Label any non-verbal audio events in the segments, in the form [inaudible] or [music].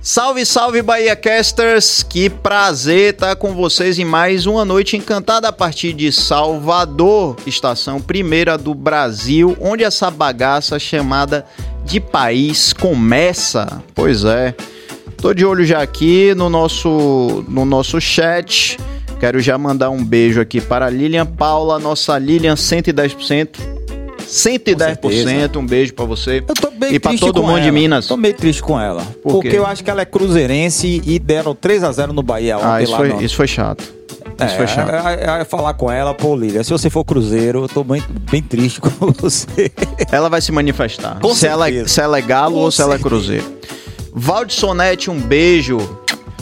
Salve, salve Bahia Casters! Que prazer estar com vocês em mais uma noite encantada a partir de Salvador, estação primeira do Brasil, onde essa bagaça chamada de país começa. Pois é. Tô de olho já aqui no nosso no nosso chat. Quero já mandar um beijo aqui para Lilian Paula, nossa Lilian 110%. 110%, um beijo para você. Eu tô bem e para triste todo mundo ela. de Minas. Tô meio triste com ela. Por porque eu acho que ela é cruzeirense e deram 3 a 0 no Bahia ontem Ah, isso lá foi, no... isso foi chato. Isso foi chato. É, é, é falar com ela, pô, Lília, se você for cruzeiro, eu tô bem, bem triste [laughs] com você. Ela vai se manifestar. Com se, ela, certeza. se ela é galo Com ou se ela é certeza. cruzeiro. Valdissonete, um beijo.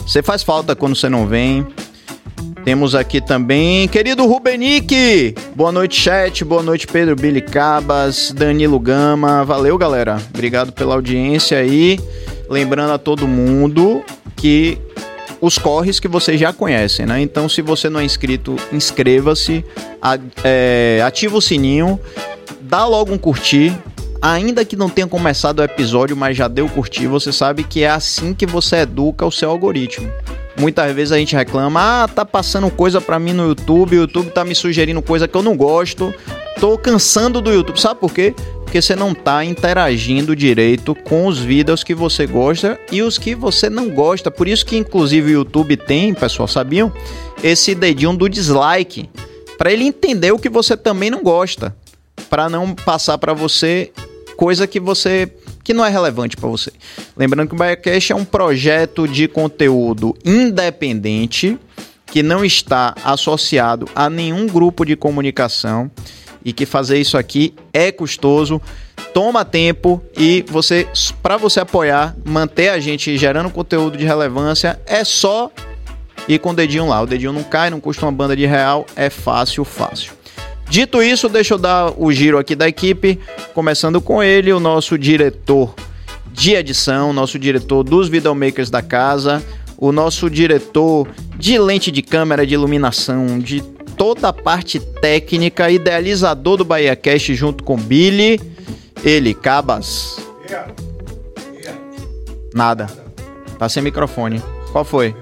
Você faz falta quando você não vem. Temos aqui também, querido Rubenique. Boa noite, chat. Boa noite, Pedro Billy Cabas, Danilo Gama. Valeu, galera. Obrigado pela audiência aí. Lembrando a todo mundo que os corres que vocês já conhecem, né? Então, se você não é inscrito, inscreva-se, é, ativa o sininho, dá logo um curtir. Ainda que não tenha começado o episódio, mas já deu curtir, você sabe que é assim que você educa o seu algoritmo. Muitas vezes a gente reclama, ah, tá passando coisa pra mim no YouTube, o YouTube tá me sugerindo coisa que eu não gosto, tô cansando do YouTube. Sabe por quê? Porque você não tá interagindo direito com os vídeos que você gosta e os que você não gosta. Por isso que inclusive o YouTube tem, pessoal, sabiam? Esse dedinho do dislike, Pra ele entender o que você também não gosta, Pra não passar pra você coisa que você que não é relevante pra você. Lembrando que o BaiaCast é um projeto de conteúdo independente que não está associado a nenhum grupo de comunicação e que fazer isso aqui é custoso, toma tempo e você para você apoiar, manter a gente gerando conteúdo de relevância é só ir com o dedinho lá. O dedinho não cai, não custa uma banda de real, é fácil, fácil. Dito isso, deixa eu dar o giro aqui da equipe, começando com ele, o nosso diretor de edição, nosso diretor dos videomakers da casa, o nosso diretor de lente de câmera, de iluminação, de toda a parte técnica, idealizador do Bahia Cast junto com Billy, ele, Cabas. Nada. Tá sem microfone. Qual foi?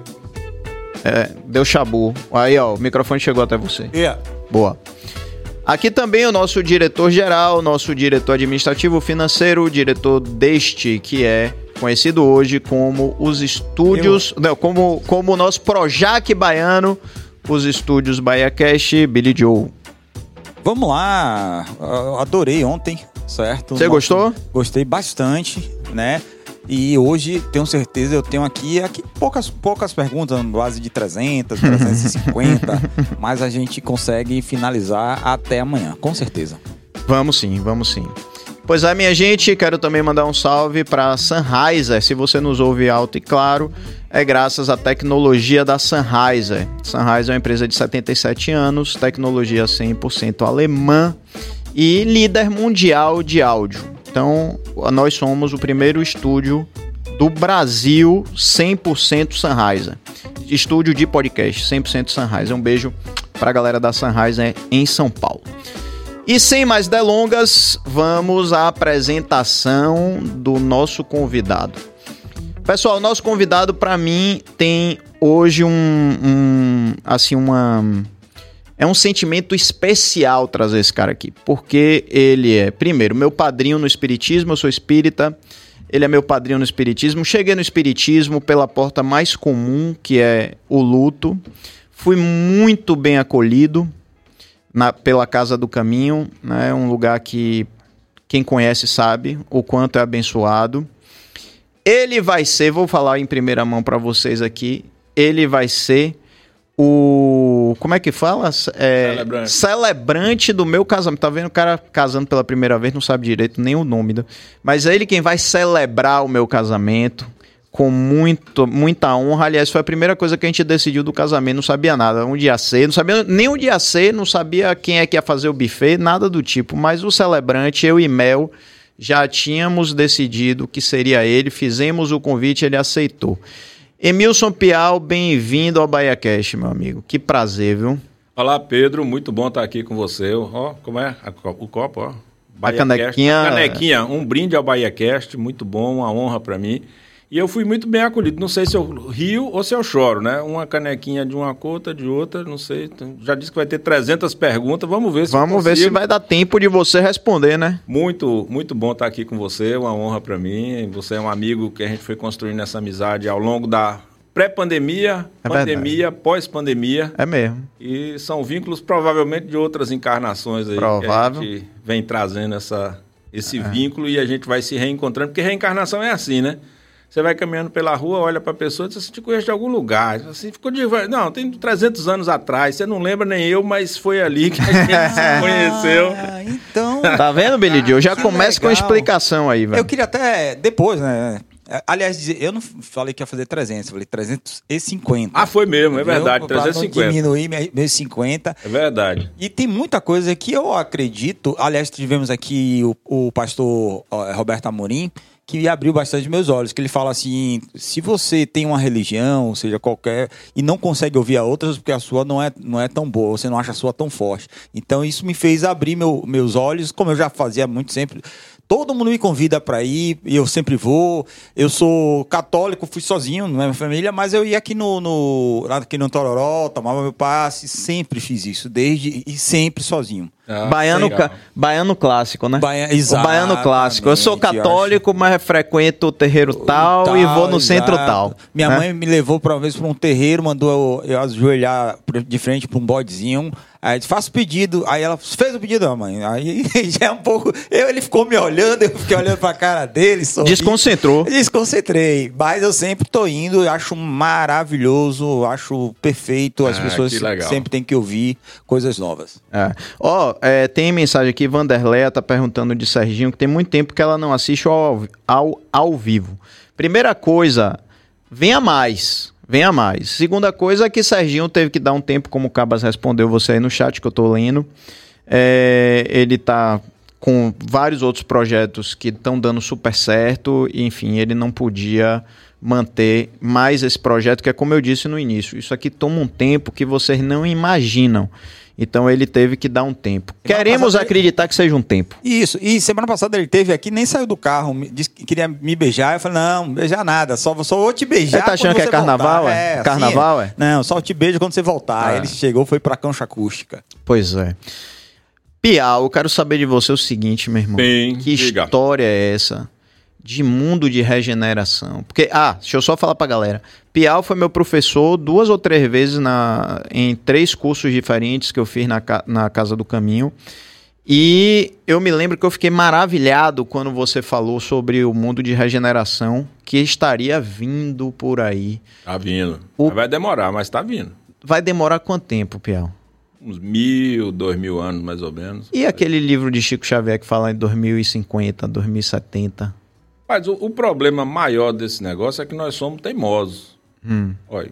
É, deu chabu. Aí, ó, o microfone chegou até você. Boa. Aqui também o nosso diretor-geral, nosso diretor administrativo financeiro, o diretor deste, que é conhecido hoje como os estúdios. Não, como, como o nosso Projac baiano, os estúdios Bahia Cash, Billy Joe. Vamos lá, eu adorei ontem, certo? Você gostou? Gostei bastante, né? E hoje, tenho certeza, eu tenho aqui, aqui poucas, poucas perguntas, base de 300, 350, [laughs] mas a gente consegue finalizar até amanhã, com certeza. Vamos sim, vamos sim. Pois é, minha gente, quero também mandar um salve para Sunriser. Se você nos ouve alto e claro, é graças à tecnologia da Sunriser. Sunriser é uma empresa de 77 anos, tecnologia 100% alemã e líder mundial de áudio. Então, nós somos o primeiro estúdio do Brasil 100% Sunriser. Estúdio de podcast 100% Sunriser. Um beijo para a galera da Sunriser em São Paulo. E sem mais delongas, vamos à apresentação do nosso convidado. Pessoal, nosso convidado para mim tem hoje um, um assim uma é um sentimento especial trazer esse cara aqui, porque ele é primeiro meu padrinho no espiritismo, eu sou espírita. Ele é meu padrinho no espiritismo. Cheguei no espiritismo pela porta mais comum, que é o luto. Fui muito bem acolhido na- pela Casa do Caminho, né? Um lugar que quem conhece sabe o quanto é abençoado. Ele vai ser, vou falar em primeira mão para vocês aqui, ele vai ser o. Como é que fala? É, Celebrante. celebrante do meu casamento. Tá vendo o cara casando pela primeira vez, não sabe direito nem o nome. Do... Mas é ele quem vai celebrar o meu casamento com muito, muita honra. Aliás, foi a primeira coisa que a gente decidiu do casamento. Não sabia nada. Onde ia ser, não sabia nem onde ia ser, não sabia quem é que ia fazer o buffet, nada do tipo. Mas o celebrante, eu e Mel, já tínhamos decidido que seria ele. Fizemos o convite, ele aceitou. Emilson Pial, bem-vindo ao Bahia Cash, meu amigo. Que prazer, viu? Olá, Pedro. Muito bom estar aqui com você. Ó, como é a o copo, ó. canequinha- Cast. Canequinha. Um brinde ao Bahia Cast. Muito bom, uma honra para mim. E eu fui muito bem acolhido. Não sei se eu rio ou se eu choro, né? Uma canequinha de uma cor, outra de outra, não sei. Já disse que vai ter 300 perguntas. Vamos ver se Vamos ver se vai dar tempo de você responder, né? Muito, muito bom estar aqui com você. Uma honra para mim. Você é um amigo que a gente foi construindo essa amizade ao longo da pré-pandemia, É pandemia, pós-pandemia. É mesmo. E são vínculos provavelmente de outras encarnações aí Provável. que a gente vem trazendo essa, esse vínculo e a gente vai se reencontrando, porque reencarnação é assim, né? Você vai caminhando pela rua, olha para a pessoa e diz, você te conhece de algum lugar. Assim, ficou de... Não, tem 300 anos atrás, você não lembra nem eu, mas foi ali que a gente [laughs] se conheceu. Ah, então. Tá vendo, Billy Joe? Já começa com a legal. explicação aí, velho. Eu queria até depois, né? Aliás, eu não falei que ia fazer 300, eu falei 350. Ah, foi mesmo, é verdade, Pra não 350. diminuir minha- meus 50. É verdade. E tem muita coisa que eu acredito. Aliás, tivemos aqui o, o pastor Roberto Amorim, que abriu bastante meus olhos. Que ele fala assim: se você tem uma religião, ou seja, qualquer, e não consegue ouvir a outras, porque a sua não é, não é tão boa, você não acha a sua tão forte. Então, isso me fez abrir meu- meus olhos, como eu já fazia muito sempre. Todo mundo me convida para ir, e eu sempre vou. Eu sou católico, fui sozinho, não é minha família, mas eu ia aqui no, no, aqui no Tororó, tomava meu passe, sempre fiz isso, desde e sempre sozinho. Ah, Baiano, ca- baiano clássico, né? Baia- o baiano clássico. Eu sou exatamente, eu católico, mas frequento o terreiro tal, e vou no centro exato. tal. Minha né? mãe me levou para uma vez para um terreiro, mandou eu, eu ajoelhar de frente para um bodezinho. Aí disse, faço pedido. Aí ela fez o pedido, ah, mãe. Aí [laughs] já é um pouco. Eu, ele ficou me olhando, eu fiquei olhando para a cara dele. sorri. Desconcentrou. Desconcentrei. Mas eu sempre tô indo, eu acho maravilhoso, acho perfeito. As Ah, pessoas sempre têm que ouvir coisas novas. É. Ó, é, tem mensagem aqui, Vanderleia tá perguntando de Serginho, que tem muito tempo que ela não assiste ao, ao, ao vivo. Primeira coisa, venha mais. Venha mais. Segunda coisa é que Serginho teve que dar um tempo, como o Cabas respondeu você aí no chat que eu tô lendo. É, ele tá com vários outros projetos que estão dando super certo, e, enfim, ele não podia manter mais esse projeto, que é como eu disse no início, isso aqui toma um tempo que vocês não imaginam. Então ele teve que dar um tempo. Semana Queremos passada acreditar que seja um tempo. Isso, e semana passada ele teve aqui, nem saiu do carro, disse que queria me beijar. Eu falei, não, beijar nada, só, só vou te beijar. Ele tá achando quando que é você carnaval, voltar. é? assim, Carnaval, é? Não, só te beijo quando você voltar. Ah. Ele chegou, foi pra cancha acústica. Pois é. Piau, eu quero saber de você o seguinte, meu irmão. Bem, que diga. história é essa de mundo de regeneração? Porque, ah, deixa eu só falar pra galera. Piau foi meu professor duas ou três vezes na, em três cursos diferentes que eu fiz na, na Casa do Caminho. E eu me lembro que eu fiquei maravilhado quando você falou sobre o mundo de regeneração que estaria vindo por aí. Tá vindo. O- Vai demorar, mas tá vindo. Vai demorar quanto tempo, Piau? Uns mil, dois mil anos, mais ou menos. E aquele livro de Chico Xavier que fala em 2050, 2070? Mas o, o problema maior desse negócio é que nós somos teimosos. Hum. Olha,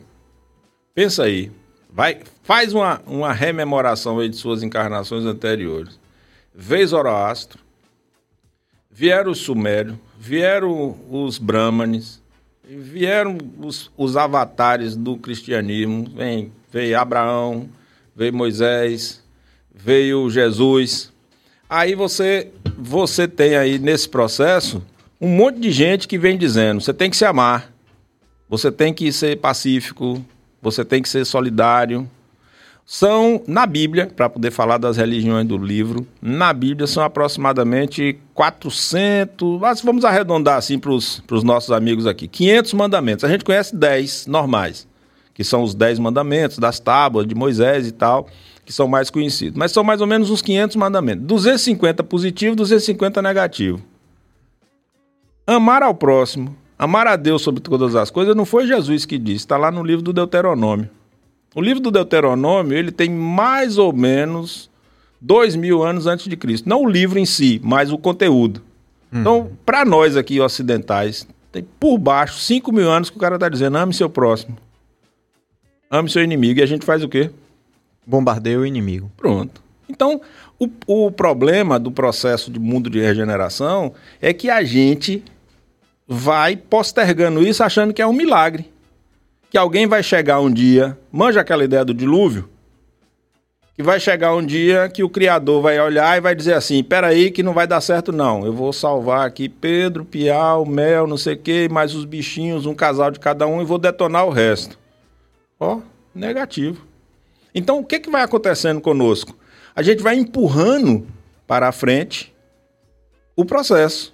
pensa aí. Vai, faz uma, uma rememoração aí de suas encarnações anteriores. Vês Zoroastro, vieram os Sumérios, vieram os Brahmanes, vieram os, os avatares do cristianismo. Vem, veio Abraão, veio Moisés, veio Jesus. Aí você, você tem aí nesse processo um monte de gente que vem dizendo: você tem que se amar, você tem que ser pacífico, você tem que ser solidário. São, na Bíblia, para poder falar das religiões do livro, na Bíblia são aproximadamente 400, mas vamos arredondar assim para os nossos amigos aqui, 500 mandamentos. A gente conhece 10 normais, que são os 10 mandamentos das tábuas de Moisés e tal, que são mais conhecidos. Mas são mais ou menos uns 500 mandamentos. 250 positivo, 250 negativo. Amar ao próximo, amar a Deus sobre todas as coisas, não foi Jesus que disse, está lá no livro do Deuteronômio. O livro do Deuteronômio, ele tem mais ou menos dois mil anos antes de Cristo. Não o livro em si, mas o conteúdo. Então, para nós aqui ocidentais, tem por baixo cinco mil anos que o cara está dizendo, ame seu próximo. Ame seu inimigo. E a gente faz o quê? Bombardeia o inimigo. Pronto. Então, o, o problema do processo de mundo de regeneração é que a gente vai postergando isso achando que é um milagre. Que alguém vai chegar um dia, manja aquela ideia do dilúvio? que vai chegar um dia que o criador vai olhar e vai dizer assim: peraí, que não vai dar certo, não. Eu vou salvar aqui Pedro, Piau, Mel, não sei o quê, mais os bichinhos, um casal de cada um e vou detonar o resto. Ó, negativo. Então, o que, que vai acontecendo conosco? A gente vai empurrando para a frente o processo.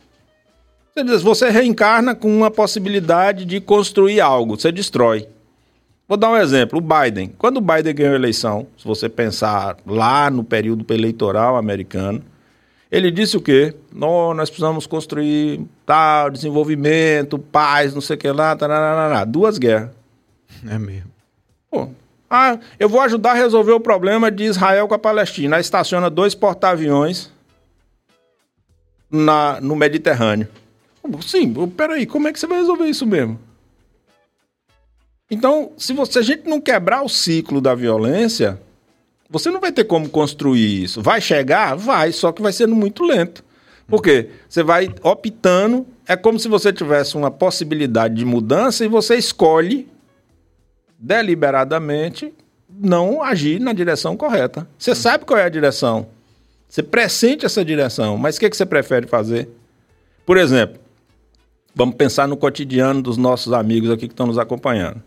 Você reencarna com uma possibilidade de construir algo, você destrói. Vou dar um exemplo, o Biden. Quando o Biden ganhou a eleição, se você pensar lá no período eleitoral americano, ele disse o quê? Oh, nós precisamos construir tal, desenvolvimento, paz, não sei o que lá, tararara. duas guerras. É mesmo. Pô, ah, eu vou ajudar a resolver o problema de Israel com a Palestina. Aí estaciona dois porta-aviões no Mediterrâneo. Sim, peraí, como é que você vai resolver isso mesmo? Então, se, você, se a gente não quebrar o ciclo da violência, você não vai ter como construir isso. Vai chegar? Vai, só que vai sendo muito lento. Por quê? Você vai optando, é como se você tivesse uma possibilidade de mudança e você escolhe deliberadamente não agir na direção correta. Você sabe qual é a direção. Você pressente essa direção, mas o que, que você prefere fazer? Por exemplo, vamos pensar no cotidiano dos nossos amigos aqui que estão nos acompanhando.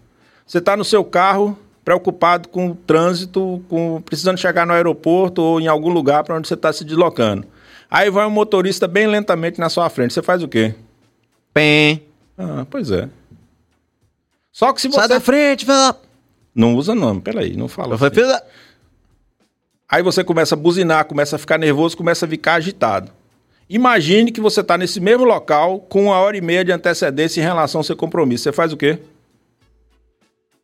Você está no seu carro, preocupado com o trânsito, com, precisando chegar no aeroporto ou em algum lugar para onde você está se deslocando. Aí vai um motorista bem lentamente na sua frente. Você faz o quê? Pem. Ah, pois é. Só que se você. Sai da frente, fala. Não usa nome, peraí, não fala. Da- Aí você começa a buzinar, começa a ficar nervoso, começa a ficar agitado. Imagine que você está nesse mesmo local com uma hora e meia de antecedência em relação ao seu compromisso. Você faz o quê?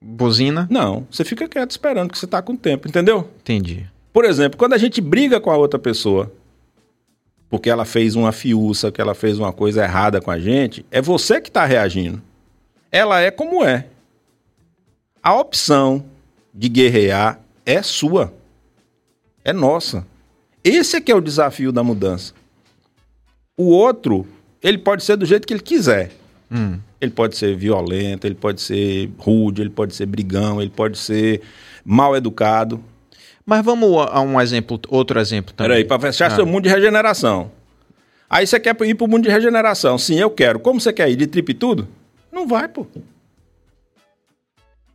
Buzina. Não, você fica quieto esperando que você está com tempo, entendeu? Entendi. Por exemplo, quando a gente briga com a outra pessoa, porque ela fez uma fiúça, que ela fez uma coisa errada com a gente, é você que está reagindo. Ela é como é. A opção de guerrear é sua. É nossa. Esse é que é o desafio da mudança. O outro, ele pode ser do jeito que ele quiser. Hum. Ele pode ser violento, ele pode ser rude, ele pode ser brigão, ele pode ser mal educado. Mas vamos a um exemplo, outro exemplo também. Peraí, para fechar Ah. seu mundo de regeneração. Aí você quer ir pro mundo de regeneração. Sim, eu quero. Como você quer ir? De trip e tudo? Não vai, pô.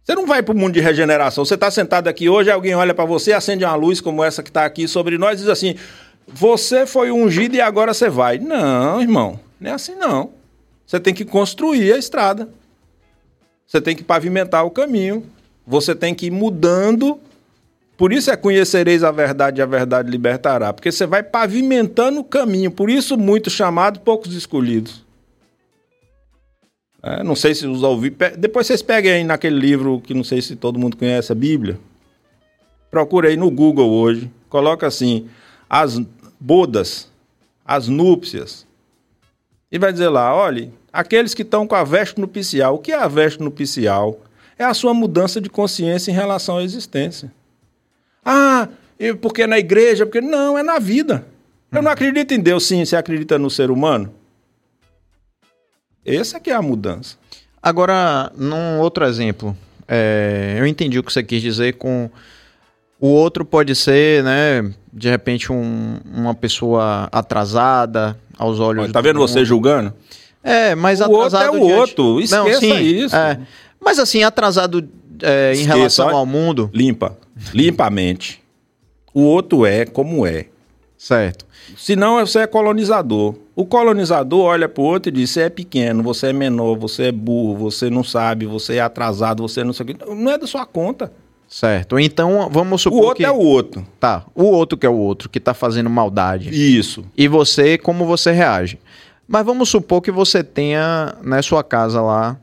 Você não vai pro mundo de regeneração. Você tá sentado aqui hoje, alguém olha para você, acende uma luz como essa que tá aqui sobre nós e diz assim: Você foi ungido e agora você vai. Não, irmão. Não é assim, não. Você tem que construir a estrada. Você tem que pavimentar o caminho. Você tem que ir mudando por isso é conhecereis a verdade e a verdade libertará. Porque você vai pavimentando o caminho. Por isso, muitos chamados, poucos escolhidos. É, não sei se os ouvi. Depois vocês peguem aí naquele livro que não sei se todo mundo conhece, a Bíblia. Procura aí no Google hoje. Coloca assim: as bodas, as núpcias. E vai dizer lá: olhe, aqueles que estão com a veste nupcial. O que é a veste nupcial? É a sua mudança de consciência em relação à existência. Ah, porque é na igreja, porque não, é na vida. Eu não acredito em Deus, sim, você acredita no ser humano? Essa que é a mudança. Agora, num outro exemplo, é, eu entendi o que você quis dizer com o outro pode ser, né, de repente um- uma pessoa atrasada aos olhos. Tá do vendo você mundo. julgando? É, mas O outro atrasado é o diante- outro, esqueça isso. é. Mas assim, atrasado é, em relação olha. ao mundo, Limpa. Limpa a mente. O outro é como é. certo? Senão você é colonizador. O colonizador olha pro outro e diz: você é pequeno, você é menor, você é burro, você não sabe, você é atrasado, você não sei o quê. Não é da sua conta. Certo. Então, vamos O supor outro que é o outro. tá, o outro que é o outro que tá fazendo maldade. Isso. E você, como você reage? Mas vamos supor que você tenha na sua casa lá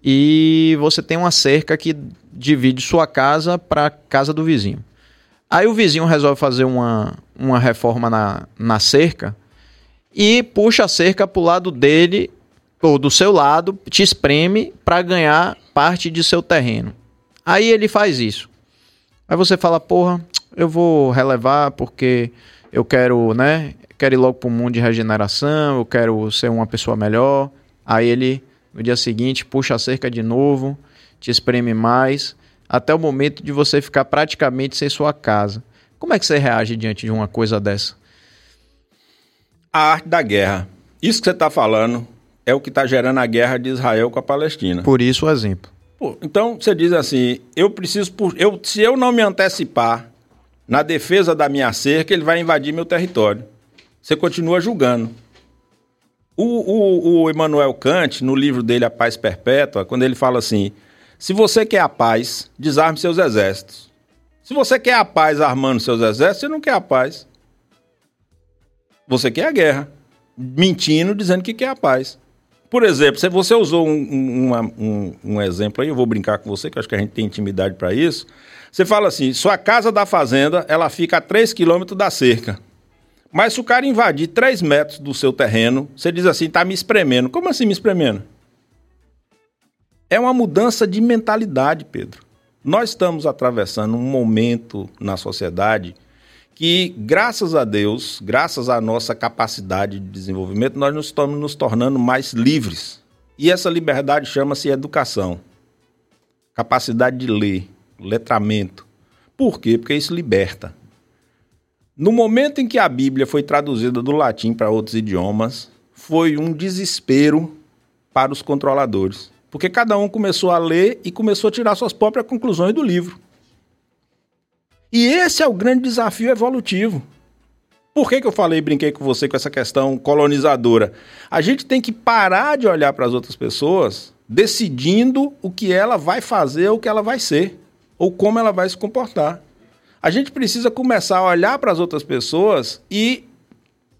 e você tem uma cerca que divide sua casa para casa do vizinho. Aí o vizinho resolve fazer uma, uma reforma na, na cerca e puxa a cerca pro lado dele ou do seu lado, te espreme para ganhar parte de seu terreno. Aí ele faz isso. Aí você fala, porra, eu vou relevar porque eu quero, né? Quero ir logo pro mundo de regeneração, eu quero ser uma pessoa melhor. Aí ele, no dia seguinte, puxa a cerca de novo, te espreme mais, até o momento de você ficar praticamente sem sua casa. Como é que você reage diante de uma coisa dessa? A arte da guerra. Isso que você está falando é o que está gerando a guerra de Israel com a Palestina. Por isso o exemplo. Pô, então você diz assim: eu preciso, por, eu, se eu não me antecipar na defesa da minha cerca, ele vai invadir meu território. Você continua julgando. O, o, o Emmanuel Kant, no livro dele A Paz Perpétua, quando ele fala assim: se você quer a paz, desarme seus exércitos. Se você quer a paz armando seus exércitos, você não quer a paz. Você quer a guerra. Mentindo, dizendo que quer a paz. Por exemplo, se você usou um, um, um, um, exemplo aí, eu vou brincar com você, que acho que a gente tem intimidade para isso. Você fala assim: sua casa da fazenda ela fica a 3 quilômetros da cerca. Mas se o cara invadir 3 metros do seu terreno, você diz assim: tá me espremendo. Como assim me espremendo? É uma mudança de mentalidade, Pedro. Nós estamos atravessando um momento na sociedade que, graças a Deus, graças à nossa capacidade de desenvolvimento, nós nos estamos nos tornando mais livres. E essa liberdade chama-se educação. Capacidade de ler, letramento. Por quê? Porque isso liberta. No momento em que a Bíblia foi traduzida do latim para outros idiomas, foi um desespero para os controladores. Porque cada um começou a ler e começou a tirar suas próprias conclusões do livro. E esse é o grande desafio evolutivo. Por que, que eu falei, brinquei com você com essa questão colonizadora? A gente tem que parar de olhar para as outras pessoas decidindo o que ela vai fazer, o que ela vai ser, ou como ela vai se comportar. A gente precisa começar a olhar para as outras pessoas e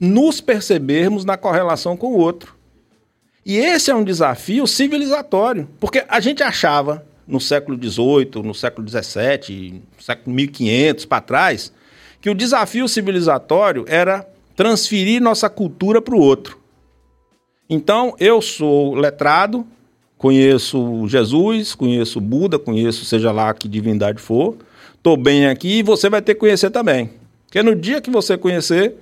nos percebermos na correlação com o outro. E esse é um desafio civilizatório, porque a gente achava no século XVIII, no século XVII, no século 1500 para trás, que o desafio civilizatório era transferir nossa cultura para o outro. Então, eu sou letrado, conheço Jesus, conheço Buda, conheço seja lá que divindade for, estou bem aqui e você vai ter que conhecer também. Porque no dia que você conhecer,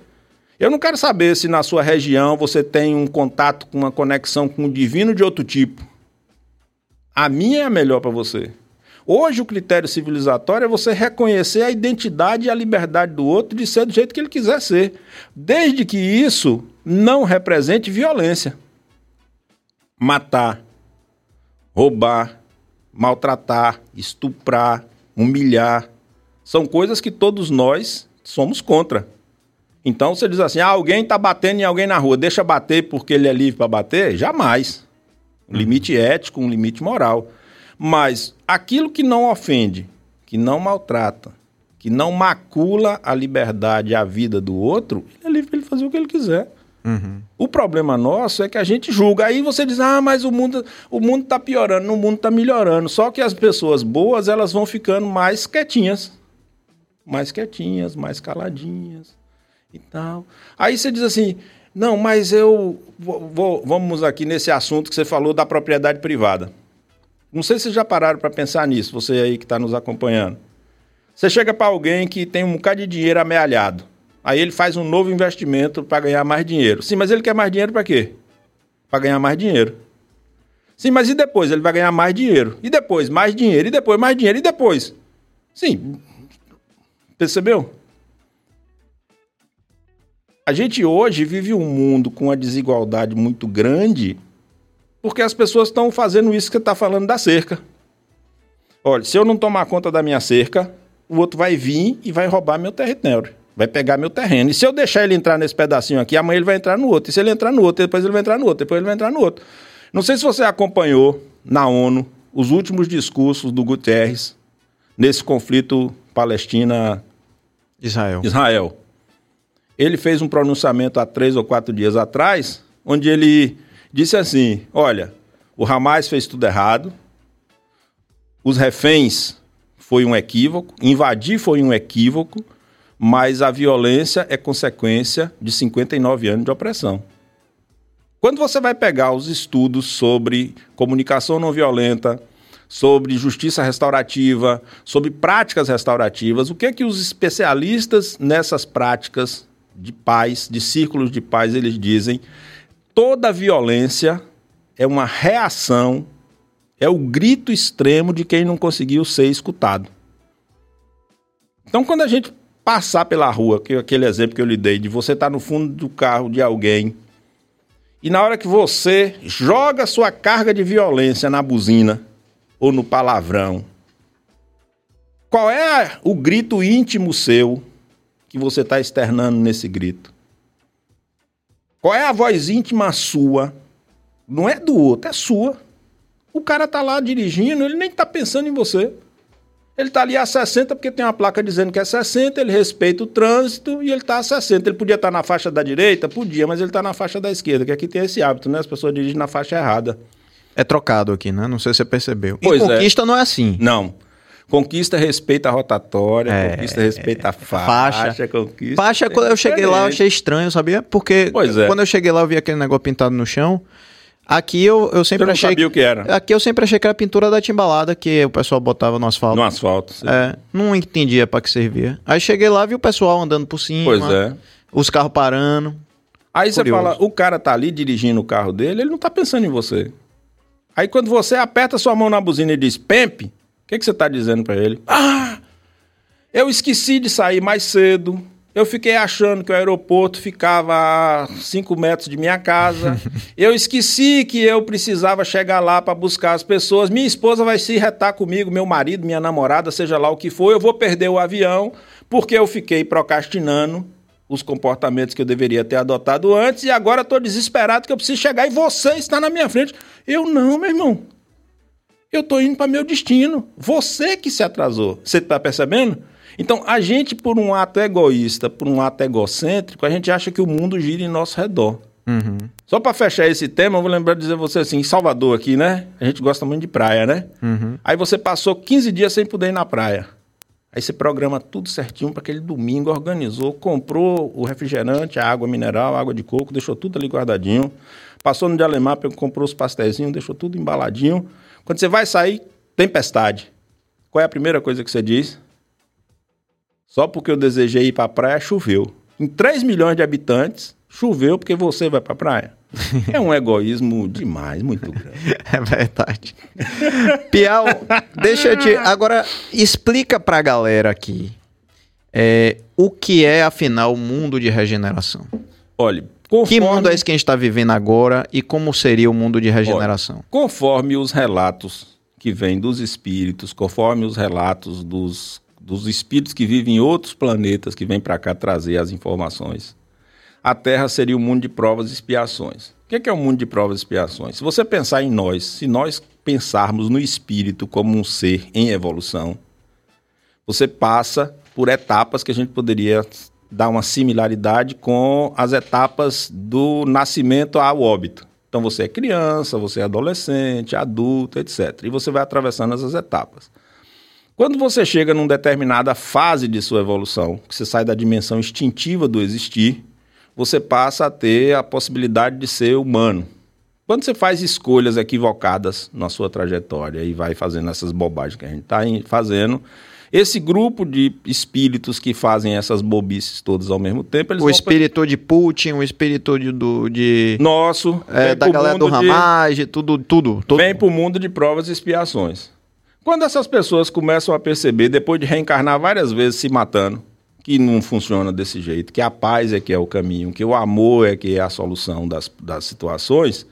eu não quero saber se na sua região você tem um contato com uma conexão com o divino de outro tipo. A minha é a melhor para você. Hoje o critério civilizatório é você reconhecer a identidade e a liberdade do outro de ser do jeito que ele quiser ser, desde que isso não represente violência. Matar, roubar, maltratar, estuprar, humilhar, são coisas que todos nós somos contra. Então você diz assim: ah, alguém está batendo em alguém na rua, deixa bater porque ele é livre para bater? Jamais. Um limite ético, um limite moral. Mas aquilo que não ofende, que não maltrata, que não macula a liberdade e a vida do outro, ele é livre para ele fazer o que ele quiser. Uhum. O problema nosso é que a gente julga. Aí você diz, ah, mas o mundo o mundo está piorando, o mundo está melhorando. Só que as pessoas boas elas vão ficando mais quietinhas, mais quietinhas, mais caladinhas e tal. Aí você diz assim, não, mas eu vou, vou, vamos aqui nesse assunto que você falou da propriedade privada. Não sei se vocês já pararam para pensar nisso, você aí que está nos acompanhando. Você chega para alguém que tem um bocado de dinheiro amealhado. Aí ele faz um novo investimento para ganhar mais dinheiro. Sim, mas ele quer mais dinheiro para quê? Para ganhar mais dinheiro. Sim, mas e depois? Ele vai ganhar mais dinheiro. E depois, mais dinheiro. E depois, mais dinheiro. E depois? Sim. Percebeu? A gente hoje vive um mundo com uma desigualdade muito grande porque as pessoas estão fazendo isso que você está falando da cerca. Olha, se eu não tomar conta da minha cerca, o outro vai vir e vai roubar meu território. Vai pegar meu terreno. E se eu deixar ele entrar nesse pedacinho aqui, amanhã ele vai entrar no outro. E se ele entrar no outro, depois ele vai entrar no outro, depois ele vai entrar no outro. Não sei se você acompanhou na ONU os últimos discursos do Guterres nesse conflito Palestina-Israel. Israel ele fez um pronunciamento há três ou quatro dias atrás, onde ele disse assim: olha, o Hamas fez tudo errado, os reféns foi um equívoco, invadir foi um equívoco, mas a violência é consequência de 59 anos de opressão. Quando você vai pegar os estudos sobre comunicação não violenta, sobre justiça restaurativa, sobre práticas restaurativas, o que é que os especialistas nessas práticas de paz, de círculos de paz, eles dizem: toda violência é uma reação, é o grito extremo de quem não conseguiu ser escutado. Então, quando a gente passar pela rua, que aquele exemplo que eu lhe dei, de você estar no fundo do carro de alguém, e na hora que você joga sua carga de violência na buzina ou no palavrão, qual é o grito íntimo seu que você está externando nesse grito? Qual é a voz íntima sua? Não é do outro, é sua. O cara tá lá dirigindo, ele nem tá pensando em você. Ele tá ali a 60 porque tem uma placa dizendo que é 60, ele respeita o trânsito e ele tá a 60. Ele podia estar tá na faixa da direita? Podia, mas ele tá na faixa da esquerda, que aqui tem esse hábito, né? As pessoas dirigem na faixa errada. É trocado aqui, né? Não sei se você percebeu. Pois em é. conquista é. não é assim. Não. Conquista respeita a rotatória, é, conquista respeita a faixa. Faixa, conquista. Faixa, quando eu cheguei lá, eu achei estranho, sabia? Porque é. quando eu cheguei lá, eu vi aquele negócio pintado no chão. Aqui eu, eu sempre Você não achei. sabia o que era. Aqui eu sempre achei que era pintura da timbalada que o pessoal botava no asfalto. No asfalto, sim. É, não entendia para que servia. Aí cheguei lá, vi o pessoal andando por cima. Pois é. Os carros parando. Aí Curioso. você fala, o cara tá ali dirigindo o carro dele, ele não tá pensando em você. Aí quando você aperta sua mão na buzina e diz PEMP, que, que você tá dizendo para ele? Ah! Eu esqueci de sair mais cedo. Eu fiquei achando que o aeroporto ficava a 5 metros de minha casa. [laughs] eu esqueci que eu precisava chegar lá para buscar as pessoas. Minha esposa vai se retar comigo, meu marido, minha namorada, seja lá o que for. Eu vou perder o avião porque eu fiquei procrastinando os comportamentos que eu deveria ter adotado antes e agora estou desesperado que eu preciso chegar e você está na minha frente. Eu não, meu irmão. Eu estou indo para meu destino. Você que se atrasou. Você está percebendo? Então, a gente, por um ato egoísta, por um ato egocêntrico, a gente acha que o mundo gira em nosso redor. Uhum. Só para fechar esse tema, eu vou lembrar de dizer você assim, em Salvador aqui, né? A gente gosta muito de praia, né? Uhum. Aí você passou 15 dias sem poder ir na praia. Aí você programa tudo certinho para aquele domingo, organizou, comprou o refrigerante, a água mineral, a água de coco, deixou tudo ali guardadinho. Passou no de Alemar, comprou os pastéis, deixou tudo embaladinho. Quando você vai sair, tempestade. Qual é a primeira coisa que você diz? Só porque eu desejei ir para a praia, choveu. Em 3 milhões de habitantes, choveu porque você vai para a praia. [laughs] É um egoísmo demais, muito grande. [laughs] É verdade. Piau, deixa eu te. Agora, explica para a galera aqui é, o que é, afinal, o mundo de regeneração. Olha, conforme... Que mundo é esse que a gente está vivendo agora e como seria o mundo de regeneração? Olha, conforme os relatos que vêm dos espíritos, conforme os relatos dos dos espíritos que vivem em outros planetas que vêm para cá trazer as informações. A Terra seria um mundo de provas e expiações. O que é, o um mundo de provas e expiações? Se você pensar em nós, se nós pensarmos no espírito como um ser em evolução, você passa por etapas que a gente poderia dar uma similaridade com as etapas do nascimento ao óbito. Então você é criança, você é adolescente, adulto, etc. E você vai atravessando essas etapas. Quando você chega numa determinada fase de sua evolução, que você sai da dimensão instintiva do existir, você passa a ter a possibilidade de ser humano. Quando você faz escolhas equivocadas na sua trajetória e vai fazendo essas bobagens que a gente está fazendo, esse grupo de espíritos que fazem essas bobices todas ao mesmo tempo, o espírito de Putin, o espírito de, do, de nosso, é, da galera do Ramage, tudo, tudo, tudo. Vem para o mundo de provas e expiações. Quando essas pessoas começam a perceber, depois de reencarnar várias vezes se matando, que não funciona desse jeito, que a paz é que é o caminho, que o amor é que é a solução das, das situações,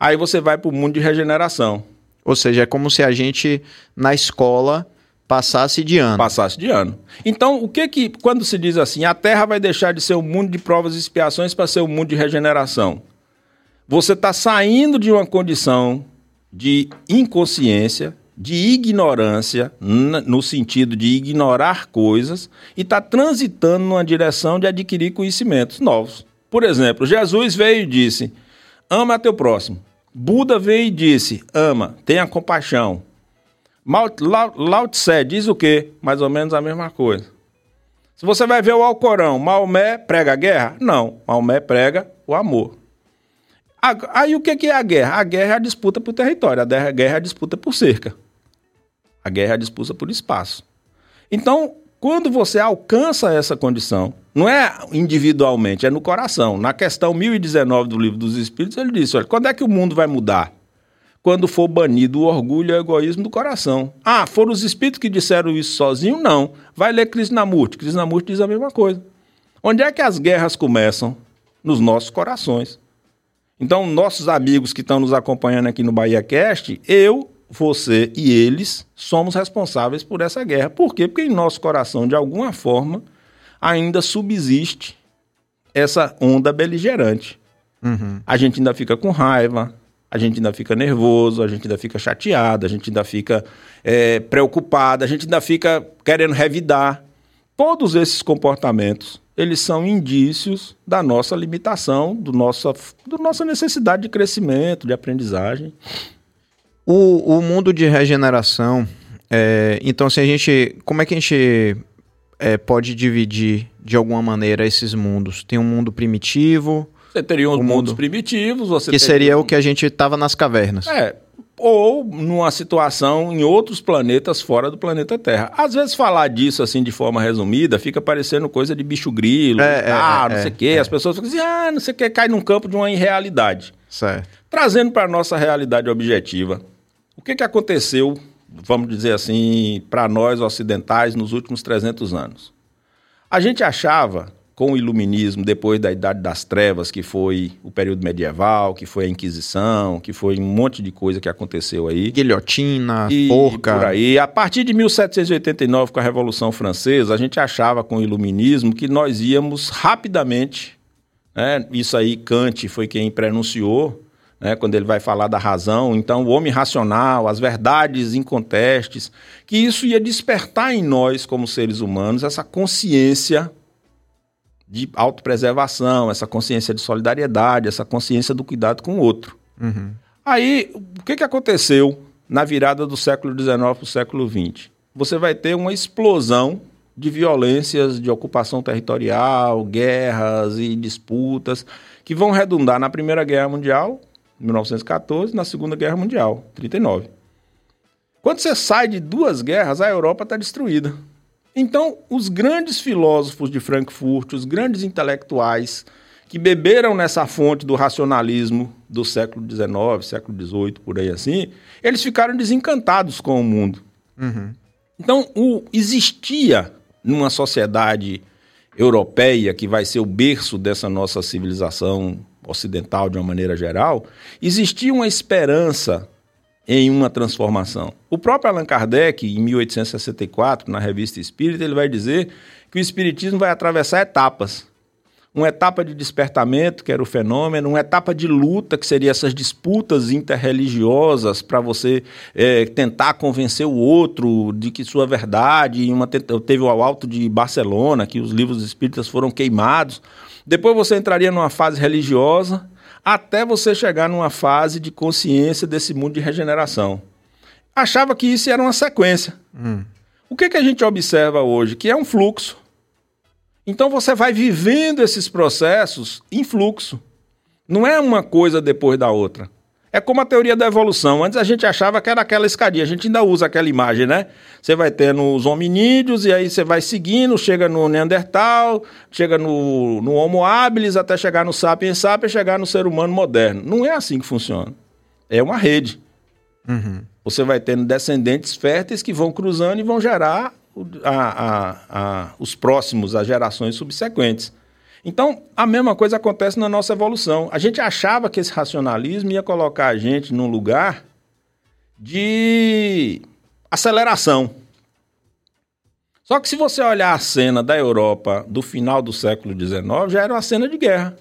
aí você vai para o mundo de regeneração. Ou seja, é como se a gente, na escola, passasse de ano. Passasse de ano. Então, o que que, quando se diz assim, a Terra vai deixar de ser um mundo de provas e expiações para ser um mundo de regeneração? Você está saindo de uma condição de inconsciência, de ignorância, no sentido de ignorar coisas, e está transitando numa direção de adquirir conhecimentos novos. Por exemplo, Jesus veio e disse: ama teu próximo. Buda veio e disse: ama, tenha compaixão. Lao Tse diz o quê? Mais ou menos a mesma coisa. Se você vai ver o Alcorão, Maomé prega a guerra? Não, Maomé prega o amor. Aí o que é a guerra? A guerra é a disputa por território, a guerra é a disputa por cerca. A guerra é a disputa por espaço. Então, quando você alcança essa condição, não é individualmente, é no coração. Na questão 1019 do Livro dos Espíritos, ele disse: olha, quando é que o mundo vai mudar? Quando for banido o orgulho e o egoísmo do coração. Ah, foram os espíritos que disseram isso sozinho? Não. Vai ler Krishnamurti. Krishnamurti diz a mesma coisa. Onde é que as guerras começam? Nos nossos corações. Então, nossos amigos que estão nos acompanhando aqui no Bahia Cast, eu, você e eles somos responsáveis por essa guerra. Por quê? Porque em nosso coração, de alguma forma, ainda subsiste essa onda beligerante. Uhum. A gente ainda fica com raiva, a gente ainda fica nervoso, a gente ainda fica chateado, a gente ainda fica é, preocupado, a gente ainda fica querendo revidar. Todos esses comportamentos, eles são indícios da nossa limitação, do nossa, do nossa necessidade de crescimento, de aprendizagem. O, o mundo de regeneração, é, então se a gente, como é que a gente é, pode dividir de alguma maneira esses mundos? Tem um mundo primitivo, Você teria os O mundos mundo. primitivos, você que teria- seria o que a gente estava nas cavernas. É, ou numa situação em outros planetas fora do planeta Terra. Às vezes falar disso assim de forma resumida fica parecendo coisa de bicho grilo, É, é, ah, é, não é, sei o quê. As pessoas ficam assim, ah, não sei o quê, cai num campo de uma irrealidade. Certo. Trazendo para a nossa realidade objetiva, o que, que aconteceu, vamos dizer assim, para nós ocidentais nos últimos 300 anos? A gente achava, com o iluminismo, depois da Idade das Trevas, que foi o período medieval, que foi a Inquisição, que foi um monte de coisa que aconteceu aí, Guilhotina, e forca. por aí. A partir de 1789, com a Revolução Francesa, a gente achava com o Iluminismo que nós íamos rapidamente, né, isso aí Kant foi quem prenunciou, né, quando ele vai falar da razão, então o homem racional, as verdades incontestes, que isso ia despertar em nós, como seres humanos, essa consciência de autopreservação, essa consciência de solidariedade, essa consciência do cuidado com o outro. Uhum. Aí, o que, que aconteceu na virada do século XIX para o século XX? Você vai ter uma explosão de violências de ocupação territorial, guerras e disputas, que vão redundar na Primeira Guerra Mundial, 1914, na Segunda Guerra Mundial, 39. Quando você sai de duas guerras, a Europa está destruída. Então, os grandes filósofos de Frankfurt, os grandes intelectuais que beberam nessa fonte do racionalismo do século XIX, século XVIII, por aí assim, eles ficaram desencantados com o mundo. Uhum. Então, o, existia numa sociedade europeia, que vai ser o berço dessa nossa civilização ocidental de uma maneira geral, existia uma esperança em uma transformação. O próprio Allan Kardec, em 1864, na Revista Espírita, ele vai dizer que o espiritismo vai atravessar etapas. Uma etapa de despertamento, que era o fenômeno, uma etapa de luta, que seria essas disputas interreligiosas para você eh, tentar convencer o outro de que sua verdade. Uma, teve o Alto de Barcelona, que os livros espíritas foram queimados. Depois você entraria numa fase religiosa, até você chegar numa fase de consciência desse mundo de regeneração. Achava que isso era uma sequência. Hum. O que, que a gente observa hoje? Que é um fluxo. Então você vai vivendo esses processos em fluxo. Não é uma coisa depois da outra. É como a teoria da evolução. Antes a gente achava que era aquela escadinha. A gente ainda usa aquela imagem, né? Você vai tendo os hominídeos e aí você vai seguindo, chega no Neandertal, chega no, no Homo habilis, até chegar no Sapiens sapiens, chegar no ser humano moderno. Não é assim que funciona. É uma rede. Uhum. Você vai tendo descendentes férteis que vão cruzando e vão gerar a- a- a- os próximos, as gerações subsequentes. Então, a mesma coisa acontece na nossa evolução. A gente achava que esse racionalismo ia colocar a gente num lugar de aceleração. Só que se você olhar a cena da Europa do final do século XIX, já era uma cena de guerra.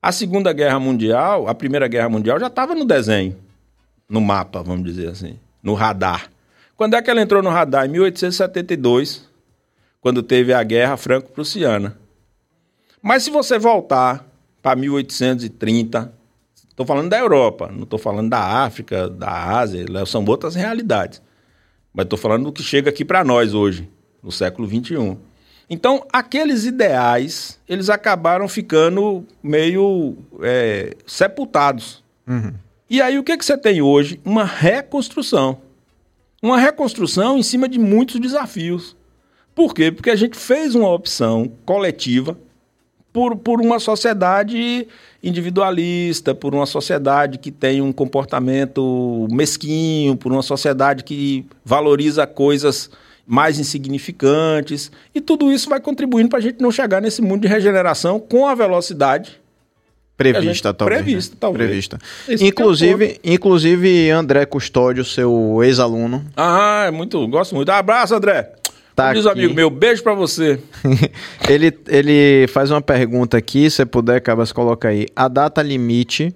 A Segunda Guerra Mundial, a Primeira Guerra Mundial já estava no desenho no mapa, vamos dizer assim, no radar. Quando é que ela entrou no radar? Em 1872, quando teve a Guerra Franco-Prussiana. Mas se você voltar para 1830, estou falando da Europa, não estou falando da África, da Ásia, lá são outras realidades. Mas estou falando do que chega aqui para nós hoje, no século XXI. Então, aqueles ideais, eles acabaram ficando meio é, sepultados. Uhum. E aí o que, que você tem hoje? Uma reconstrução. Uma reconstrução em cima de muitos desafios. Por quê? Porque a gente fez uma opção coletiva, por, por uma sociedade individualista, por uma sociedade que tem um comportamento mesquinho, por uma sociedade que valoriza coisas mais insignificantes. E tudo isso vai contribuindo para a gente não chegar nesse mundo de regeneração com a velocidade Prevista, gente- talvez. prevista, né? talvez. Prevista. Inclusive, inclusive, André Custódio, seu ex-aluno, Ah, é muito, gosto muito. Abraço, André. Tá Como diz aqui. amigo meu, beijo pra você. [laughs] ele, ele faz uma pergunta aqui, se puder, Cabas, coloca aí. A data limite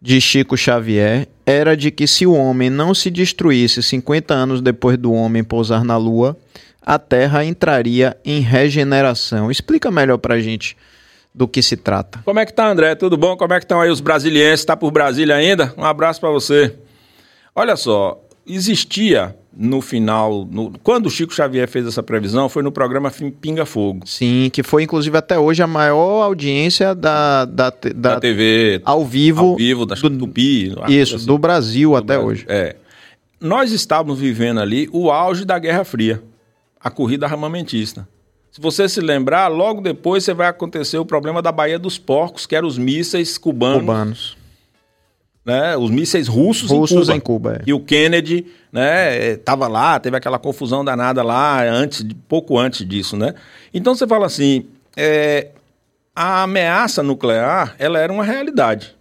de Chico Xavier era de que se o homem não se destruísse 50 anos depois do homem pousar na Lua, a Terra entraria em regeneração. Explica melhor pra gente do que se trata. Como é que tá, André? Tudo bom? Como é que estão aí os brasilienses? Tá por Brasília ainda? Um abraço pra você. Olha só, existia no final, no- quando o Chico Xavier fez essa previsão, foi no programa Pinga Fogo, Sim, que foi inclusive até hoje a maior audiência da, da, da, da- TV, ao vivo, ao vivo, da do- Tupi. isso, assim. do Brasil até Brasil. hoje. É. Nós estávamos vivendo ali o auge da Guerra Fria, a corrida armamentista. Se você se lembrar, logo depois você vai acontecer o problema da Baía dos Porcos, que eram os mísseis cubanos, Cubanos. Né? Os mísseis russos, Russos em Cuba. em Cuba, é. E o Kennedy, né, estava lá, teve aquela confusão danada lá, antes, pouco antes disso, né? Então você fala assim, é, a ameaça nuclear, ela era uma realidade.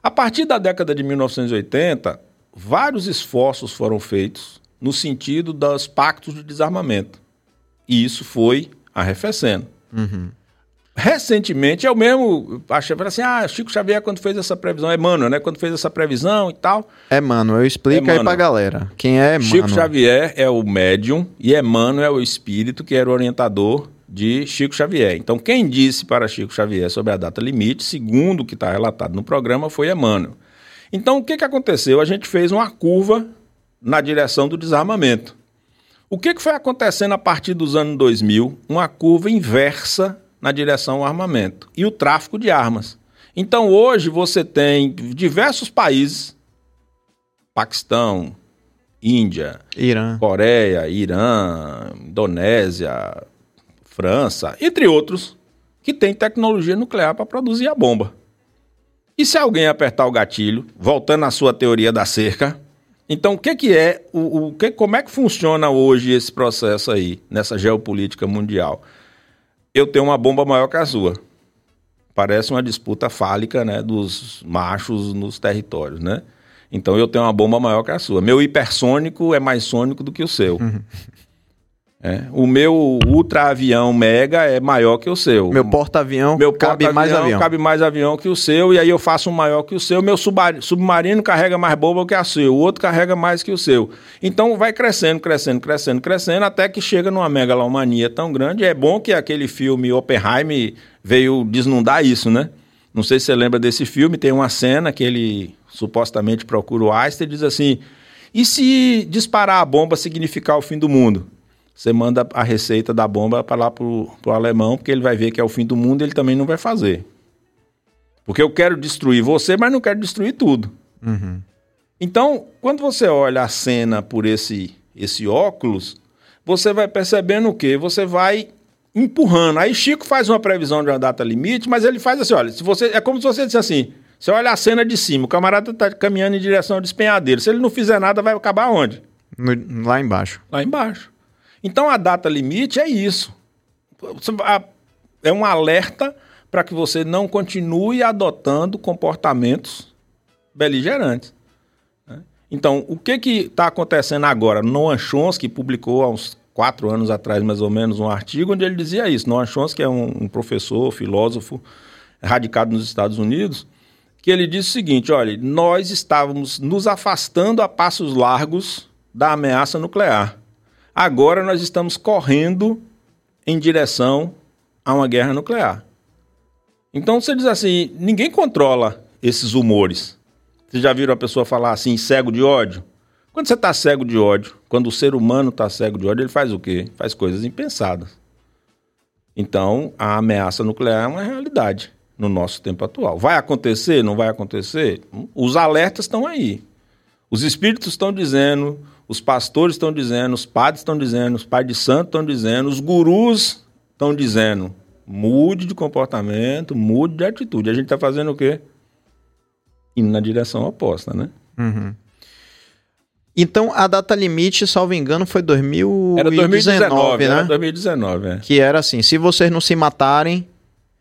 A partir da década de 1980, vários esforços foram feitos no sentido dos pactos de desarmamento. E isso foi arrefecendo. Recentemente, eu mesmo achei, assim, ah, Chico Xavier quando fez essa previsão, Emmanuel, né, quando fez essa previsão e tal, Emmanuel, explica aí Emmanuel. pra galera. Quem é Emmanuel? Chico Xavier é o médium e Emmanuel é o espírito que era o orientador de Chico Xavier. Então, quem disse para Chico Xavier sobre a data limite, segundo o que está relatado no programa, foi Emmanuel. Então, o que, que aconteceu? A gente fez uma curva na direção do desarmamento. O que, que foi acontecendo a partir dos anos 2000? Uma curva inversa na direção ao armamento e o tráfico de armas. Então, hoje você tem diversos países, Paquistão, Índia, Irã. Coreia, Irã, Indonésia, França, entre outros, que tem tecnologia nuclear para produzir a bomba. E se alguém apertar o gatilho, voltando à sua teoria da cerca, então o que, que é, o, o que, como é que funciona hoje esse processo aí, nessa geopolítica mundial? Eu tenho uma bomba maior que a sua. Parece uma disputa fálica né, dos machos nos territórios, né? Então eu tenho uma bomba maior que a sua. Meu hipersônico é mais sônico do que o seu. É. O meu ultra-avião mega é maior que o seu. Meu porta-avião Meu cabe mais porta-avião avião. cabe mais avião que o seu, e aí eu faço um maior que o seu. Meu submarino carrega mais bomba que a seu, o outro carrega mais que o seu. Então vai crescendo, crescendo, crescendo, crescendo, até que chega numa megalomania tão grande. É bom que aquele filme Oppenheimer veio desnudar isso, né? Não sei se você lembra desse filme, tem uma cena que ele supostamente procura o Einstein e diz assim: e se disparar a bomba significar o fim do mundo? Você manda a receita da bomba para lá pro, pro alemão, porque ele vai ver que é o fim do mundo e ele também não vai fazer. Porque eu quero destruir você, mas não quero destruir tudo. Então, quando você olha a cena por esse, esse óculos, você vai percebendo o quê? Você vai empurrando. Aí Chico faz uma previsão de uma data limite, mas ele faz assim, olha, se você é como se você dissesse assim, você olha a cena de cima, o camarada está caminhando em direção ao despenhadeiro. Se ele não fizer nada, vai acabar onde? No- lá embaixo. Lá embaixo. Então a data limite é isso. É um alerta para que você não continue adotando comportamentos beligerantes. né? Então, o que está acontecendo agora? Noam Chomsky publicou há uns quatro anos atrás, mais ou menos, um artigo onde ele dizia isso. Noam Chomsky é um, um professor, filósofo, radicado nos Estados Unidos, que ele disse o seguinte, olha, nós estávamos nos afastando a passos largos da ameaça nuclear. Agora nós estamos correndo em direção a uma guerra nuclear. Então você diz assim, ninguém controla esses humores. Vocês já viram a pessoa falar assim, cego de ódio? Quando você está cego de ódio, quando o ser humano está cego de ódio, ele faz o quê? Faz coisas impensadas. Então, a ameaça nuclear é uma realidade no nosso tempo atual. Vai acontecer? Não vai acontecer? Os alertas estão aí. Os espíritos estão dizendo, os pastores estão dizendo, os padres estão dizendo, os pais de santo estão dizendo, os gurus estão dizendo. Mude de comportamento, mude de atitude. A gente está fazendo o quê? Indo na direção oposta, né? Uhum. Então, a data limite, salvo engano, foi 2019, Era 2019, né? era 2019, é. Que era assim, se vocês não se matarem...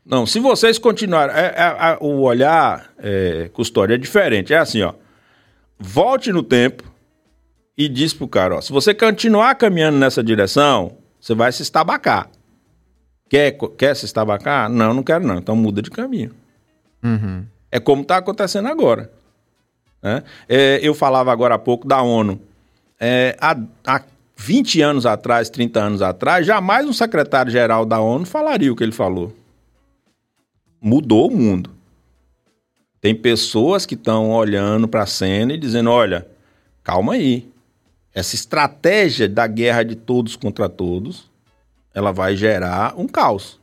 Não, se vocês continuarem... é- é- é- o olhar, é, Custódio, é diferente. É assim, ó. Volte no tempo e diz pro cara, ó, se você continuar caminhando nessa direção, você vai se estabacar. Quer, quer se estabacar? Não, não quero não. Então muda de caminho. Uhum. É como está acontecendo agora. né? É, eu falava agora há pouco da ONU. É, há, há 20 anos atrás, 30 anos atrás, jamais um secretário-geral da ONU falaria o que ele falou. Mudou o mundo. Tem pessoas que estão olhando para a cena e dizendo: olha, calma aí. Essa estratégia da guerra de todos contra todos, ela vai gerar um caos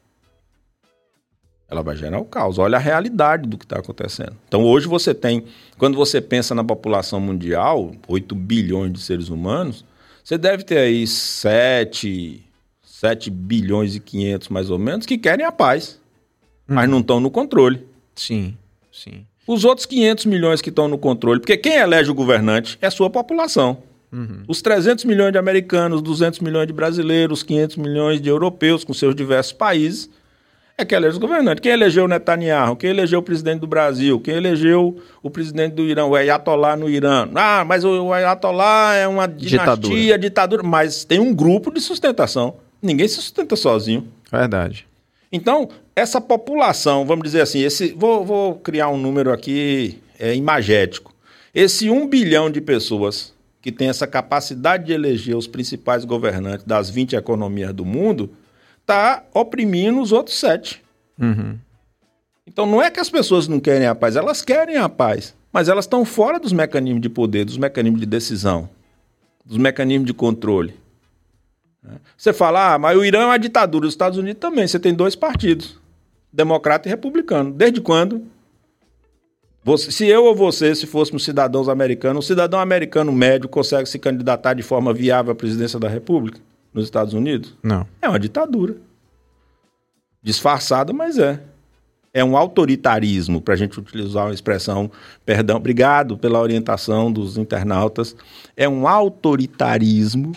ela vai gerar o caos. Olha a realidade do que está acontecendo. Então, hoje você tem, quando você pensa na população mundial, 8 bilhões de seres humanos, você deve ter aí 7, 7 bilhões e 500 mais ou menos que querem a paz, mas não estão no controle. Sim, sim. Os outros 500 milhões que estão no controle, porque quem elege o governante é a sua população. Os 300 milhões de americanos, 200 milhões de brasileiros, 500 milhões de europeus com seus diversos países, é que elege o governante. Quem elegeu o Netanyahu? Quem elegeu o presidente do Brasil? Quem elegeu o presidente do Irã? O Ayatollah no Irã? Ah, mas o Ayatollah é uma dinastia, Ditadura. ditadura. Mas tem um grupo de sustentação. Ninguém se sustenta sozinho. Verdade. Então, essa população, vamos dizer assim, esse, vou, vou criar um número aqui é, imagético. Esse um bilhão de pessoas que tem essa capacidade de eleger os principais governantes das 20 economias do mundo, está oprimindo os outros sete. Uhum. Então, não é que as pessoas não querem a paz, elas querem a paz, mas elas estão fora dos mecanismos de poder, dos mecanismos de decisão, dos mecanismos de controle. Você fala, ah, mas o Irã é uma ditadura, os Estados Unidos também. Você tem dois partidos, democrata e republicano. Desde quando? Você- se eu ou você, se fôssemos cidadãos americanos, um cidadão americano médio consegue se candidatar de forma viável à presidência da República nos Estados Unidos? Não. É uma ditadura. Disfarçada, mas é. É um autoritarismo, para a gente utilizar uma expressão, perdão, obrigado pela orientação dos internautas. É um autoritarismo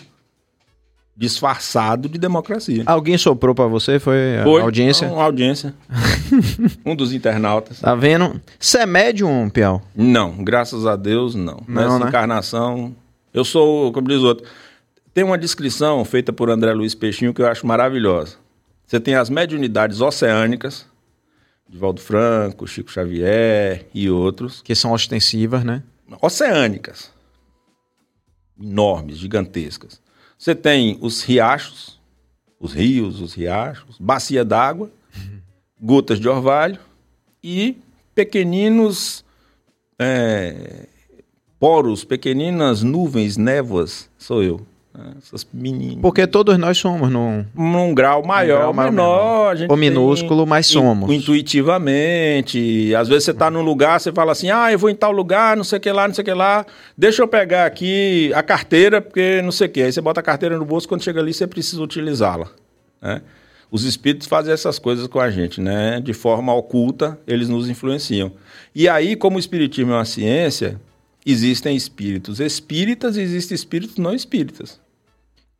disfarçado de democracia. Alguém soprou pra você? Foi a Foi audiência? Uma audiência. [laughs] um dos internautas. Tá vendo? Você é médium, Piau? Não, graças a Deus, não. Não, Nessa né? encarnação, eu sou, como diz o outro, tem uma descrição feita por André Luiz Peixinho que eu acho maravilhosa. Você tem as mediunidades oceânicas, de Valdo Franco, Chico Xavier e outros, Que são ostensivas, né? oceânicas, enormes, gigantescas. Você tem os riachos, os rios, os riachos, bacia d'água, gotas de orvalho e pequeninos é, poros, pequeninas nuvens, névoas, sou eu. Né? Essas meninas. Porque todos nós somos num, Num grau maior grau menor, gente ou minúsculo, mas somos. Intuitivamente. Às vezes você está num lugar, você fala assim, ah, eu vou em tal lugar, não sei o que lá, não sei o que lá. Deixa eu pegar aqui a carteira, porque não sei o que. Aí você bota a carteira no bolso, quando chega ali você precisa utilizá-la. né? Os espíritos fazem essas coisas com a gente, né? De forma oculta, eles nos influenciam. E aí, como o espiritismo é uma ciência, existem espíritos espíritas e existem espíritos não espíritas.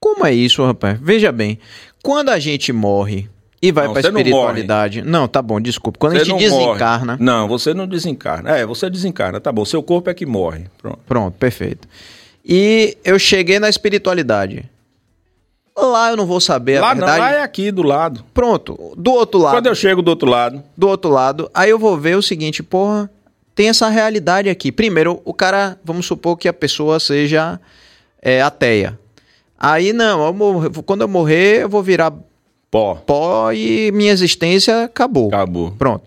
Como é isso, rapaz? Veja bem, quando a gente morre e vai Não, pra você não espiritualidade. Não, tá bom, desculpa. Quando a Você gente não morre. desencarna. Não, você não desencarna. É, você desencarna, tá bom. Seu corpo é que morre. Pronto. Pronto, perfeito. E eu cheguei na espiritualidade. Lá eu não vou saber a lá não, verdade. lá é aqui do lado. Pronto, do outro lado. Quando eu chego do outro lado, do outro lado, aí eu vou ver o seguinte, porra, tem essa realidade aqui. Primeiro, o cara, vamos supor que a pessoa seja é, ateia. Aí não, eu morro- quando eu morrer, eu vou virar pó, pó e minha existência acabou. acabou. Pronto.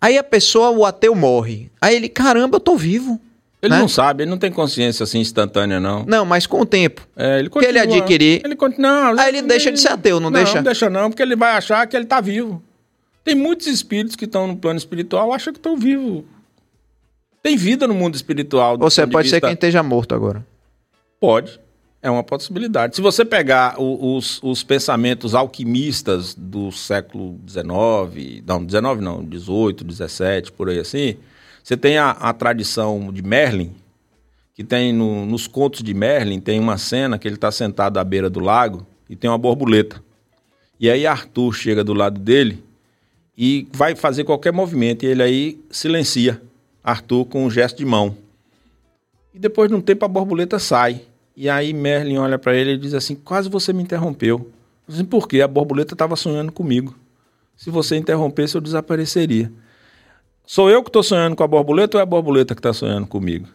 Aí a pessoa, o ateu morre. Aí ele, caramba, eu tô vivo. Ele né? não sabe, ele não tem consciência assim instantânea, não. Não, mas com o tempo. É, ele Que ele continua- adquirir- Ele continua. Aí ele deixa de ser ateu, não deixa? Não, deixa não, porque ele vai achar que ele tá vivo. Tem muitos espíritos que estão no plano espiritual acham que estão vivos. Tem vida no mundo espiritual. Você pode ser vista- quem esteja morto agora. Pode. É uma possibilidade. Se você pegar o, os, os, pensamentos alquimistas do século XIX, não, XIX não, XVIII, XVII, por aí assim, você tem a, a tradição de Merlin, que tem no, nos contos de Merlin, tem uma cena que ele está sentado à beira do lago e tem uma borboleta. E aí Arthur chega do lado dele e vai fazer qualquer movimento, e ele aí silencia Arthur com um gesto de mão. E depois de um tempo a borboleta sai. E aí Merlin olha para ele e diz assim: Quase você me interrompeu. Assim, Por quê? A borboleta estava sonhando comigo. Se você interrompesse, eu desapareceria. Sou eu que estou sonhando com a borboleta ou é a borboleta que está sonhando comigo?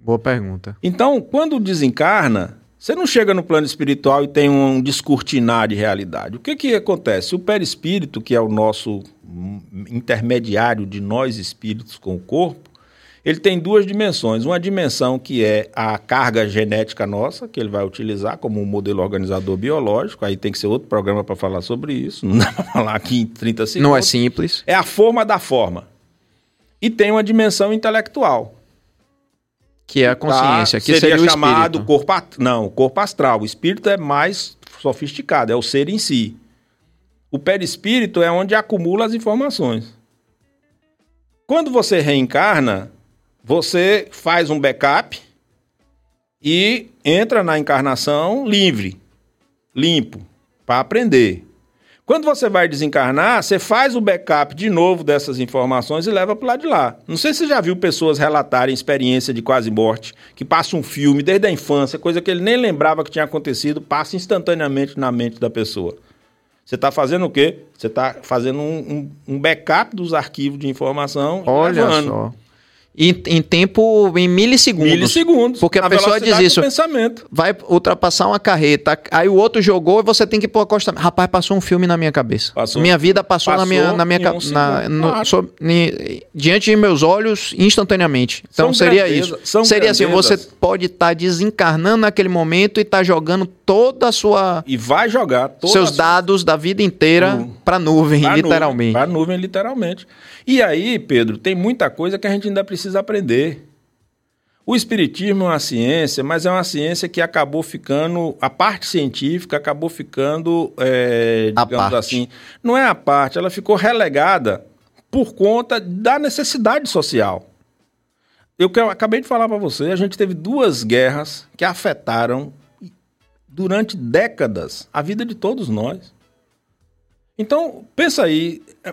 Boa pergunta. Então, quando desencarna, você não chega no plano espiritual e tem um descortinar de realidade. O que, que acontece? O perispírito, que é o nosso intermediário de nós espíritos com o corpo, ele tem duas dimensões. Uma dimensão que é a carga genética nossa, que ele vai utilizar como um modelo organizador biológico. Aí tem que ser outro programa para falar sobre isso. Não dá [laughs] para falar aqui em 30 segundos. Não é simples. É a forma da forma. E tem uma dimensão intelectual. Que é a consciência, que seria, seria chamado corpo não, corpo astral. O espírito é mais sofisticado, é o ser em si. O perispírito é onde acumula as informações. Quando você reencarna, você faz um backup e entra na encarnação livre, limpo, para aprender. Quando você vai desencarnar, você faz o backup de novo dessas informações e leva para lado de lá. Não sei se você já viu pessoas relatarem experiência de quase morte, que passa um filme desde a infância, coisa que ele nem lembrava que tinha acontecido, passa instantaneamente na mente da pessoa. Você está fazendo o quê? Você está fazendo um, um, um, backup dos arquivos de informação. Olha levando. só. Em, em, tempo, em milissegundos. Milissegundos. Porque a pessoa diz isso. Pensamento. Vai ultrapassar uma carreta, aí o outro jogou e você tem que pôr acostamento. Rapaz, passou um filme na minha cabeça. Passou. Minha vida passou, passou na minha, na minha um so, ni, diante de meus olhos instantaneamente. Então são seria grandeza, isso. Seria grandezas. assim, você pode estar tá desencarnando naquele momento e estar tá jogando toda a sua e vai jogar seus dados da vida inteira para nuvem, pra literalmente. Para nuvem, literalmente. E aí, Pedro, tem muita coisa que a gente ainda precisa aprender. O espiritismo é uma ciência, mas é uma ciência que acabou ficando, a parte científica acabou ficando, é, digamos assim, não é a parte, ela ficou relegada por conta da necessidade social. Eu, eu acabei de falar para você, a gente teve duas guerras que afetaram durante décadas a vida de todos nós. Então, pensa aí, é,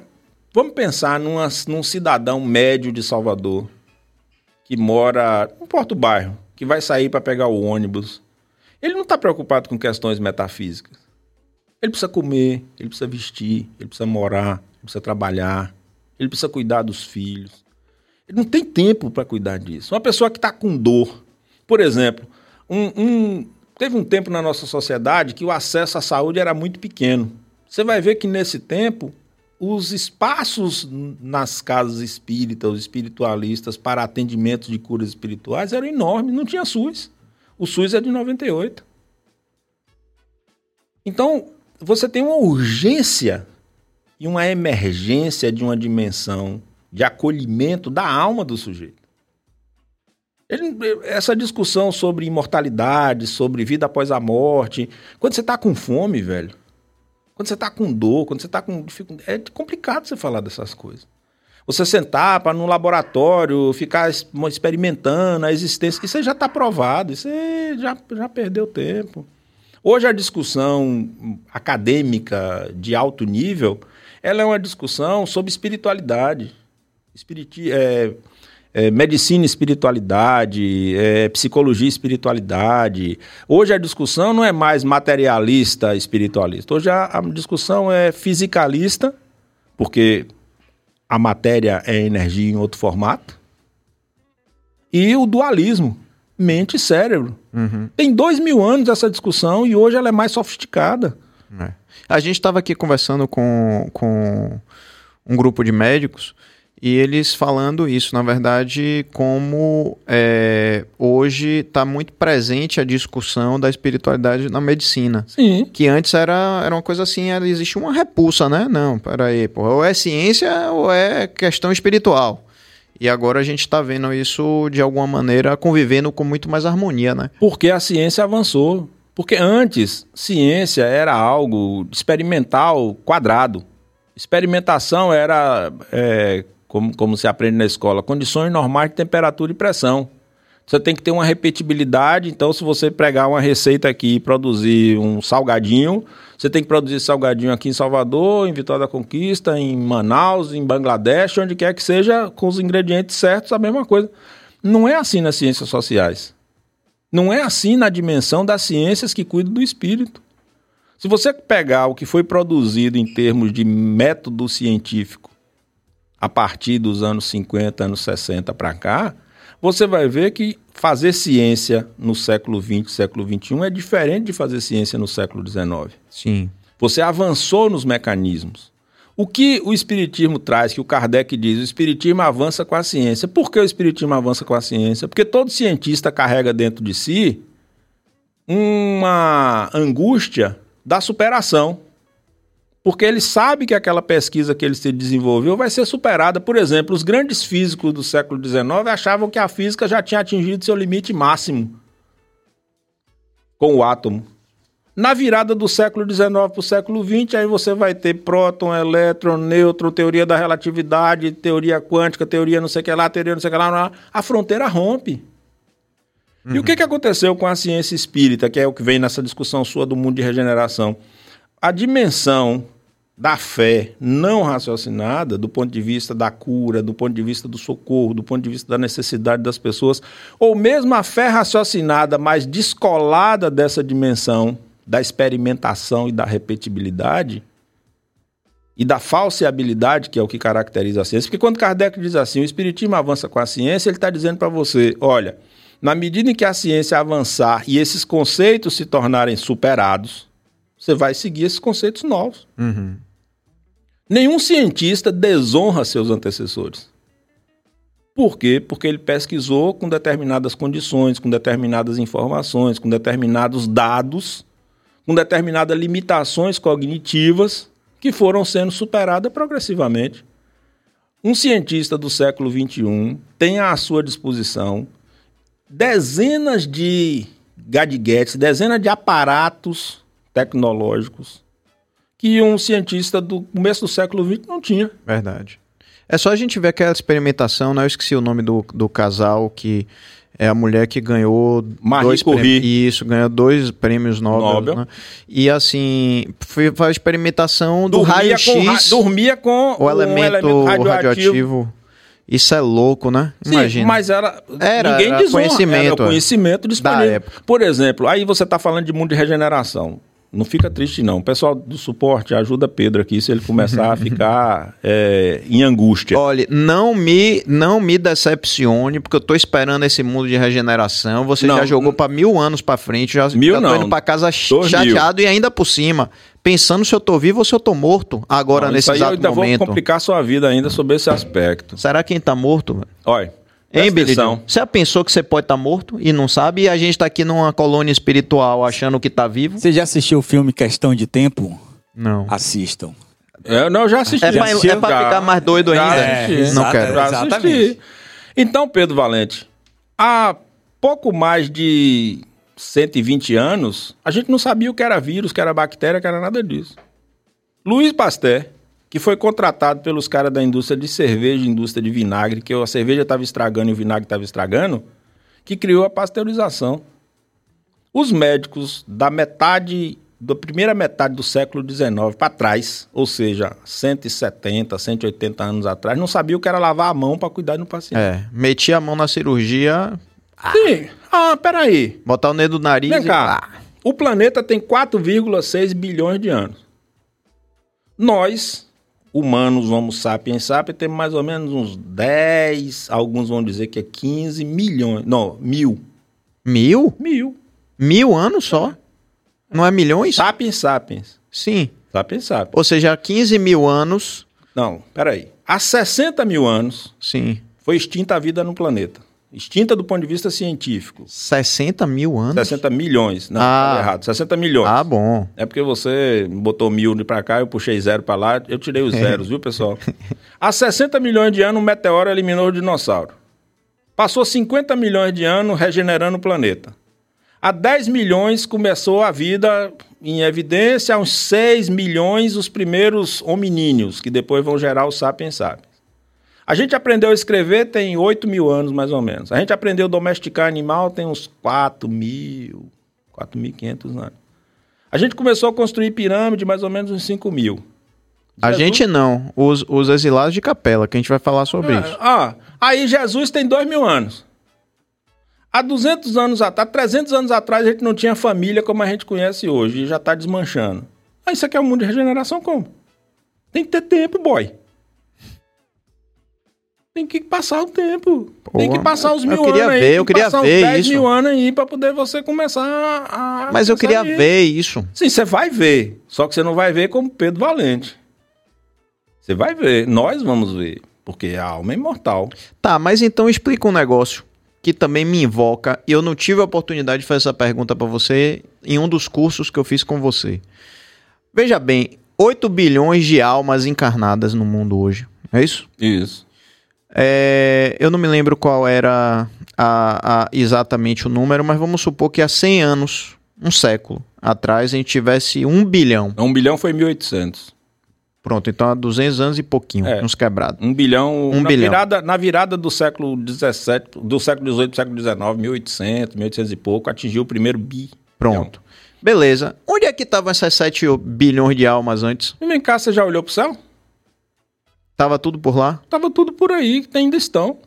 vamos pensar numa, num cidadão médio de Salvador que mora no Porto Bairro, que vai sair para pegar o ônibus. Ele não está preocupado com questões metafísicas. Ele precisa comer, ele precisa vestir, ele precisa morar, ele precisa trabalhar, ele precisa cuidar dos filhos. Ele não tem tempo para cuidar disso. Uma pessoa que está com dor, por exemplo, um, um, Teve um tempo na nossa sociedade que o acesso à saúde era muito pequeno. Você vai ver que nesse tempo os espaços nas casas espíritas, os espiritualistas para atendimento de curas espirituais eram enormes, não tinha SUS. O SUS é de 98. Então, você tem uma urgência e uma emergência de uma dimensão de acolhimento da alma do sujeito. Ele, essa discussão sobre imortalidade, sobre vida após a morte, quando você está com fome, velho, quando você está com dor, quando você está com dificuldade, é complicado você falar dessas coisas. Você sentar para no laboratório, ficar experimentando a existência, isso já está provado, isso já, já perdeu tempo. Hoje a discussão acadêmica de alto nível, ela é uma discussão sobre espiritualidade. Espiriti é, é, medicina e espiritualidade, é, psicologia e espiritualidade. Hoje a discussão não é mais materialista espiritualista. Hoje a, a discussão é fisicalista, porque a matéria é energia em outro formato. E o dualismo, mente e cérebro. Uhum. Tem dois mil anos essa discussão e hoje ela é mais sofisticada. É. A gente estava aqui conversando com, com um grupo de médicos e eles falando isso, na verdade, como é, hoje está muito presente a discussão da espiritualidade na medicina. Sim. Que antes era, era uma coisa assim, era, existe uma repulsa, né? Não, peraí, pô, ou é ciência ou é questão espiritual. E agora a gente está vendo isso de alguma maneira convivendo com muito mais harmonia, né? Porque a ciência avançou. Porque antes, ciência era algo experimental quadrado. Experimentação era, é, como, como se aprende na escola, condições normais de temperatura e pressão. Você tem que ter uma repetibilidade. Então, se você pregar uma receita aqui e produzir um salgadinho, você tem que produzir salgadinho aqui em Salvador, em Vitória da Conquista, em Manaus, em Bangladesh, onde quer que seja, com os ingredientes certos, a mesma coisa. Não é assim nas ciências sociais. Não é assim na dimensão das ciências que cuidam do espírito. Se você pegar o que foi produzido em termos de método científico a partir dos anos 50, anos 60 para cá, você vai ver que fazer ciência no século XX, século XXI é diferente de fazer ciência no século XIX. Sim. Você avançou nos mecanismos. O que o Espiritismo traz, que o Kardec diz, o Espiritismo avança com a ciência. Por que o Espiritismo avança com a ciência? Porque todo cientista carrega dentro de si uma angústia da superação porque ele sabe que aquela pesquisa que ele se desenvolveu vai ser superada. Por exemplo, os grandes físicos do século XIX achavam que a física já tinha atingido seu limite máximo com o átomo. Na virada do século XIX para o século XX, aí você vai ter próton, elétron, nêutron, teoria da relatividade, teoria quântica, teoria não sei o que lá, teoria não sei o que lá. A fronteira rompe. Uhum. E o que, que aconteceu com a ciência espírita, que é o que vem nessa discussão sua do mundo de regeneração? A dimensão da fé não raciocinada, do ponto de vista da cura, do ponto de vista do socorro, do ponto de vista da necessidade das pessoas, ou mesmo a fé raciocinada, mas descolada dessa dimensão da experimentação e da repetibilidade e da falseabilidade, que é o que caracteriza a ciência. Porque quando Kardec diz assim, o espiritismo avança com a ciência, ele está dizendo para você, olha, na medida em que a ciência avançar e esses conceitos se tornarem superados, você vai seguir esses conceitos novos. Uhum. Nenhum cientista desonra seus antecessores. Por quê? Porque ele pesquisou com determinadas condições, com determinadas informações, com determinados dados, com determinadas limitações cognitivas que foram sendo superadas progressivamente. Um cientista do século XXI tem à sua disposição dezenas de gadgets, dezenas de aparatos tecnológicos que um cientista do começo do século XX não tinha. Verdade. É só a gente ver aquela experimentação, né? Eu esqueci o nome do, do casal que é a mulher que ganhou Marie dois Curie. prêmios, isso, ganhou dois prêmios Nobel, Nobel. né? E assim, foi foi a experimentação do Dormia raio-x, com, ra- dormia com o um elemento, radioativo. Isso é louco, né? Sim, Imagina. mas era, Era, ninguém era desonra, conhecimento, era é. conhecimento disponível. Da época. Por exemplo, aí você está falando de mundo de regeneração. Não fica triste, não. O pessoal do suporte ajuda Pedro aqui se ele começar a [laughs] ficar é, em angústia. Olha, não me, não me decepcione, porque eu tô esperando esse mundo de regeneração. Você Não, já jogou pra mil anos pra frente, já, Mil já tô não, indo pra casa chateado e ainda por cima, pensando se eu tô vivo ou se eu tô morto agora Não, nesse isso aí eu exato ainda momento. vou complicar sua vida ainda sobre esse aspecto. Será quem tá morto? Olha, Hein, Billy? Você já pensou que você pode estar morto e não sabe? E a gente tá aqui numa colônia espiritual achando que tá vivo? Você já assistiu o filme Questão de Tempo? Não. Assistam. Eu, não, eu já assisti. É pra, assistiu? é pra Já- ficar mais doido já ainda? assisti. não quero. Já Exatamente. assisti. Então, Pedro Valente, há pouco mais de 120 anos, a gente não sabia o que era vírus, o que era bactéria, o que era nada disso. Luiz Pasteur, que foi contratado pelos caras da indústria de cerveja, indústria de vinagre, que a cerveja estava estragando e o vinagre estava estragando, que criou a pasteurização. Os médicos da metade, da primeira metade do século XIX para trás, ou seja, 170, 180 anos atrás, não sabiam o que era lavar a mão para cuidar do paciente. É, meti a mão na cirurgia, Sim. Ah, peraí. botar o dedo no nariz Vem e... cá. Ah, O planeta tem 4,6 bilhões de anos. Nós, humanos, homo sapiens sapiens, temos mais ou menos uns 10, alguns vão dizer que é 15 milhões. Não, mil. Mil? Mil. Mil anos só? Não é milhões? Sapiens sapiens. Sim. Sapiens sapiens. Ou seja, 15 mil anos. Não, peraí. Há 60 mil anos Sim. foi extinta a vida no planeta. Extinta do ponto de vista científico. 60 mil anos? 60 milhões. Não, Ah. falei errado. 60 milhões. Ah, bom. É porque você botou mil pra cá, eu puxei zero pra lá, eu tirei os [laughs] zeros, viu, pessoal? Há 60 milhões de anos, um meteoro eliminou o dinossauro. Passou 50 milhões de anos regenerando o planeta. Há 10 milhões começou a vida em evidência, há uns 6 milhões os primeiros hominíneos, que depois vão gerar os sapiens sapiens. A gente aprendeu a escrever tem 8 mil anos, mais ou menos. A gente aprendeu a domesticar animal tem uns 4 mil, 4.500 anos. A gente começou a construir pirâmide mais ou menos uns 5 mil. A Jesus- gente não. Os, os exilados de capela, que a gente vai falar sobre isso. Ah, aí Jesus tem 2 mil anos. Há 200 anos atrás, 300 anos atrás, a gente não tinha família como a gente conhece hoje e já está desmanchando. Ah, isso aqui é um mundo de regeneração como? Tem que ter tempo, boy. Tem que passar o tempo. Tem Porra, que passar os eu mil queria anos aí. ver, tem eu que queria passar ver uns 10 isso. mil anos aí para poder você começar a... Mas eu queria nisso. ver isso. Sim, você vai ver. Só que você não vai ver como Pedro Valente. Você vai ver. Nós vamos ver. Porque a alma é imortal. Tá, mas então explica um negócio que também me invoca e eu não tive a oportunidade de fazer essa pergunta pra você em um dos cursos que eu fiz com você. Veja bem, 8 bilhões de almas encarnadas no mundo hoje. É isso? Isso. É, eu não me lembro qual era a- a- exatamente o número, mas vamos supor que há 100 anos, um século atrás, a gente tivesse 1 bilhão. Um bilhão foi 1.800. Pronto, então há 200 anos e pouquinho, É. uns quebrados. Um bilhão. Um na, bilhão. Virada, na virada do século XVII, do século XVIII pro século XIX, 1800, 1800 e pouco, atingiu o primeiro bi. Pronto. Beleza. Onde é que estavam essas 7 bilhões de almas antes? E vem cá, você já olhou pro céu? Tava tudo por lá? Tava tudo por aí, que ainda estão.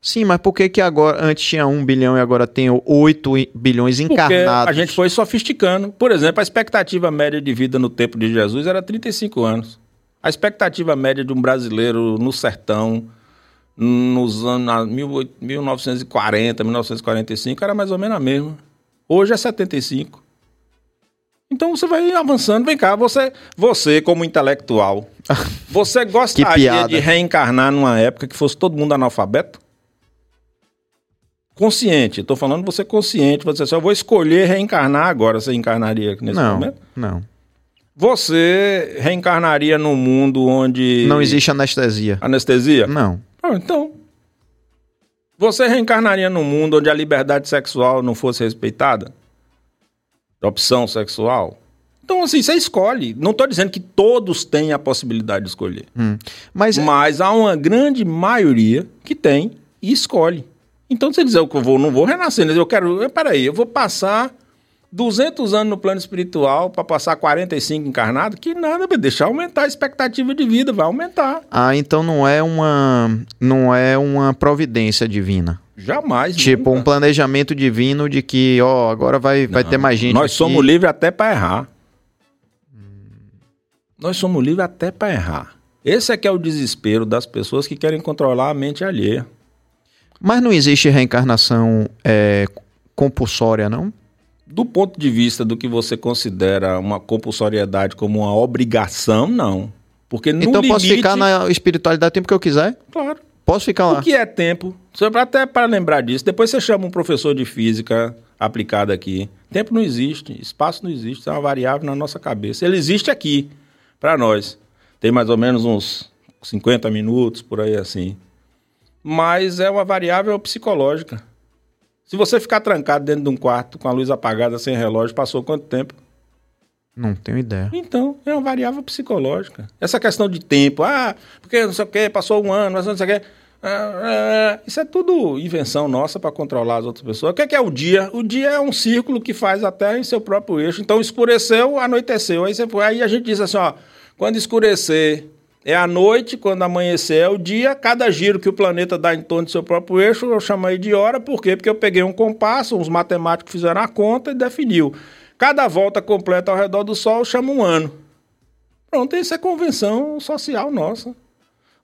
Sim, mas por que que agora, antes tinha 1 bilhão e agora tem 8 bilhões Porque encarnados? a gente foi sofisticando. Por exemplo, a expectativa média de vida no tempo de Jesus era 35 anos. A expectativa média de um brasileiro no sertão, nos anos na 18- 1940, 1945, era mais ou menos a mesma. Hoje é 75. Então você vai avançando. Vem cá, você, você como intelectual, [laughs] você gostaria de reencarnar numa época que fosse todo mundo analfabeto? Consciente, estou falando você consciente, você só vou escolher reencarnar agora, você encarnaria nesse não, momento? não. Você reencarnaria num mundo onde Não existe anestesia. anestesia? Não. Ah, então. Você reencarnaria num mundo onde a liberdade sexual não fosse respeitada? Opção sexual? Então, assim, você escolhe. Não estou dizendo que todos têm a possibilidade de escolher. Mas Mas há uma grande maioria que tem e escolhe. Então, você dizer que eu vou, não vou renascer, né? eu quero. Peraí, eu vou passar 200 anos no plano espiritual para passar 45 encarnado? Que nada, vai deixar aumentar a expectativa de vida, vai aumentar. ah, então não é uma não é uma providência divina. Jamais. Tipo, um nunca. planejamento divino de que, ó, agora vai, vai ter mais gente. Nós aqui. somos livres até para errar. Nós somos livres até para errar. Esse é que é o desespero das pessoas que querem controlar a mente alheia. Mas não existe reencarnação é, compulsória, não? Do ponto de vista do que você considera uma compulsoriedade como uma obrigação, não. Porque no então eu limite... posso ficar na espiritualidade o tempo que eu quiser? Claro. Posso ficar lá. O que é tempo? Até para lembrar disso. Depois você chama um professor de física aplicada aqui. Tempo não existe, espaço não existe. É uma variável na nossa cabeça. Ele existe aqui, para nós. Tem mais ou menos uns 50 minutos, por aí assim. Mas é uma variável psicológica. Se você ficar trancado dentro de um quarto com a luz apagada, sem relógio, passou quanto tempo? Não tenho ideia. Então, é uma variável psicológica. Essa questão de tempo, ah, porque não sei o quê, passou um ano, mas não sei o quê. Ah, ah, isso é tudo invenção nossa para controlar as outras pessoas. O que é, que é o dia? O dia é um círculo que faz a Terra em seu próprio eixo. Então, escureceu, anoiteceu. Aí, você aí a gente diz assim, ó, quando escurecer é a noite, quando amanhecer é o dia. Cada giro que o planeta dá em torno do seu próprio eixo, eu chamei de hora. Por quê? Porque eu peguei um compasso, uns matemáticos fizeram a conta e definiu. Cada volta completa ao redor do Sol chama um ano. Pronto, isso é convenção social nossa.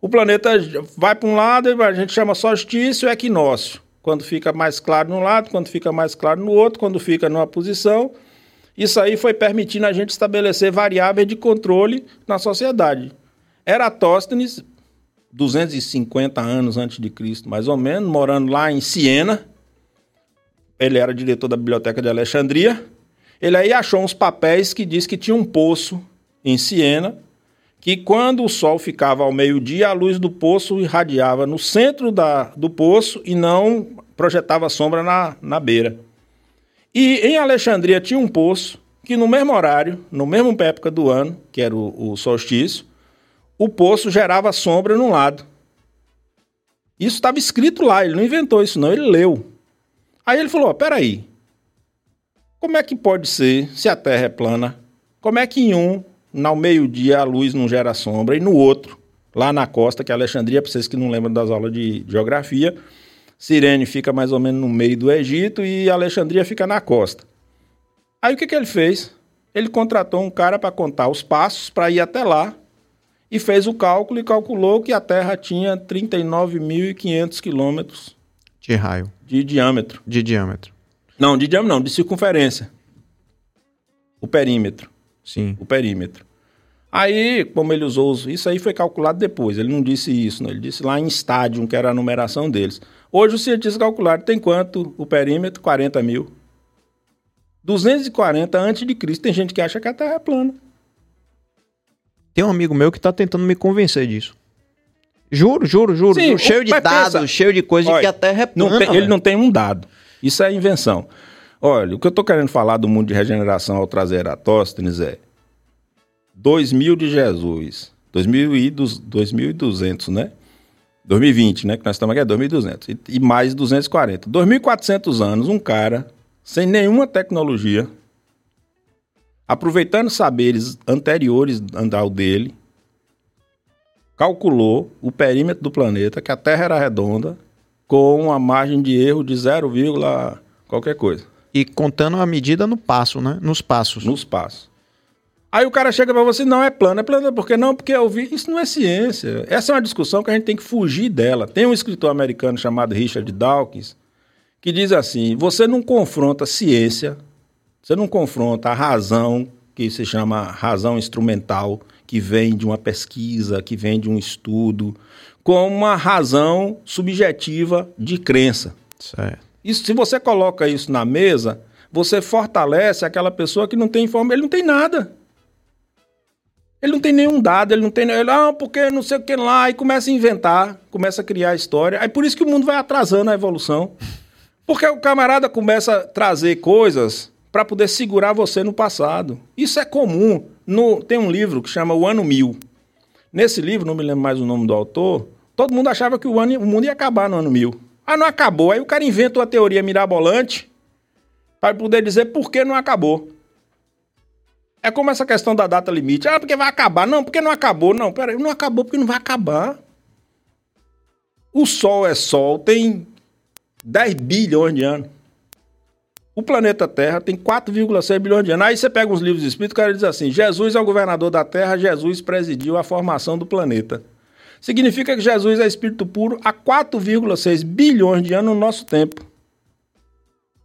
O planeta vai para um lado, a gente chama solstício equinócio. Quando fica mais claro num lado, quando fica mais claro no outro, quando fica numa posição. Isso aí foi permitindo a gente estabelecer variáveis de controle na sociedade. Eratóstenes 250 anos antes de Cristo, mais ou menos, morando lá em Siena. Ele era diretor da Biblioteca de Alexandria. Ele aí achou uns papéis que diz que tinha um poço em Siena, que quando o sol ficava ao meio-dia, a luz do poço irradiava no centro da, do poço e não projetava sombra na, na beira. E em Alexandria tinha um poço que no mesmo horário, no mesmo época do ano, que era o, o solstício, o poço gerava sombra num lado. Isso estava escrito lá, ele não inventou isso não, ele leu. Aí ele falou, peraí, como é que pode ser, se a Terra é plana, como é que em um, ao meio-dia, a luz não gera sombra, e no outro, lá na costa, que é Alexandria, para vocês que não lembram das aulas de geografia, Sirene fica mais ou menos no meio do Egito e Alexandria fica na costa. Aí o que, que ele fez? Ele contratou um cara para contar os passos para ir até lá e fez o cálculo e calculou que a Terra tinha 39.500 quilômetros de raio, de diâmetro. De diâmetro. Não, de diâmetro não, de circunferência. O perímetro. Sim. O perímetro. Aí, como ele usou isso aí foi calculado depois. Ele não disse isso, não. ele disse lá em estádio, que era a numeração deles. Hoje os cientistas calcularam tem quanto o perímetro? 40 mil. 240 antes de Cristo. Tem gente que acha que a Terra é plana. Tem um amigo meu que está tentando me convencer disso. Juro, juro, juro. Sim, juro. Cheio de dados, pensa, cheio de coisa de que a Terra é plana. Não tem, ele não tem um dado. Isso é invenção. Olha, o que eu estou querendo falar do mundo de regeneração ao trazer Eratóstenes é 2000 de Jesus, 2200, né? 2020, né? Que nós estamos aqui é 2200. E, e mais 240. 2400 anos, um cara sem nenhuma tecnologia, aproveitando saberes anteriores ao dele, calculou o perímetro do planeta, que a Terra era redonda, com uma margem de erro de 0, qualquer coisa. E contando a medida no passo, né? Nos passos. Nos passos. Aí o cara chega para você, não é plano, é plano, por que não? Porque eu vi, isso não é ciência. Essa é uma discussão que a gente tem que fugir dela. Tem um escritor americano chamado Richard Dawkins, que diz assim: você não confronta ciência, você não confronta a razão, que se chama razão instrumental, que vem de uma pesquisa, que vem de um estudo, com uma razão subjetiva de crença. Certo. Isso, se você coloca isso na mesa, você fortalece aquela pessoa que não tem informação, ele não tem nada. Ele não tem nenhum dado, ele não tem. Ele, ah, porque não sei o que lá, e começa a inventar, começa a criar história. Aí por isso que o mundo vai atrasando a evolução. Porque o camarada começa a trazer coisas para poder segurar você no passado. Isso é comum. No, tem um livro que chama O Ano Mil. Nesse livro, não me lembro mais o nome do autor, todo mundo achava que o, ano, o mundo ia acabar no ano mil. Ah, não acabou. Aí o cara inventa uma teoria mirabolante para poder dizer por que não acabou. É como essa questão da data limite. Ah, porque vai acabar. Não, porque não acabou. Não, peraí, não acabou porque não vai acabar. O Sol é Sol, tem 10 bilhões de anos. O planeta Terra tem 4,6 bilhões de anos. Aí você pega uns livros espíritos, o cara diz assim: Jesus é o governador da Terra, Jesus presidiu a formação do planeta. Significa que Jesus é espírito puro há 4,6 bilhões de anos no nosso tempo.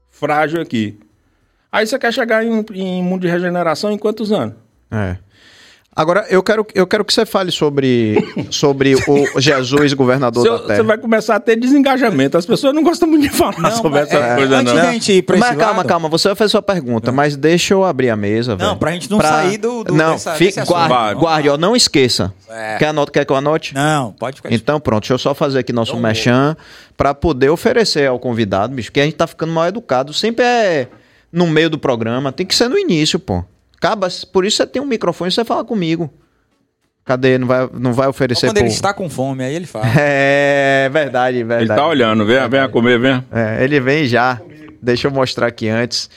Frágil aqui. Aí você quer chegar em, em mundo de regeneração em quantos anos? É. Agora, eu quero, eu quero que você fale sobre, [laughs] sobre o Jesus, governador da Terra. Você vai começar a ter desengajamento. As pessoas não gostam muito de falar não, sobre essa é, coisa, antes não. Gente ir pra mas calma, lado, calma. Você vai fazer sua pergunta, mas deixa eu abrir a mesa, velho. Não, pra gente não pra... sair do, do Não, dessa, fique, guarde, guarde, ó, não esqueça. É. Quer, anote, quer que eu anote? Não, pode ficar. Então pronto, deixa eu só fazer aqui nosso mechan pra poder oferecer ao convidado, bicho, porque a gente tá ficando mal educado. Sempre é no meio do programa, tem que ser no início, pô. Acaba, por isso você tem um microfone e você fala comigo. Cadê? Não vai, não vai oferecer Quando por... ele está com fome, aí ele fala. [laughs] É verdade, verdade. Ele tá olhando, vem, vem comer, vem. É, ele vem já. Deixa eu mostrar aqui antes.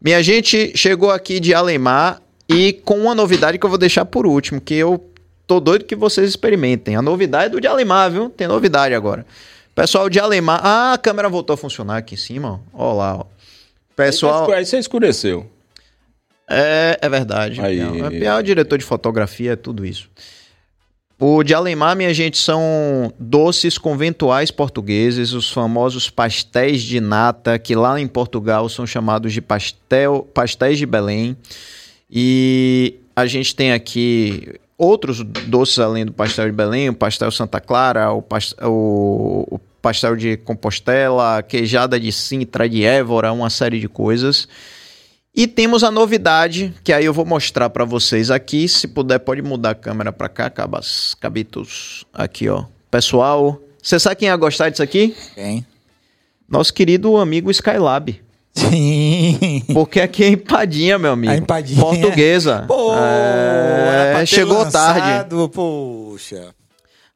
Minha gente chegou aqui de Alemar e com uma novidade que eu vou deixar por último, que eu tô doido que vocês experimentem. A novidade é do de Alemar, viu? Tem novidade agora. Pessoal de Alemar. Ah, a câmera voltou a funcionar aqui em cima, ó. Ó lá, ó. Pessoal. Aí você escureceu. É, é verdade. Aí... É o diretor de fotografia, é tudo isso. O de Alemar, minha gente, são doces conventuais portugueses, os famosos pastéis de nata, que lá em Portugal são chamados de pastel, pastéis de Belém. E a gente tem aqui outros doces além do pastel de Belém, o pastel Santa Clara, o, pas- o- o pastel de Compostela, queijada de Sintra, de Évora, uma série de coisas. E temos a novidade, que aí eu vou mostrar pra vocês aqui. Se puder, pode mudar a câmera pra cá, cabas, cabitos. Aqui, ó. Pessoal, você sabe quem ia gostar disso aqui? Quem? Nosso querido amigo Skylab. Sim. Porque aqui é empadinha, meu amigo. A empadinha. Portuguesa. Pô, é, ter chegou tarde. lançado, Poxa.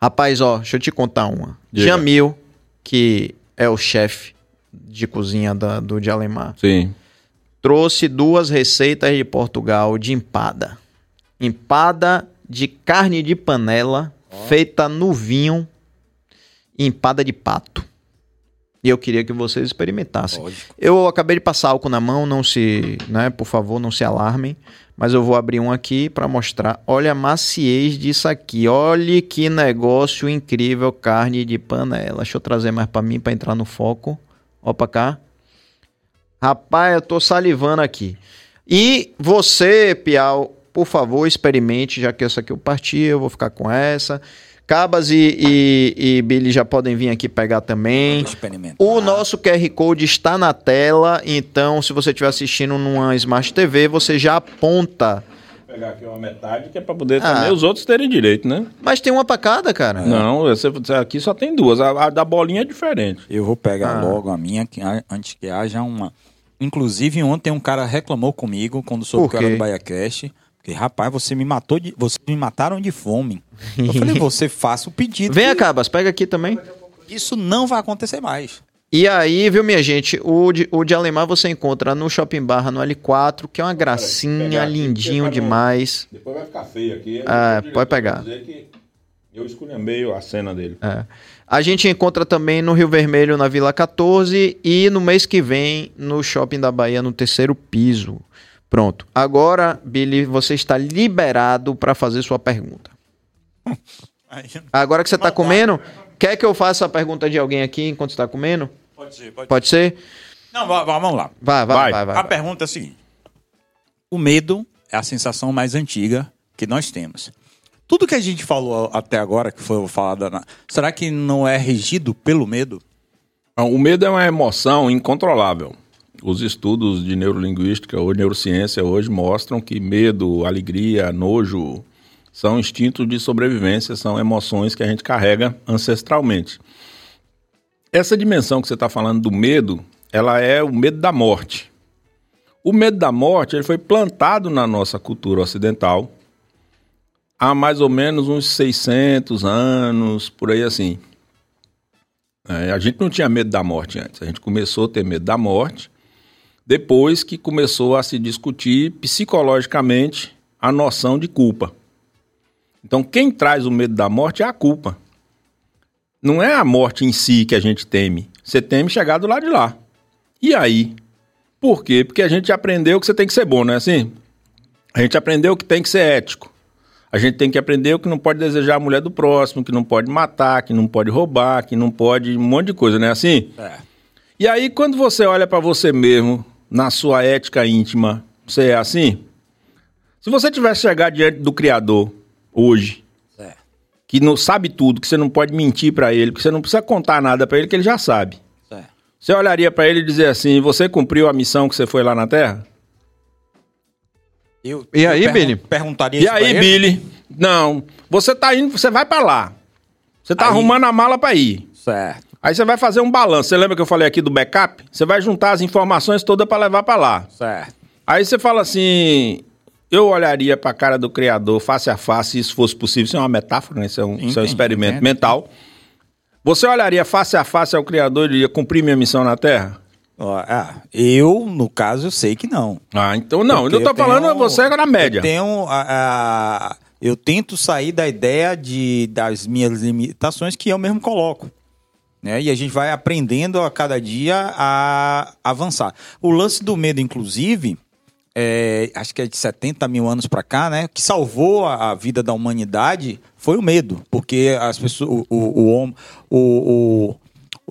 Rapaz, ó, deixa eu te contar uma. Diga. Jamil, que é o chefe de cozinha da- do de Alemar, Sim. Trouxe duas receitas de Portugal de empada. Empada de carne de panela, feita no vinho, e empada de pato. E eu queria que vocês experimentassem. Lógico. Eu acabei de passar álcool na mão, não se, né, por favor, não se alarmem, mas eu vou abrir um aqui para mostrar. Olha a maciez disso aqui. Olha que negócio incrível, carne de panela. Deixa eu trazer mais para mim para entrar no foco. Ó pra cá. Rapaz, eu tô salivando aqui. E você, Piau, por favor, experimente, já que essa aqui eu parti, eu vou ficar com essa. Cabas e, e, e Billy já podem vir aqui pegar também. Experimentar. O nosso QR Code está na tela, então se você estiver assistindo numa Smart TV, você já aponta. Vou pegar aqui uma metade que é pra poder Ah. também os outros terem direito, né? Mas tem uma pra cada, cara. Não, você, aqui só tem duas. A, a da bolinha é diferente. Eu vou pegar Ah. logo a minha, que antes que haja uma. Inclusive, ontem um cara reclamou comigo quando soube que eu era do BaiaCast. Porque, rapaz, você me matou de. Vocês me mataram de fome. Eu falei, [laughs] você faça o pedido. Vem que cá, Cabas, pega aqui também. Isso não vai acontecer mais. E aí, viu, minha gente, o de, o de Alemar você encontra no Shopping Barra, no L4, que é uma gracinha, aqui, lindinho demais. Depois vai ficar feio aqui. Ah, O diretor pode pegar. vai dizer que Eu esculhambei a cena dele. É. A gente encontra também no Rio Vermelho, na Vila 14, e no mês que vem no Shopping da Bahia, no terceiro piso. Pronto. Agora, Billy, você está liberado para fazer sua pergunta. [laughs] Agora que você está comendo, quer que eu faça a pergunta de alguém aqui enquanto está comendo? Pode ser, pode Pode ser? Não, va- va- vamos lá. Vai, vai, Vai. vai. vai, a vai. pergunta é a seguinte: o medo é a sensação mais antiga que nós temos. Tudo que a gente falou até agora, que foi falado, será que não é regido pelo medo? O medo é uma emoção incontrolável. Os estudos de neurolinguística ou neurociência hoje mostram que medo, alegria, nojo são instintos de sobrevivência, são emoções que a gente carrega ancestralmente. Essa dimensão que você está falando do medo, ela é o medo da morte. O medo da morte ele foi plantado na nossa cultura ocidental há mais ou menos uns 600 anos, por aí assim. É, a gente não tinha medo da morte antes. A gente começou a ter medo da morte depois que começou a se discutir psicologicamente a noção de culpa. Então, quem traz o medo da morte é a culpa. Não é a morte em si que a gente teme. Você teme chegar do lado de lá. E aí? Por quê? Porque a gente aprendeu que você tem que ser bom, não é assim? A gente aprendeu que tem que ser ético. A gente tem que aprender que não pode desejar a mulher do próximo, que não pode matar, que não pode roubar, que não pode um monte de coisa, não é assim? É. E aí, quando você olha pra você mesmo, na sua ética íntima, você é assim? Se você tivesse chegar diante do Criador hoje, É. que não sabe tudo, que você não pode mentir pra ele, que você não precisa contar nada pra ele, que ele já sabe. É. Você olharia pra ele e dizer assim: você cumpriu a missão que você foi lá na Terra? Eu, E eu aí, Billy? Perguntaria E aí? Billy? Não, você tá indo, você vai pra lá. Você tá Aí- arrumando a mala pra ir. Certo. Aí você vai fazer um balanço. Você lembra que eu falei aqui do backup? Você vai juntar as informações todas pra levar pra lá. Certo. Aí você fala assim: eu olharia pra cara do Criador face a face, se isso fosse possível. Isso é uma metáfora, né? Isso é um, isso é um Entendi, experimento entendi. mental. Você olharia face a face ao Criador e diria: cumprir minha missão na Terra? Ah, eu, no caso, eu sei que não. Ah, então não. Porque eu não tô falando tenho- você na média. Eu tenho a, a- eu tento sair da ideia de das minhas limitações que eu mesmo coloco. Né? E a gente vai aprendendo a cada dia a avançar. O lance do medo, inclusive, é, acho que é de 70 mil anos para cá, né? Que salvou a, a vida da humanidade foi o medo. Porque as pessoas, o, o, o- o-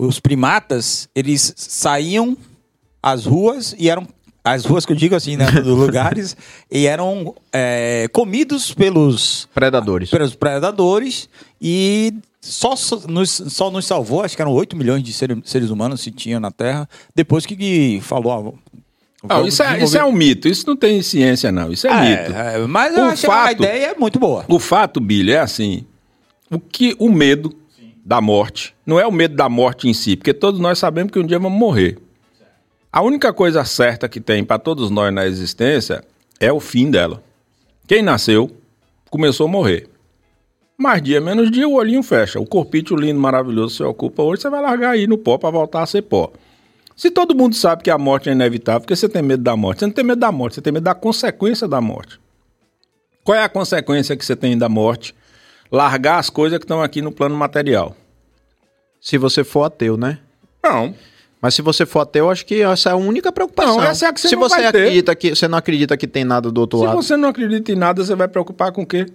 os primatas, eles saíam às ruas e eram as ruas que eu digo assim, né, [laughs] dos lugares, e eram é, comidos pelos Predadores. pelos predadores e só nos, só nos salvou, acho que eram 8 milhões de seres, seres humanos se tinha na Terra, depois que, que falou. ah, vamos isso, é, isso é um mito. Isso não tem ciência, não. Isso é, mito. É, é, mas eu O achei a fato- ideia é muito boa. O fato, Billy, é assim: o que o medo da morte não é o medo da morte em si, porque todos nós sabemos que um dia vamos morrer. A única coisa certa que tem para todos nós na existência é o fim dela. Quem nasceu começou a morrer. Mais dia, menos dia, o olhinho fecha. O corpite lindo, maravilhoso, você ocupa hoje, você vai largar aí no pó para voltar a ser pó. Se todo mundo sabe que a morte é inevitável, por que você tem medo da morte? Você não tem medo da morte, você tem medo da consequência da morte. Qual é a consequência que você tem da morte? Largar as coisas que estão aqui no plano material. Se você for ateu, né? Não. Mas se você for ateu, acho que essa é a única preocupação. Não, essa é a que você se não você vai ter. acredita que você não acredita que tem nada do outro Se lado. você não acredita em nada, você vai preocupar com o quê?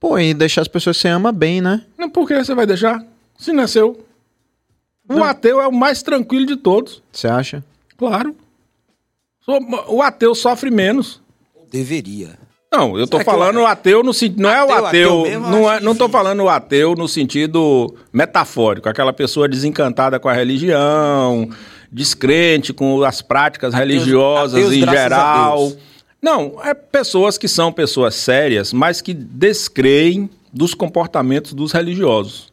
Pô, e deixar as pessoas que você ama bem, né? Não, por que você vai deixar? Se nasceu. O ateu é o mais tranquilo de todos. Você acha? Claro. O ateu sofre menos. Deveria. Não, eu tô Será falando o- o ateu no sentido. Não é o Ateu, ateu. ateu eu não, é, não tô falando o ateu no sentido metafórico, aquela pessoa desencantada com a religião, descrente com as práticas Ateus- religiosas ateus, em geral. Não, é pessoas que são pessoas sérias, mas que descreem dos comportamentos dos religiosos.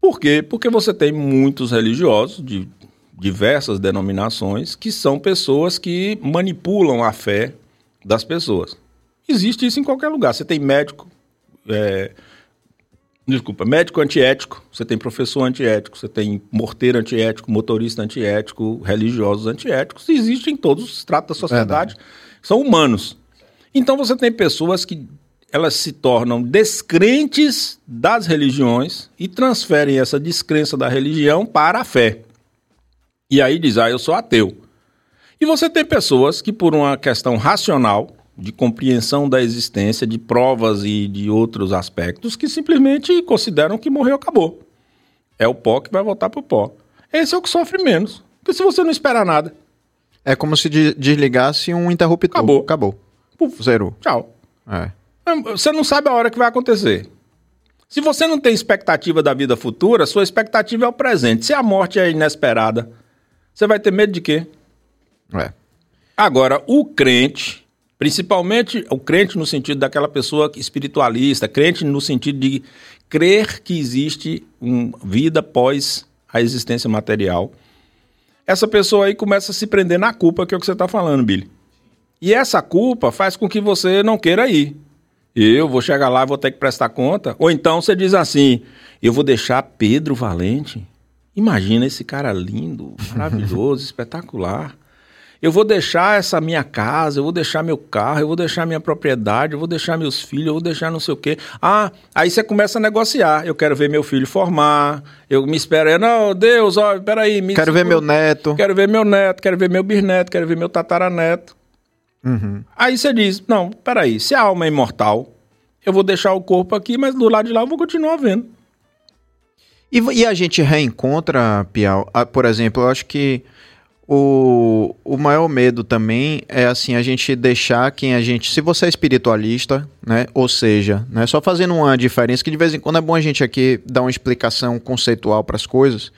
Por quê? Porque você tem muitos religiosos de diversas denominações que são pessoas que manipulam a fé das pessoas. Existe isso em qualquer lugar. Você tem médico, é, desculpa, médico antiético, você tem professor antiético, você tem morteiro antiético, motorista antiético, religiosos antiéticos. Existe em todos os estratos da sociedade. São humanos. Então você tem pessoas que elas se tornam descrentes das religiões e transferem essa descrença da religião para a fé. E aí diz, ah, eu sou ateu. E você tem pessoas que, por uma questão racional, de compreensão da existência, de provas e de outros aspectos, que simplesmente consideram que morreu, acabou. É o pó que vai voltar pro pó. Esse é o que sofre menos. Porque se você não espera nada, É como se de- desligasse um interruptor. Acabou. Acabou. puf, Zerou. tchau. É. Você não sabe a hora que vai acontecer. Se você não tem expectativa da vida futura, sua expectativa é o presente. Se a morte é inesperada, você vai ter medo de quê? É. Agora, o crente, principalmente o crente no sentido daquela pessoa espiritualista, crente no sentido de crer que existe uma vida após a existência material, essa pessoa aí começa a se prender na culpa, que é o que você está falando, Billy. E essa culpa faz com que você não queira ir. Eu vou chegar lá vou ter que prestar conta. Ou então você diz assim: eu vou deixar Pedro Valente. Imagina esse cara lindo, maravilhoso, [laughs] espetacular. Eu vou deixar essa minha casa, eu vou deixar meu carro, eu vou deixar minha propriedade, eu vou deixar meus filhos, eu vou deixar não sei o quê. Ah, aí você começa a negociar. Eu quero ver meu filho formar, eu me espero. Não, Deus, ó, peraí. Me Quero ver meu neto. Quero ver meu neto, quero ver meu bisneto, quero ver meu tataraneto. Uhum. Aí você diz: não, peraí, se a alma é imortal, eu vou deixar o corpo aqui, mas do lado de lá eu vou continuar vendo. E, e a gente reencontra, Piau, ah, por exemplo, eu acho que o, o maior medo também é assim, a gente deixar quem a gente. Se você é espiritualista, né? Ou seja, né, só fazendo uma diferença, que de vez em quando é bom a gente aqui dar uma explicação conceitual para as coisas.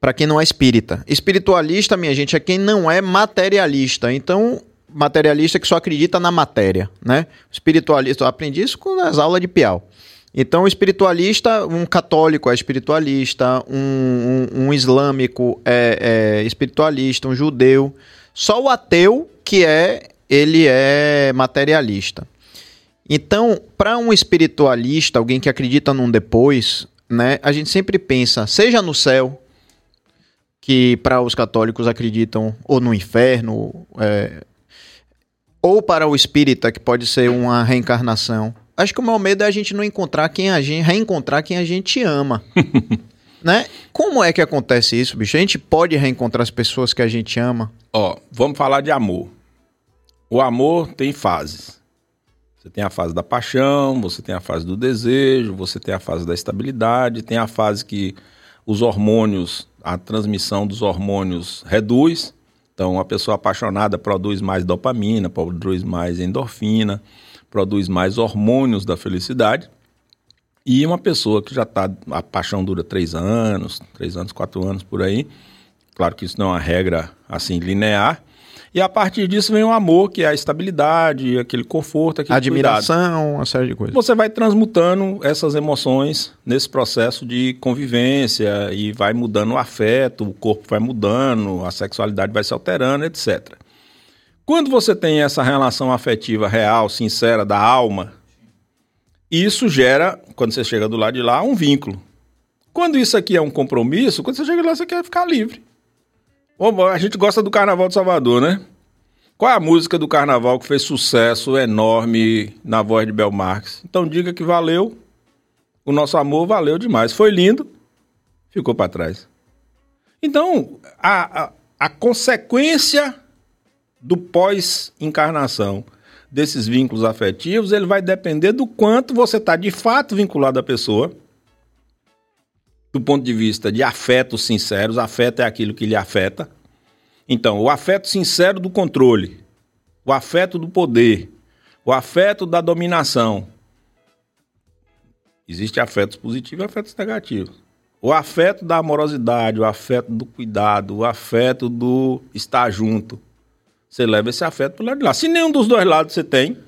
Para quem não é espírita. Espiritualista, minha gente, é quem não é materialista. Então, materialista que só acredita na matéria, né? Espiritualista, eu aprendi isso com as aulas de Piau. Então, espiritualista, um católico é espiritualista, um, um, um islâmico é, é espiritualista, um judeu. Só o ateu que é, ele é materialista. Então, para um espiritualista, alguém que acredita num depois, né, a gente sempre pensa, seja no céu, que para os católicos acreditam, ou no inferno, é, ou para o espírita, que pode ser uma reencarnação. Acho que o maior medo é a gente não encontrar quem a gente, reencontrar quem a gente ama. [laughs] né? Como é que acontece isso, bicho? A gente pode reencontrar as pessoas que a gente ama? Ó, vamos falar de amor. O amor tem fases. Você tem a fase da paixão, você tem a fase do desejo, você tem a fase da estabilidade, tem a fase que os hormônios, a transmissão dos hormônios reduz, Então, a pessoa apaixonada produz mais dopamina, produz mais endorfina, produz mais hormônios da felicidade. E uma pessoa que já está, a paixão dura três anos, três anos, quatro anos por aí. Claro que isso não é uma regra assim linear. E a partir disso vem o amor, que é a estabilidade, aquele conforto, aquele Admiração, cuidado. uma série de coisas. Você vai transmutando essas emoções nesse processo de convivência e vai mudando o afeto, o corpo vai mudando, a sexualidade vai se alterando, etc. Quando você tem essa relação afetiva real, sincera, da alma, isso gera, quando você chega do lado de lá, um vínculo. Quando isso aqui é um compromisso, quando você chega lá, você quer ficar livre. A gente gosta do Carnaval de Salvador, né? Qual é a música do Carnaval que fez sucesso enorme na voz de Bel Marques? Então diga que valeu. O nosso amor valeu demais. Foi lindo, ficou para trás. Então, a, a, a consequência do pós-encarnação desses vínculos afetivos, ele vai depender do quanto você está de fato vinculado à pessoa do ponto de vista de afetos sinceros, afeto é aquilo que lhe afeta. Então, o afeto sincero do controle, o afeto do poder, o afeto da dominação. Existem afetos positivos e afetos negativos. O afeto da amorosidade, o afeto do cuidado, o afeto do estar junto. Você leva esse afeto para o lado de lá. Se nenhum dos dois lados você tem,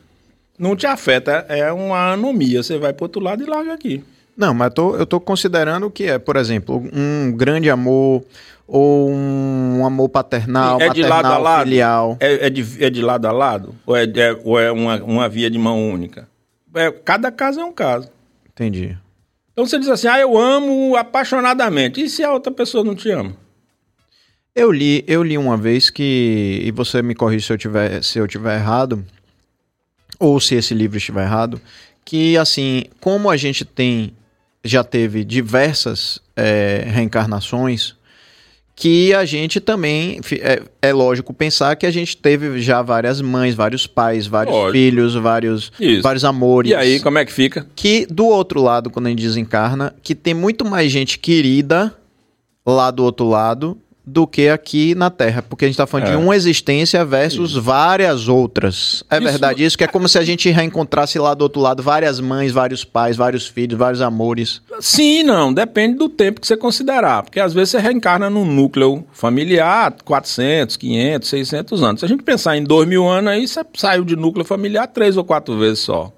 não te afeta. É uma anomia. Você vai para outro lado e larga aqui. Não, mas tô, eu tô considerando que é, por exemplo, um grande amor ou um amor paternal, é de lado a lado? filial. É, é, de, é de lado a lado? Ou é, é- ou é uma, uma via de mão única? É, cada caso é um caso. Entendi. Então você diz assim, ah, eu amo apaixonadamente. E se a outra pessoa não te ama? Eu li, eu li uma vez que, e você me corrige se eu tiver, se eu tiver errado, ou se esse livro estiver errado, que assim, como a gente tem, já teve diversas é, reencarnações, que a gente também, é, é lógico pensar que a gente teve já várias mães, vários pais, vários Lógico. filhos, vários, Isso. vários amores. E aí, como é que fica? que do outro lado, quando a gente desencarna, que tem muito mais gente querida lá do outro lado do que aqui na Terra. Porque a gente tá falando É. de uma existência versus várias outras. É Isso- verdade isso? Que é como se a gente reencontrasse lá do outro lado várias mães, vários pais, vários filhos, vários amores. Sim, não. Depende do tempo que você considerar. Porque às vezes você reencarna num núcleo familiar 400, 500, 600 anos. Se a gente pensar em 2 mil anos aí, você saiu de núcleo familiar três ou quatro vezes só.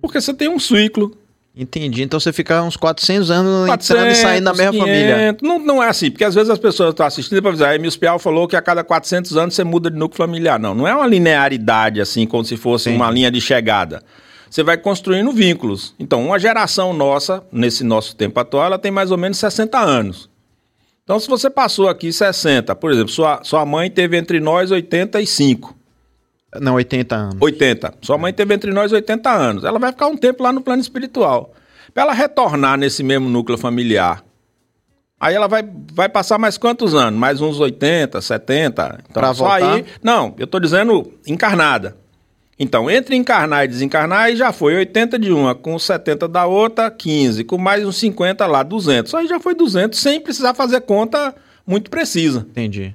Porque você tem um ciclo. Entendi. Então você fica uns 400 anos entrando 400, e saindo da mesma 500. família. Não, não é assim, porque às vezes as pessoas estão assistindo para dizer, a Emílio Pial falou que a cada 400 anos você muda de núcleo familiar. Não, não é uma linearidade assim, como se fosse uma linha de chegada. Você vai construindo vínculos. Então, uma geração nossa, nesse nosso tempo atual, ela tem mais ou menos 60 anos. Então, se você passou aqui 60, por exemplo, sua, sua mãe teve entre nós 85. Não, 80 anos. 80. Sua mãe teve entre nós 80 anos. Ela vai ficar um tempo lá no plano espiritual. Para ela retornar nesse mesmo núcleo familiar. Aí ela vai, vai passar mais quantos anos? Mais uns 80, 70. Então, Pra só voltar? aí. Não, eu tô dizendo encarnada. Então, entre encarnar e desencarnar, aí já foi 80 de uma, com 70 da outra, 15, com mais uns 50 lá, 200. Aí já foi 200, sem precisar fazer conta muito precisa. Entendi.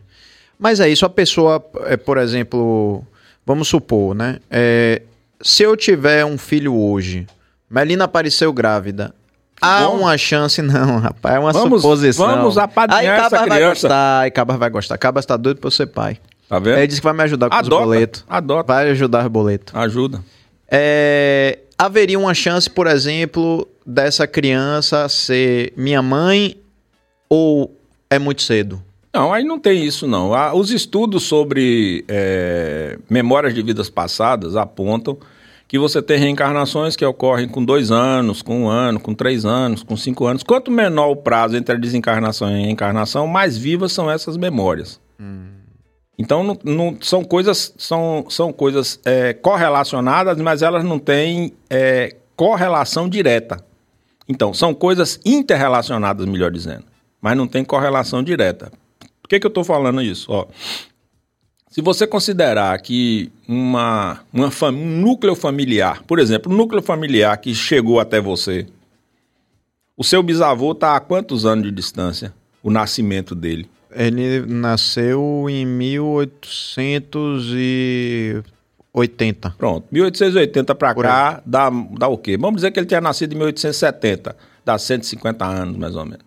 Mas é isso, a pessoa, é, por exemplo, vamos supor, né? é, se eu tiver um filho hoje, Melina apareceu grávida. Há bom. uma chance, [laughs] não, rapaz, é uma Vamos- suposição. vamos apadrinhar Aí essa Cabas vai criança. gostar, aí Cabas vai gostar. Cabas tá doido pra eu ser pai. Tá vendo? Ele disse que vai me ajudar com os Adota, boletos. adota. Vai ajudar os boletos. Ajuda. É, haveria uma chance, por exemplo, dessa criança ser minha mãe ou é muito cedo? Não, aí não tem isso não. Ah, Os estudos sobre é, memórias de vidas passadas apontam que você tem reencarnações que ocorrem com dois anos, com um ano, com três anos, com cinco anos. Quanto menor o prazo entre a desencarnação e a reencarnação, mais vivas são essas memórias. Então não, não- são coisas, são, são coisas é, correlacionadas, mas elas não têm é, correlação direta. Então, são coisas interrelacionadas, melhor dizendo, mas não tem correlação direta. Por que, que eu estou falando isso? Ó, se você considerar que uma, uma fam- um núcleo familiar, por exemplo, um núcleo familiar que chegou até você, o seu bisavô está a quantos anos de distância? O nascimento dele? Ele nasceu em 1880. Pronto. 1880 pra cá dá, dá o quê? Vamos dizer que ele tinha nascido em 1870. Dá 150 anos, mais ou menos.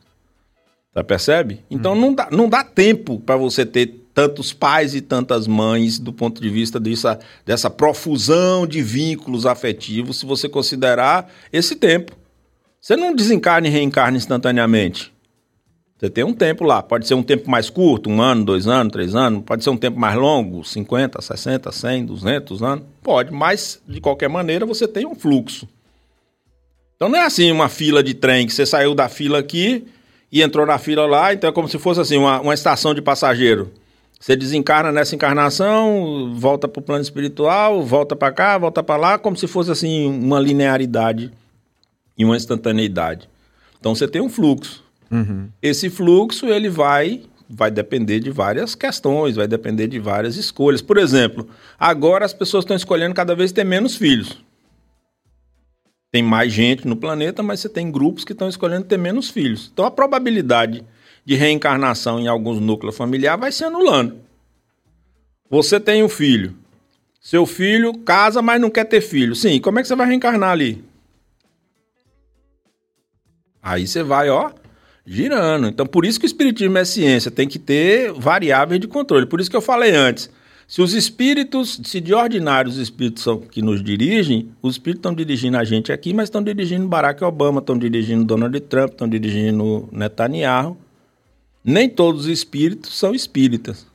Tá, percebe? Então não, dá, não dá tempo para você ter tantos pais e tantas mães do ponto de vista dessa, dessa profusão de vínculos afetivos, se você considerar esse tempo. Você não desencarna e reencarna instantaneamente. Você tem um tempo lá. Pode ser um tempo mais curto, um ano, dois anos, três anos. Pode ser um tempo mais longo, 50, 60, 100, 200 anos. Pode, mas de qualquer maneira você tem um fluxo. Então não é assim uma fila de trem que você saiu da fila aqui e entrou na fila lá. Então é como se fosse assim uma, uma estação de passageiro. Você desencarna nessa encarnação, volta para o plano espiritual, volta para cá, volta para lá, como se fosse assim uma linearidade e uma instantaneidade. Então você tem um fluxo. Uhum. Esse fluxo ele vai vai depender de várias questões, vai depender de várias escolhas. Por exemplo, agora as pessoas estão escolhendo cada vez ter menos filhos. Tem mais gente no planeta, mas você tem grupos que estão escolhendo ter menos filhos. Então a probabilidade de reencarnação em alguns núcleos familiares vai se anulando. Você tem um filho. Seu filho casa, mas não quer ter filho. Sim, como é que você vai reencarnar ali? Aí você vai, ó, girando. Então, por isso que o espiritismo é ciência, tem que ter variáveis de controle. Por isso que eu falei antes. Se os espíritos, se de ordinário os espíritos são que nos dirigem, os espíritos estão dirigindo a gente aqui, mas estão dirigindo Barack Obama, estão dirigindo Donald Trump, estão dirigindo Netanyahu. Nem todos os espíritos são espíritas.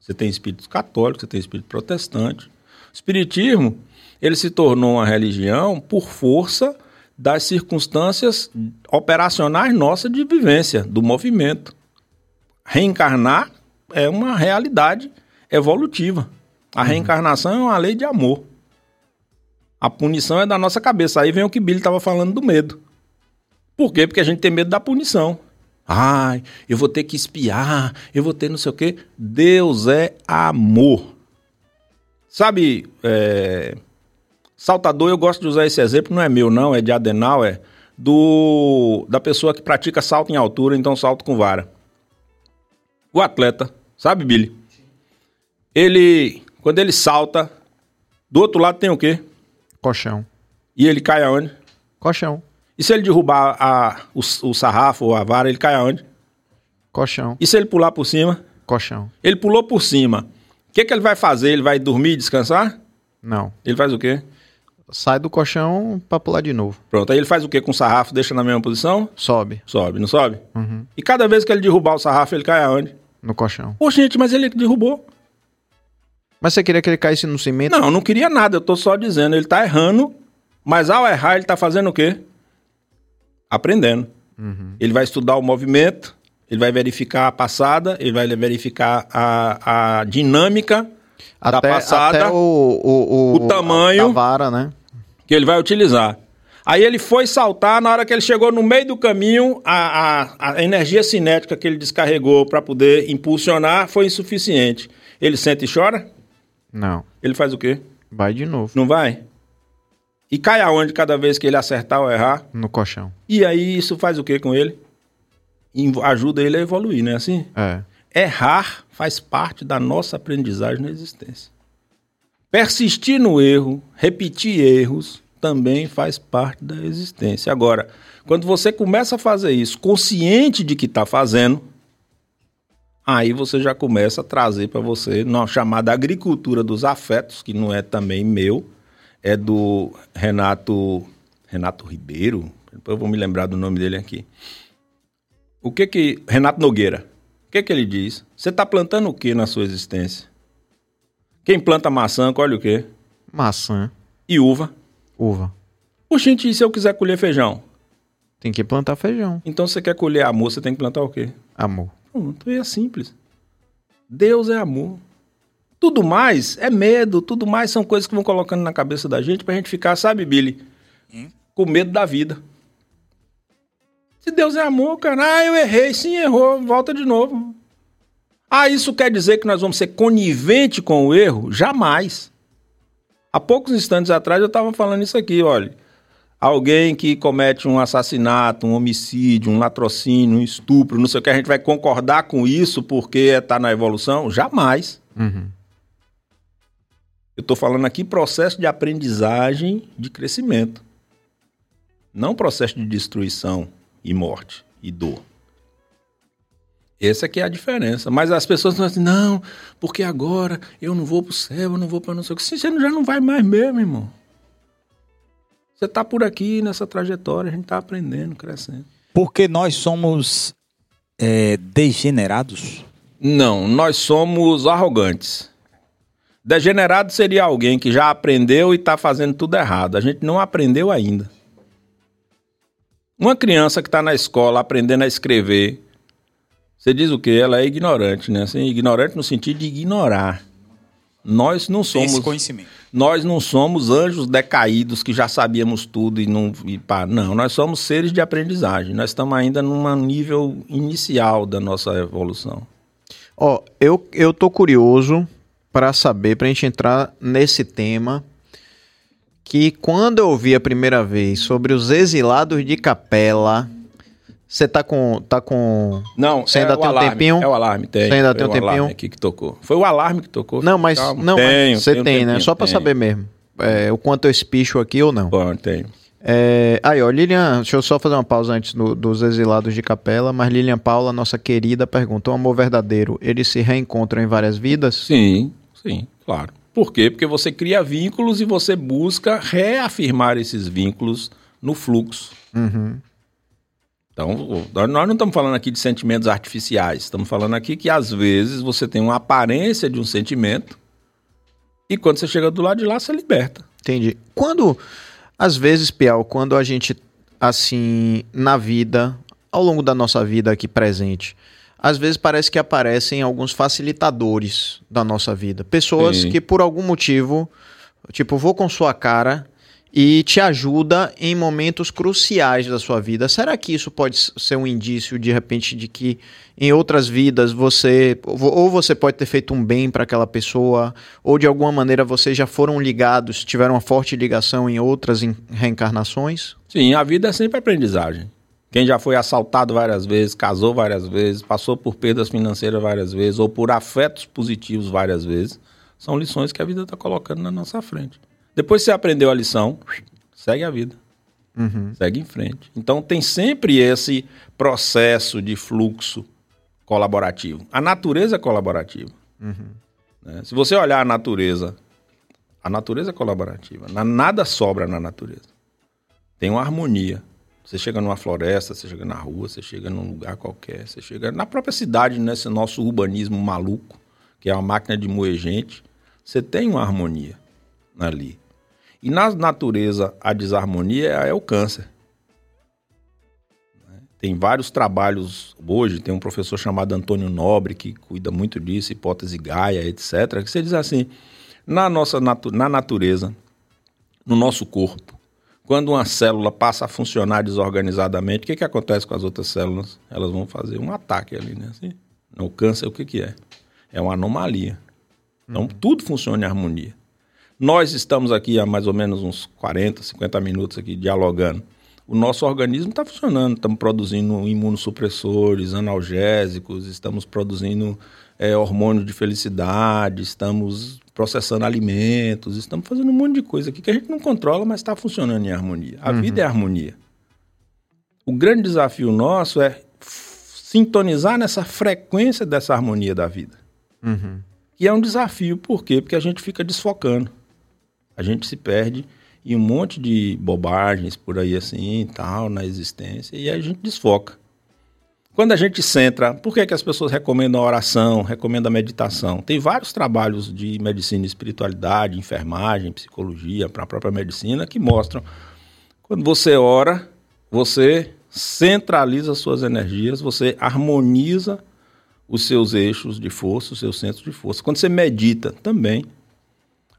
Você tem espíritos católicos, você tem espírito protestante. O espiritismo, ele se tornou uma religião por força das circunstâncias operacionais nossas de vivência, do movimento. Reencarnar é uma realidade evolutiva. A reencarnação é uma lei de amor. A punição é da nossa cabeça. Aí vem o que Billy estava falando do medo. Por quê? Porque a gente tem medo da punição. Ai, eu vou ter que espiar, eu vou ter não sei o quê. Deus é amor. Sabe, é... saltador, eu gosto de usar esse exemplo, não é meu, não, é de Adenal, é do da pessoa que pratica salto em altura, então salto com vara. O atleta, sabe, Billy? Ele, quando ele salta, do outro lado tem o quê? Colchão. E ele cai aonde? Colchão. E se ele derrubar a, o, o sarrafo ou a vara, ele cai aonde? Colchão. E se ele pular por cima? Colchão. Ele pulou por cima. O que, que ele vai fazer? Ele vai dormir e descansar? Não. Ele faz o quê? Sai do colchão pra pular de novo. Pronto, aí ele faz o quê com o sarrafo? Deixa na mesma posição? Sobe. Sobe, não sobe? Uhum. E cada vez que ele derrubar o sarrafo, ele cai aonde? No colchão. Pô, gente, mas ele derrubou. Mas você queria que ele caísse no cimento? Não, não queria nada, eu tô só dizendo. Ele tá errando, mas ao errar, ele tá fazendo o quê? Aprendendo. Uhum. Ele vai estudar o movimento, ele vai verificar a passada, ele vai verificar a, a dinâmica da Até, passada até o, o, o tamanho. da vara, né? que ele vai utilizar. Aí ele foi saltar, na hora que ele chegou no meio do caminho, a, a, a energia cinética que ele descarregou para poder impulsionar foi insuficiente. Ele sente e chora? Não. Ele faz o quê? Vai de novo. Não vai? E cai aonde cada vez que ele acertar ou errar? No colchão. E aí isso faz o quê com ele? Ajuda ele a evoluir, não é assim? É. Errar faz parte da nossa aprendizagem na existência. Persistir no erro, repetir erros, também faz parte da existência. Agora, quando você começa a fazer isso consciente de que está fazendo, aí você já começa a trazer para você uma chamada agricultura dos afetos, que não é também meu, é do Renato Renato Ribeiro, depois eu vou me lembrar do nome dele aqui. O que que Renato Nogueira? O que que ele diz? Você está plantando o que na sua existência? Quem planta maçã, colhe o quê? Maçã. E uva. Uva. Oxente, e se eu quiser colher feijão? Tem que plantar feijão. Então você quer colher amor, você tem que plantar o quê? Amor. Pronto, e é simples. Deus é amor. Tudo mais é medo, tudo mais são coisas que vão colocando na cabeça da gente pra gente ficar, sabe, Billy? Com medo da vida. Se Deus é amor, cara, ah, eu errei, sim, errou, volta de novo. Ah, isso quer dizer que nós vamos ser conivente com o erro? Jamais. Há poucos instantes atrás eu estava falando isso aqui, olha. Alguém que comete um assassinato, um homicídio, um latrocínio, um estupro, não sei o que, a gente vai concordar com isso porque está na evolução? Jamais. Uhum. Eu estou falando aqui processo de aprendizagem, de crescimento. Não processo de destruição e morte e dor. Essa aqui é a diferença. Mas as pessoas estão assim, não, porque agora eu não vou para o céu, eu não vou para não sei o que. Você já não vai mais mesmo, irmão. Você está por aqui nessa trajetória, a gente está aprendendo, crescendo. Porque nós somos é, degenerados? Não, nós somos arrogantes. Degenerado seria alguém que já aprendeu e está fazendo tudo errado. A gente não aprendeu ainda. Uma criança que está na escola aprendendo a escrever, você diz o quê? Ela é ignorante, né? Assim, ignorante no sentido de ignorar. Nós não somos. Esse conhecimento. Nós não somos anjos decaídos que já sabíamos tudo e não. E pá. Não, nós somos seres de aprendizagem. Nós estamos ainda num nível inicial da nossa evolução. Ó, eu, eu tô curioso para saber, para a gente entrar nesse tema, que quando eu ouvi a primeira vez sobre os exilados de capela, você tá com. tá com. Não, Você é ainda o tem um alarme, tempinho? É o alarme, tem. Você ainda Foi tem um o alarme tempinho? aqui que tocou. Foi o alarme que tocou. Não, mas. Calma. não, você um tem, né? tempinho, Só para tenho. saber mesmo. É, o quanto eu espicho aqui ou não. Bom, tenho. É, aí, ó, Lilian, deixa eu só fazer uma pausa antes do- dos exilados de capela, mas Lilian Paula, nossa querida, pergunta: o amor verdadeiro, eles se reencontram em várias vidas? Sim, sim, claro. Por quê? Porque você cria vínculos e você busca reafirmar esses vínculos no fluxo. Uhum. Então, nós não estamos falando aqui de sentimentos artificiais. Estamos falando aqui que, às vezes, você tem uma aparência de um sentimento e quando você chega do lado de lá, você liberta. Entendi. Quando, às vezes, Piau, quando a gente, assim, na vida, ao longo da nossa vida aqui presente, às vezes parece que aparecem alguns facilitadores da nossa vida. Pessoas Sim. que, por algum motivo, tipo, vou com sua cara e te ajuda em momentos cruciais da sua vida. Será que isso pode ser um indício, de repente, de que em outras vidas você. Ou você pode ter feito um bem para aquela pessoa, ou de alguma maneira vocês já foram ligados, tiveram uma forte ligação em outras reencarnações? Sim, a vida é sempre aprendizagem. Quem já foi assaltado várias vezes, casou várias vezes, passou por perdas financeiras várias vezes, ou por afetos positivos várias vezes, são lições que a vida está colocando na nossa frente. Depois que você aprendeu a lição, segue a vida. Segue em frente. Então tem sempre esse processo de fluxo colaborativo. A natureza é colaborativa. né? Se você olhar a natureza, a natureza é colaborativa. Na- Nada sobra na natureza. Tem uma harmonia. Você chega numa floresta, você chega na rua, você chega num lugar qualquer, você chega na própria cidade, nesse nosso urbanismo maluco, que é uma máquina de moer gente, você tem uma harmonia ali. E na natureza, a desarmonia é o câncer. Né? Tem vários trabalhos hoje, tem um professor chamado Antônio Nobre que cuida muito disso, hipótese Gaia, etc. Que você diz assim, na nossa natu na natureza, no nosso corpo, quando uma célula passa a funcionar desorganizadamente, o que, que acontece com as outras células? Elas vão fazer um ataque ali, né? Assim, o câncer, o que, que é? É uma anomalia. Então, tudo funciona em harmonia. Nós estamos aqui há mais ou menos uns 40, 50 minutos aqui dialogando. O nosso organismo está funcionando, estamos produzindo imunossupressores, analgésicos, estamos produzindo é, hormônio de felicidade, estamos processando alimentos, estamos fazendo um monte de coisa aqui que a gente não controla, mas está funcionando em harmonia. A vida é harmonia. O grande desafio nosso é sintonizar nessa frequência dessa harmonia da vida. E é um desafio, por quê? Porque a gente fica desfocando. A gente se perde em um monte de bobagens por aí assim e tal, na existência, e a gente desfoca. Quando a gente centra, por que, que as pessoas recomendam a oração, recomendam a meditação? Tem vários trabalhos de medicina e espiritualidade, enfermagem, psicologia, para a própria medicina, que mostram quando você ora, você centraliza suas energias, você harmoniza os seus eixos de força, os seus centros de força. Quando você medita, também.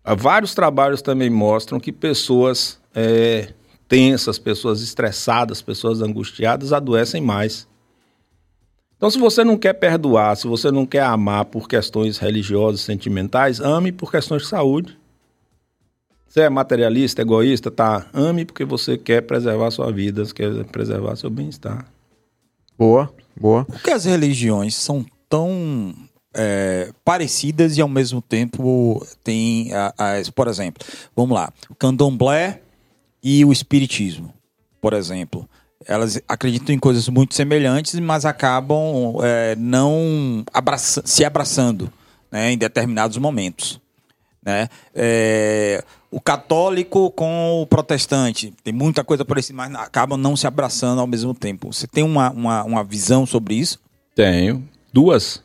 Há vários trabalhos também mostram que pessoas é, tensas, pessoas estressadas, pessoas angustiadas adoecem mais. Então, se você não quer perdoar, se você não quer amar por questões religiosas, sentimentais, ame por questões de saúde. Você é materialista, egoísta, tá? Ame porque você quer preservar sua vida, você quer preservar seu bem-estar. Boa, boa. Por que as religiões são tão é, parecidas e ao mesmo tempo tem as, por exemplo, vamos lá, o candomblé e o espiritismo, por exemplo, elas acreditam em coisas muito semelhantes, mas acabam é, não abraça se abraçando né, em determinados momentos. Né? É, o católico com o protestante, tem muita coisa parecida, mas acabam não se abraçando ao mesmo tempo. Você tem uma, uma, uma visão sobre isso? Tenho. Duas.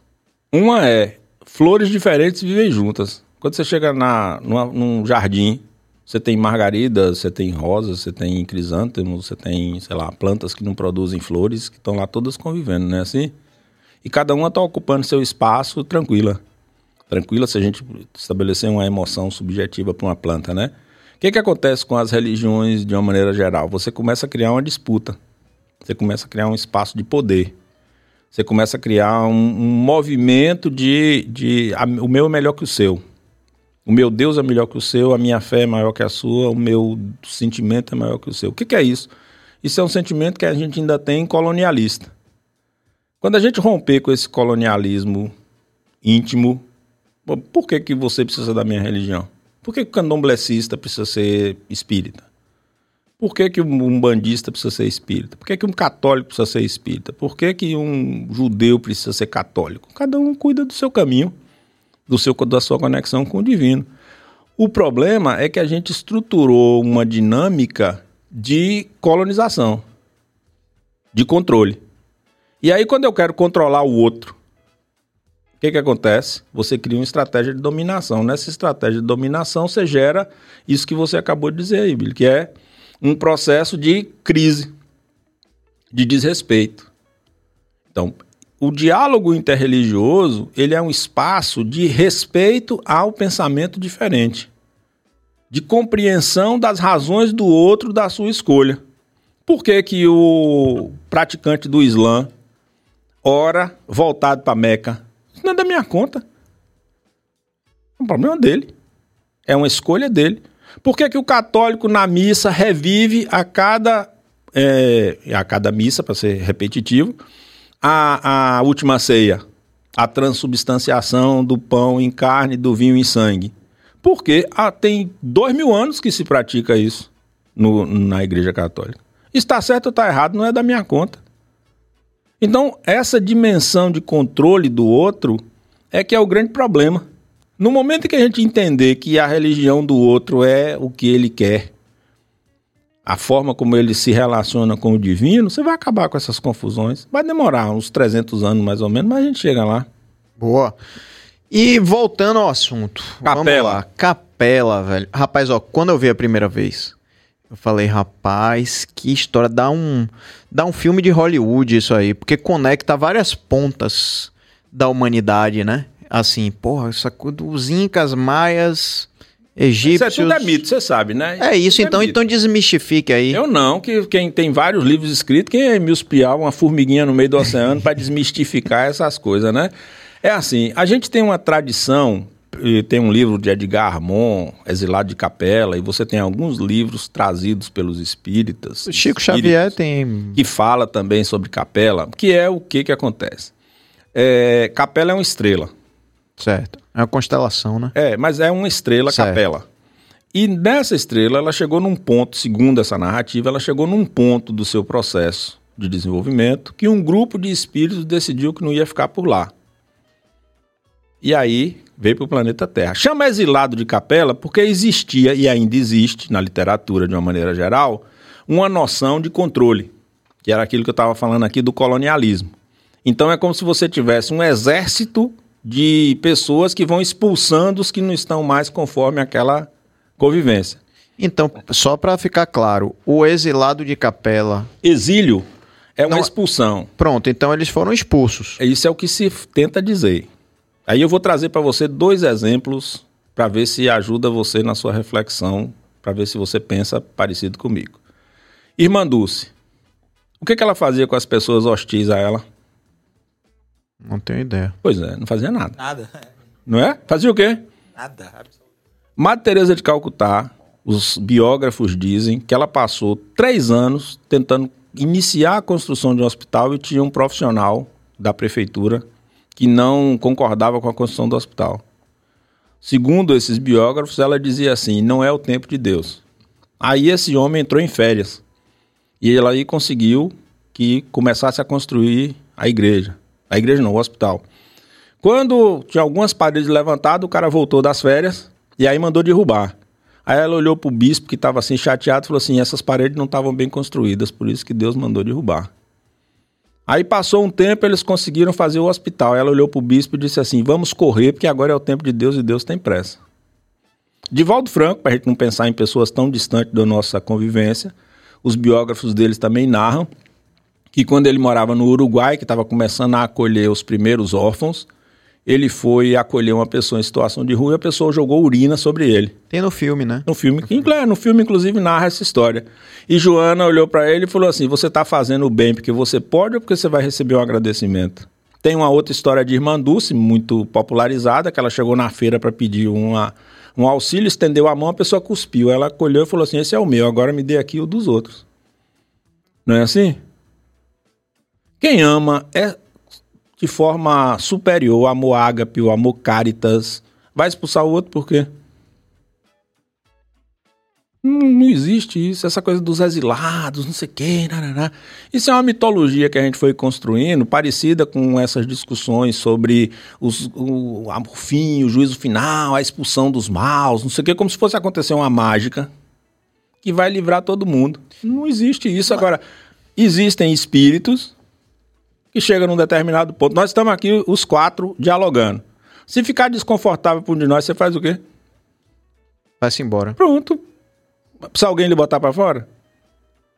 Uma é flores diferentes vivem juntas. Quando você chega na, numa, num jardim, você tem margaridas, você tem rosas, você tem crisântemos, você tem, sei lá, plantas que não produzem flores, que estão lá todas convivendo, né? Assim? E cada uma está ocupando seu espaço tranquila. Tranquila se a gente estabelecer uma emoção subjetiva para uma planta, né? O que, que acontece com as religiões de uma maneira geral? Você começa a criar uma disputa. Você começa a criar um espaço de poder. Você começa a criar um, um movimento de, de a, o meu é melhor que o seu. O meu Deus é melhor que o seu, a minha fé é maior que a sua, o meu sentimento é maior que o seu. O que, que é isso? Isso é um sentimento que a gente ainda tem colonialista. Quando a gente romper com esse colonialismo íntimo, por que, que você precisa da minha religião? Por que, que o candomblessista precisa ser espírita? Por que, que um bandista precisa ser espírita? Por que, que um católico precisa ser espírita? Por que, que um judeu precisa ser católico? Cada um cuida do seu caminho, do seu, da sua conexão com o divino. O problema é que a gente estruturou uma dinâmica de colonização, de controle. E aí, quando eu quero controlar o outro, o que, que acontece? Você cria uma estratégia de dominação. Nessa estratégia de dominação, você gera isso que você acabou de dizer aí, que é um processo de crise, de desrespeito. Então, o diálogo interreligioso, ele é um espaço de respeito ao pensamento diferente, de compreensão das razões do outro da sua escolha. Por que, que o praticante do Islã ora voltado para Meca? Isso não é da minha conta. É um problema dele. É uma escolha dele. Por que, que o católico na missa revive a cada, é, a cada missa, para ser repetitivo, a, a última ceia? A transubstanciação do pão em carne, do vinho em sangue. Porque ah, tem dois mil anos que se pratica isso no, na Igreja Católica. Está certo ou está errado, não é da minha conta. Então, essa dimensão de controle do outro é que é o grande problema. No momento que a gente entender que a religião do outro é o que ele quer, a forma como ele se relaciona com o divino, você vai acabar com essas confusões. Vai demorar uns 300 anos mais ou menos, mas a gente chega lá. Boa. E voltando ao assunto. Capela. Capela, velho. Rapaz, ó, quando eu vi a primeira vez, eu falei, rapaz, que história. Dá um, dá um filme de Hollywood isso aí, porque conecta várias pontas da humanidade, né? Assim, porra, essa coisa dos incas, maias, egípcios... Isso é tudo é mito, você sabe, né? É isso, então, é então desmistifique aí. Eu não, que quem tem vários livros escritos, quem é Mills Piau, uma formiguinha no meio do oceano para desmistificar [laughs] essas coisas, né? É assim, a gente tem uma tradição, tem um livro de Edgar Armon, Exilado de Capela, e você tem alguns livros trazidos pelos espíritas. Chico Xavier tem... Que fala também sobre Capela, que é o que que acontece. É, Capela é uma estrela. Certo. É uma constelação, né? É, mas é uma estrela certo. capela. E nessa estrela, ela chegou num ponto, segundo essa narrativa, ela chegou num ponto do seu processo de desenvolvimento que um grupo de espíritos decidiu que não ia ficar por lá. E aí veio para o planeta Terra. Chama exilado de capela porque existia e ainda existe na literatura, de uma maneira geral, uma noção de controle, que era aquilo que eu estava falando aqui do colonialismo. Então é como se você tivesse um exército de pessoas que vão expulsando os que não estão mais conforme aquela convivência. Então, só para ficar claro, o exilado de capela. Exílio é uma não, expulsão. Pronto, então eles foram expulsos. Isso é o que se tenta dizer. Aí eu vou trazer para você dois exemplos para ver se ajuda você na sua reflexão, para ver se você pensa parecido comigo. Irmã Dulce, o que, que ela fazia com as pessoas hostis a ela? Não tenho ideia. Pois é, não fazia nada. Nada. Não é? Fazia o quê? Nada. Madre Teresa de Calcutá os biógrafos dizem que ela passou três anos tentando iniciar a construção de um hospital e tinha um profissional da prefeitura que não concordava com a construção do hospital. Segundo esses biógrafos, ela dizia assim: não é o tempo de Deus. Aí esse homem entrou em férias e ela aí conseguiu que começasse a construir a igreja. A igreja não, o hospital. Quando tinha algumas paredes levantadas, o cara voltou das férias e aí mandou derrubar. Aí ela olhou para o bispo que estava assim chateado e falou assim: essas paredes não estavam bem construídas, por isso que Deus mandou derrubar. Aí passou um tempo, eles conseguiram fazer o hospital. Ela olhou para o bispo e disse assim: vamos correr, porque agora é o tempo de Deus e Deus tem pressa. Divaldo Franco, para a gente não pensar em pessoas tão distantes da nossa convivência, os biógrafos deles também narram que quando ele morava no Uruguai, que estava começando a acolher os primeiros órfãos, ele foi acolher uma pessoa em situação de rua e a pessoa jogou urina sobre ele. Tem no filme, né? No filme, que, no filme inclusive narra essa história. E Joana olhou para ele e falou assim: "Você está fazendo o bem porque você pode ou porque você vai receber um agradecimento?" Tem uma outra história de Irmã Dulce, muito popularizada, que ela chegou na feira para pedir uma, um auxílio, estendeu a mão, a pessoa cuspiu. Ela acolheu e falou assim: Esse é o meu, agora me dê aqui o dos outros. Não é assim? Quem ama é de forma superior, amor ágape, o amor caritas. Vai expulsar o outro por quê? Não, não existe isso, essa coisa dos exilados, não sei o quê. Isso é uma mitologia que a gente foi construindo, parecida com essas discussões sobre os, o, o fim, o juízo final, a expulsão dos maus, não sei o quê, como se fosse acontecer uma mágica que vai livrar todo mundo. Não existe isso. Agora, existem espíritos que chegam num determinado ponto. Nós estamos aqui, os quatro, dialogando. Se ficar desconfortável por um de nós, você faz o quê? Vai-se embora. Pronto. Precisa alguém lhe botar para fora?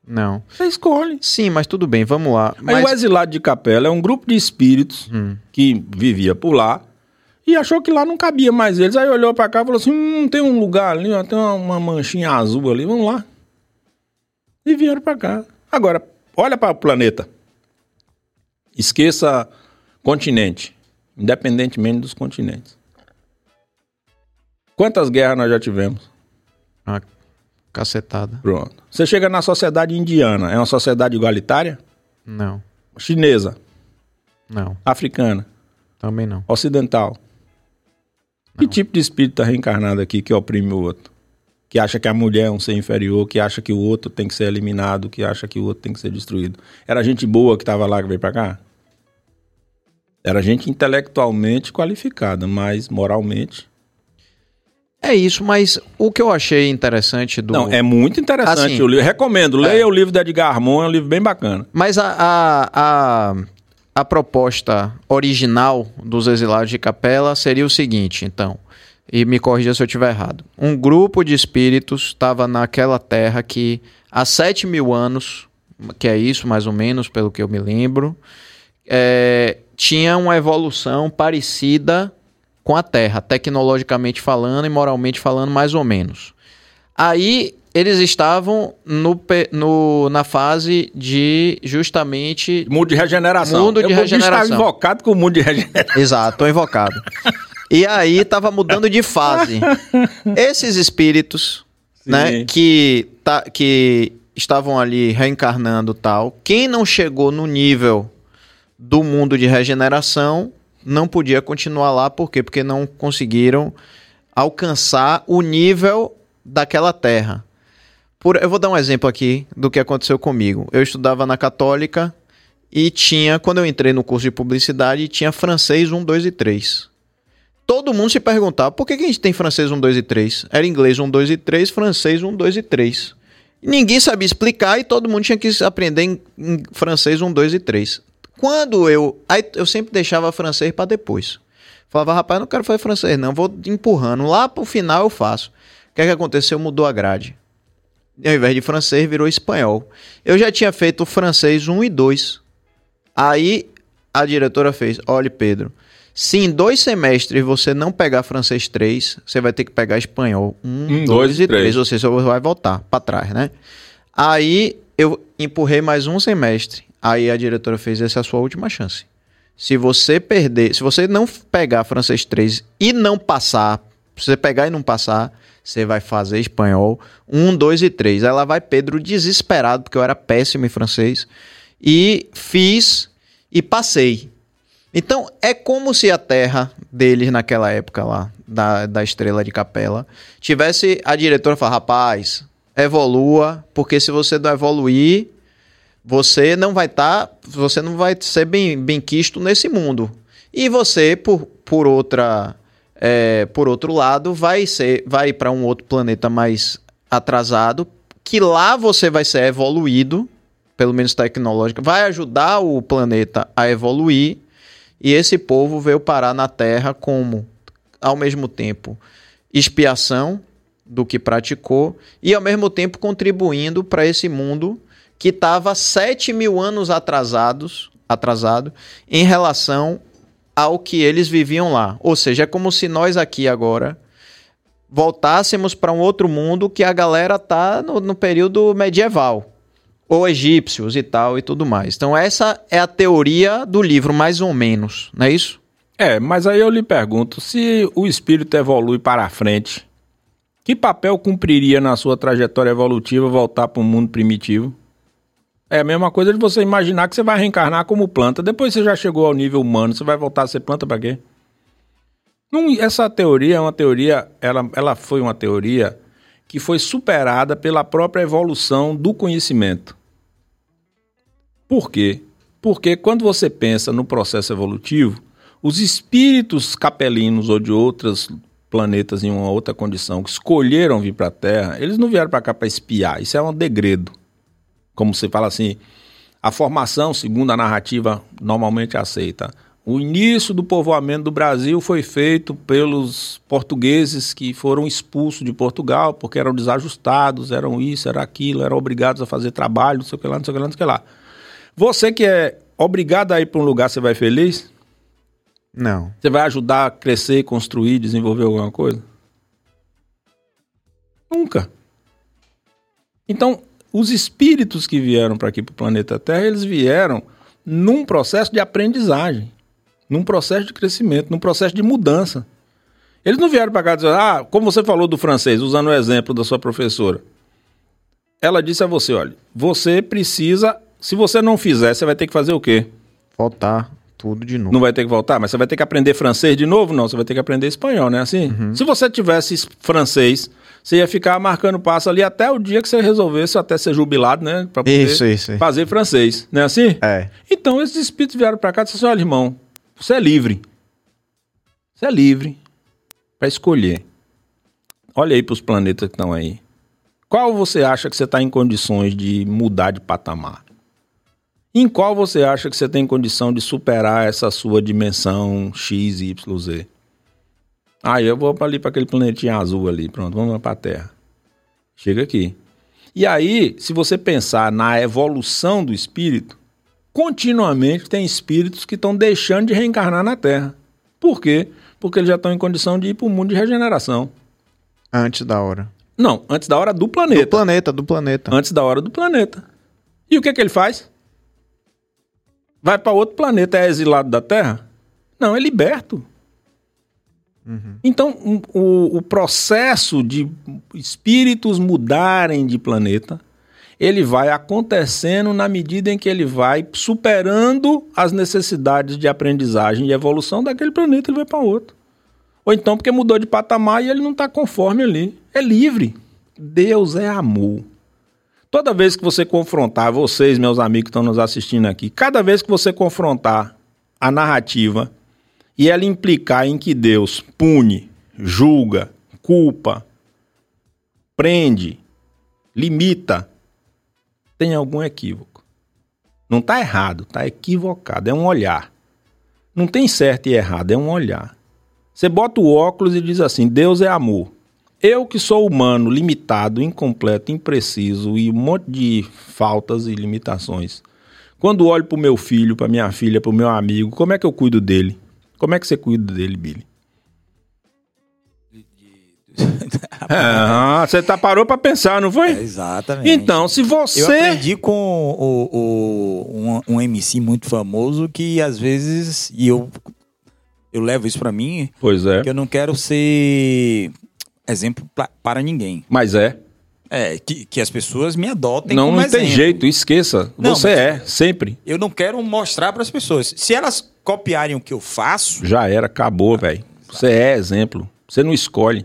Não. Você escolhe. Sim, mas tudo bem, vamos lá. Aí Mas... o exilado de capela é um grupo de espíritos Hum. que vivia por lá e achou que lá não cabia mais eles. Aí olhou para cá e falou assim: hum, tem um lugar ali, ó, tem uma, uma manchinha azul ali, vamos lá. E vieram para cá. Agora, olha para o planeta. Esqueça continente, independentemente dos continentes. Quantas guerras nós já tivemos? Uma cacetada. Pronto. Você chega na sociedade indiana, é uma sociedade igualitária? Não, Chinesa, não, africana, também não. ocidental. Que tipo de espírito está reencarnado aqui que oprime o outro? Que acha que a mulher é um ser inferior, que acha que o outro tem que ser eliminado, que acha que o outro tem que ser destruído. Era gente boa que estava lá que veio para cá? Era gente intelectualmente qualificada, mas moralmente. É isso, mas o que eu achei interessante do. Não, é muito interessante Assim, o livro. Recomendo, leia o livro de Edgar Armon, é um livro bem bacana. Mas a, a, a, a proposta original dos exilados de capela seria o seguinte, então. E me corrija se eu estiver errado. Um grupo de espíritos estava naquela terra que há 7 mil anos, que é isso mais ou menos, pelo que eu me lembro, é, tinha uma evolução parecida com a Terra, tecnologicamente falando e moralmente falando, mais ou menos. Aí eles estavam no, no- na fase de justamente. Mundo de regeneração. Mundo de Eu regeneração. invocado com o mundo de regeneração. Exato, tô invocado. [laughs] E aí tava mudando de fase. Esses espíritos, né, que, tá, que estavam ali reencarnando tal, quem não chegou no nível do mundo de regeneração não podia continuar lá, por quê? Porque não conseguiram alcançar o nível daquela terra. Por, eu vou dar um exemplo aqui do que aconteceu comigo. Eu estudava na Católica e tinha, quando eu entrei no curso de publicidade, tinha francês 1, 2 e 3. Todo mundo se perguntava por que, que a gente tem francês 1, 2 e 3? Era inglês 1, 2 e 3, francês 1, 2 e 3. E ninguém sabia explicar e todo mundo tinha que aprender em, em francês 1, 2 e 3. Quando eu. Aí eu sempre deixava francês para depois. Falava, rapaz, não quero fazer francês, não, vou empurrando. Lá pro final eu faço. O que é que aconteceu? Mudou a grade. Ao invés de francês, virou espanhol. Eu já tinha feito francês 1 e 2. Aí a diretora fez: olha, Pedro, se em dois semestres você não pegar francês 3, você vai ter que pegar espanhol 1, Um, 2 dois e e três. 3. Ou seja, você vai voltar para trás, né? Aí eu empurrei mais um semestre. Aí a diretora fez: essa é a sua última chance. Se você perder, se você não pegar francês 3 e não passar Se você pegar e não passar, você vai fazer espanhol. Um, dois e três. Aí lá vai Pedro desesperado, porque eu era péssimo em francês. E fiz e passei. Então, é como se a terra deles naquela época lá, da, da estrela de capela, tivesse a diretora falar: rapaz, evolua, porque se você não evoluir, você não vai estar, tá, você não vai ser bem, bem quisto nesse mundo. E você, por, por outra, é, por outro lado, vai ser, vai para um outro planeta mais atrasado, que lá você vai ser evoluído, pelo menos tecnológico, vai ajudar o planeta a evoluir e esse povo veio parar na terra como, ao mesmo tempo, expiação do que praticou e, ao mesmo tempo, contribuindo para esse mundo que estava 7 mil anos atrasados, atrasado em relação ao que eles viviam lá. Ou seja, é como se nós aqui agora voltássemos para um outro mundo que a galera tá no, no período medieval ou egípcios e tal e tudo mais. Então essa é a teoria do livro, mais ou menos, não é isso? É, mas aí eu lhe pergunto, se o espírito evolui para a frente, que papel cumpriria na sua trajetória evolutiva voltar para o mundo primitivo? É a mesma coisa de você imaginar que você vai reencarnar como planta, depois você já chegou ao nível humano, você vai voltar a ser planta para quê? Não, essa teoria é uma teoria, ela, ela foi uma teoria que foi superada pela própria evolução do conhecimento. Por quê? Porque quando você pensa no processo evolutivo, os espíritos capelinos ou de outros planetas em uma outra condição que escolheram vir para a Terra, eles não vieram para cá para espiar. Isso é um degredo. Como você fala assim, a formação, segundo a narrativa normalmente aceita, o início do povoamento do Brasil foi feito pelos portugueses que foram expulsos de Portugal porque eram desajustados, eram isso, era aquilo, eram obrigados a fazer trabalho, não sei o que lá, não sei o que lá, não sei o que lá. Você que é obrigado a ir para um lugar, você vai feliz? Não. Você vai ajudar a crescer, construir, desenvolver alguma coisa? Nunca. Então, os espíritos que vieram para aqui para o planeta Terra, eles vieram num processo de aprendizagem, num processo de crescimento, num processo de mudança. Eles não vieram para cá dizer, ah, como você falou do francês, usando o exemplo da sua professora. Ela disse a você, olha, você precisa se você não fizer, você vai ter que fazer o quê? Voltar tudo de novo. Não vai ter que voltar, mas você vai ter que aprender francês de novo? Não, você vai ter que aprender espanhol, não é assim? Uhum. Se você tivesse francês, você ia ficar marcando passo ali até o dia que você resolvesse até ser jubilado, né? Pra poder isso, isso. fazer francês, não é assim? É. Então esses espíritos vieram para cá e disseram assim, olha irmão, você é livre. Você é livre para escolher. Olha aí para os planetas que estão aí. Qual você acha que você está em condições de mudar de patamar? Em qual você acha que você tem condição de superar essa sua dimensão X, Y, Z? Ah, eu vou ali para aquele planetinha azul ali, pronto, vamos para a Terra. Chega aqui. E aí, se você pensar na evolução do espírito, continuamente tem espíritos que estão deixando de reencarnar na Terra. Por quê? Porque eles já estão em condição de ir para o mundo de regeneração. Antes da hora. Não, antes da hora do planeta. Do planeta, do planeta. Antes da hora do planeta. E o que, que ele faz? vai para outro planeta, é exilado da Terra? Não, é liberto. Uhum. Então, o, o processo de espíritos mudarem de planeta, ele vai acontecendo na medida em que ele vai superando as necessidades de aprendizagem e evolução daquele planeta, ele vai para outro. Ou então porque mudou de patamar e ele não está conforme ali. É livre. Deus é amor. Toda vez que você confrontar, vocês, meus amigos que estão nos assistindo aqui, cada vez que você confrontar a narrativa e ela implicar em que Deus pune, julga, culpa, prende, limita, tem algum equívoco. Não está errado, está equivocado, é um olhar. Não tem certo e errado, é um olhar. Você bota o óculos e diz assim: Deus é amor. Eu que sou humano, limitado, incompleto, impreciso e um monte de faltas e limitações. Quando olho para o meu filho, para minha filha, para o meu amigo, como é que eu cuido dele? Como é que você cuida dele, Billy? [laughs] ah, você tá parou para pensar, não foi? É, exatamente. Então, se você. Eu aprendi com o, o, um, um MC muito famoso que às vezes. E eu Eu levo isso pra mim, Pois é. porque eu não quero ser exemplo pra- para ninguém. Mas é. É, que, que as pessoas me adotem não, como não tem exemplo. jeito, esqueça. Não, Você é, sempre. Eu não quero mostrar para as pessoas. Se elas copiarem o que eu faço, Já era, acabou, velho. Você é exemplo. Você não escolhe.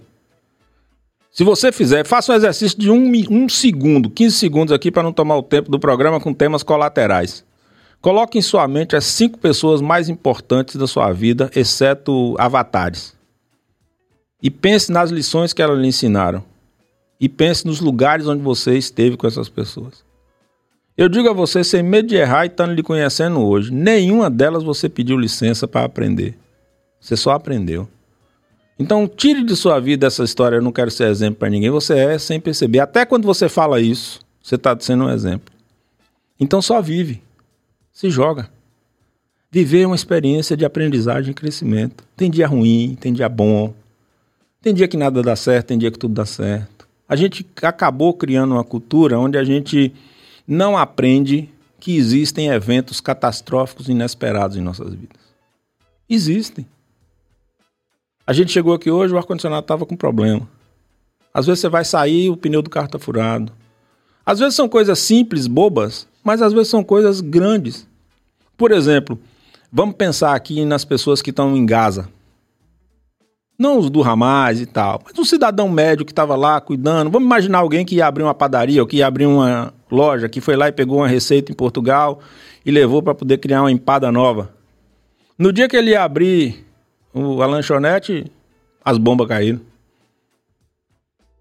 Se você fizer, faça um exercício de um, um segundo, 15 segundos aqui para não tomar o tempo do programa com temas colaterais. Coloque em sua mente as cinco pessoas mais importantes da sua vida, exceto avatares. E pense nas lições que elas lhe ensinaram. E pense nos lugares onde você esteve com essas pessoas. Eu digo a você, sem medo de errar e estando lhe conhecendo hoje, nenhuma delas você pediu licença para aprender. Você só aprendeu. Então, tire de sua vida essa história, eu não quero ser exemplo para ninguém. Você é sem perceber. Até quando você fala isso, você está sendo um exemplo. Então, só vive. Se joga. Viver é uma experiência de aprendizagem e crescimento. Tem dia ruim, tem dia bom. Tem dia que nada dá certo, tem dia que tudo dá certo. A gente acabou criando uma cultura onde a gente não aprende que existem eventos catastróficos inesperados em nossas vidas. Existem. A gente chegou aqui hoje, o ar-condicionado estava com problema. Às vezes você vai sair, o pneu do carro está furado. Às vezes são coisas simples, bobas, mas às vezes são coisas grandes. Por exemplo, vamos pensar aqui nas pessoas que estão em Gaza. Não os do Hamas e tal, mas um cidadão médio que estava lá cuidando. Vamos imaginar alguém que ia abrir uma padaria ou que ia abrir uma loja, que foi lá e pegou uma receita em Portugal e levou para poder criar uma empada nova. No dia que ele ia abrir o- a lanchonete, as bombas caíram.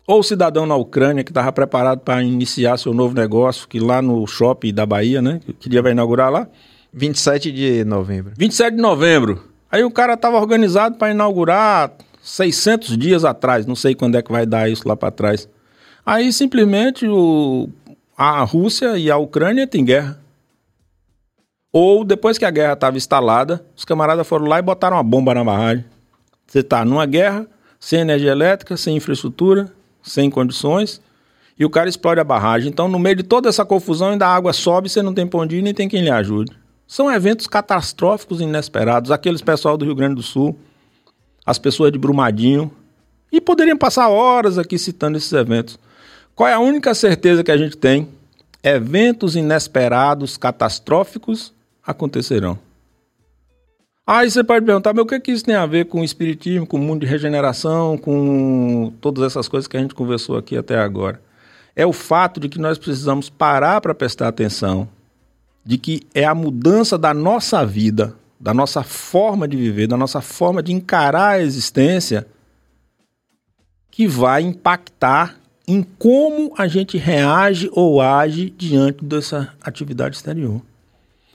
Ou o cidadão na Ucrânia que estava preparado para iniciar seu novo negócio, que lá no shopping da Bahia, né? Que dia vai inaugurar lá? 27 de novembro. 27 de novembro. Aí o cara estava organizado para inaugurar 600 dias atrás. Não sei quando é que vai dar isso lá para trás. Aí simplesmente o, a Rússia e a Ucrânia têm guerra. Ou depois que a guerra estava instalada, os camaradas foram lá e botaram uma bomba na barragem. Você está numa guerra, sem energia elétrica, sem infraestrutura, sem condições, e o cara explode a barragem. Então, no meio de toda essa confusão, ainda a água sobe, você não tem pra onde ir, nem tem quem lhe ajude. São eventos catastróficos e inesperados. Aqueles pessoal do Rio Grande do Sul, as pessoas de Brumadinho, e poderiam passar horas aqui citando esses eventos. Qual é a única certeza que a gente tem? Eventos inesperados, catastróficos acontecerão. Aí você pode perguntar, mas o que, que isso tem a ver com o espiritismo, com o mundo de regeneração, com todas essas coisas que a gente conversou aqui até agora? É o fato de que nós precisamos parar para prestar atenção de que é a mudança da nossa vida, da nossa forma de viver, da nossa forma de encarar a existência que vai impactar em como a gente reage ou age diante dessa atividade exterior.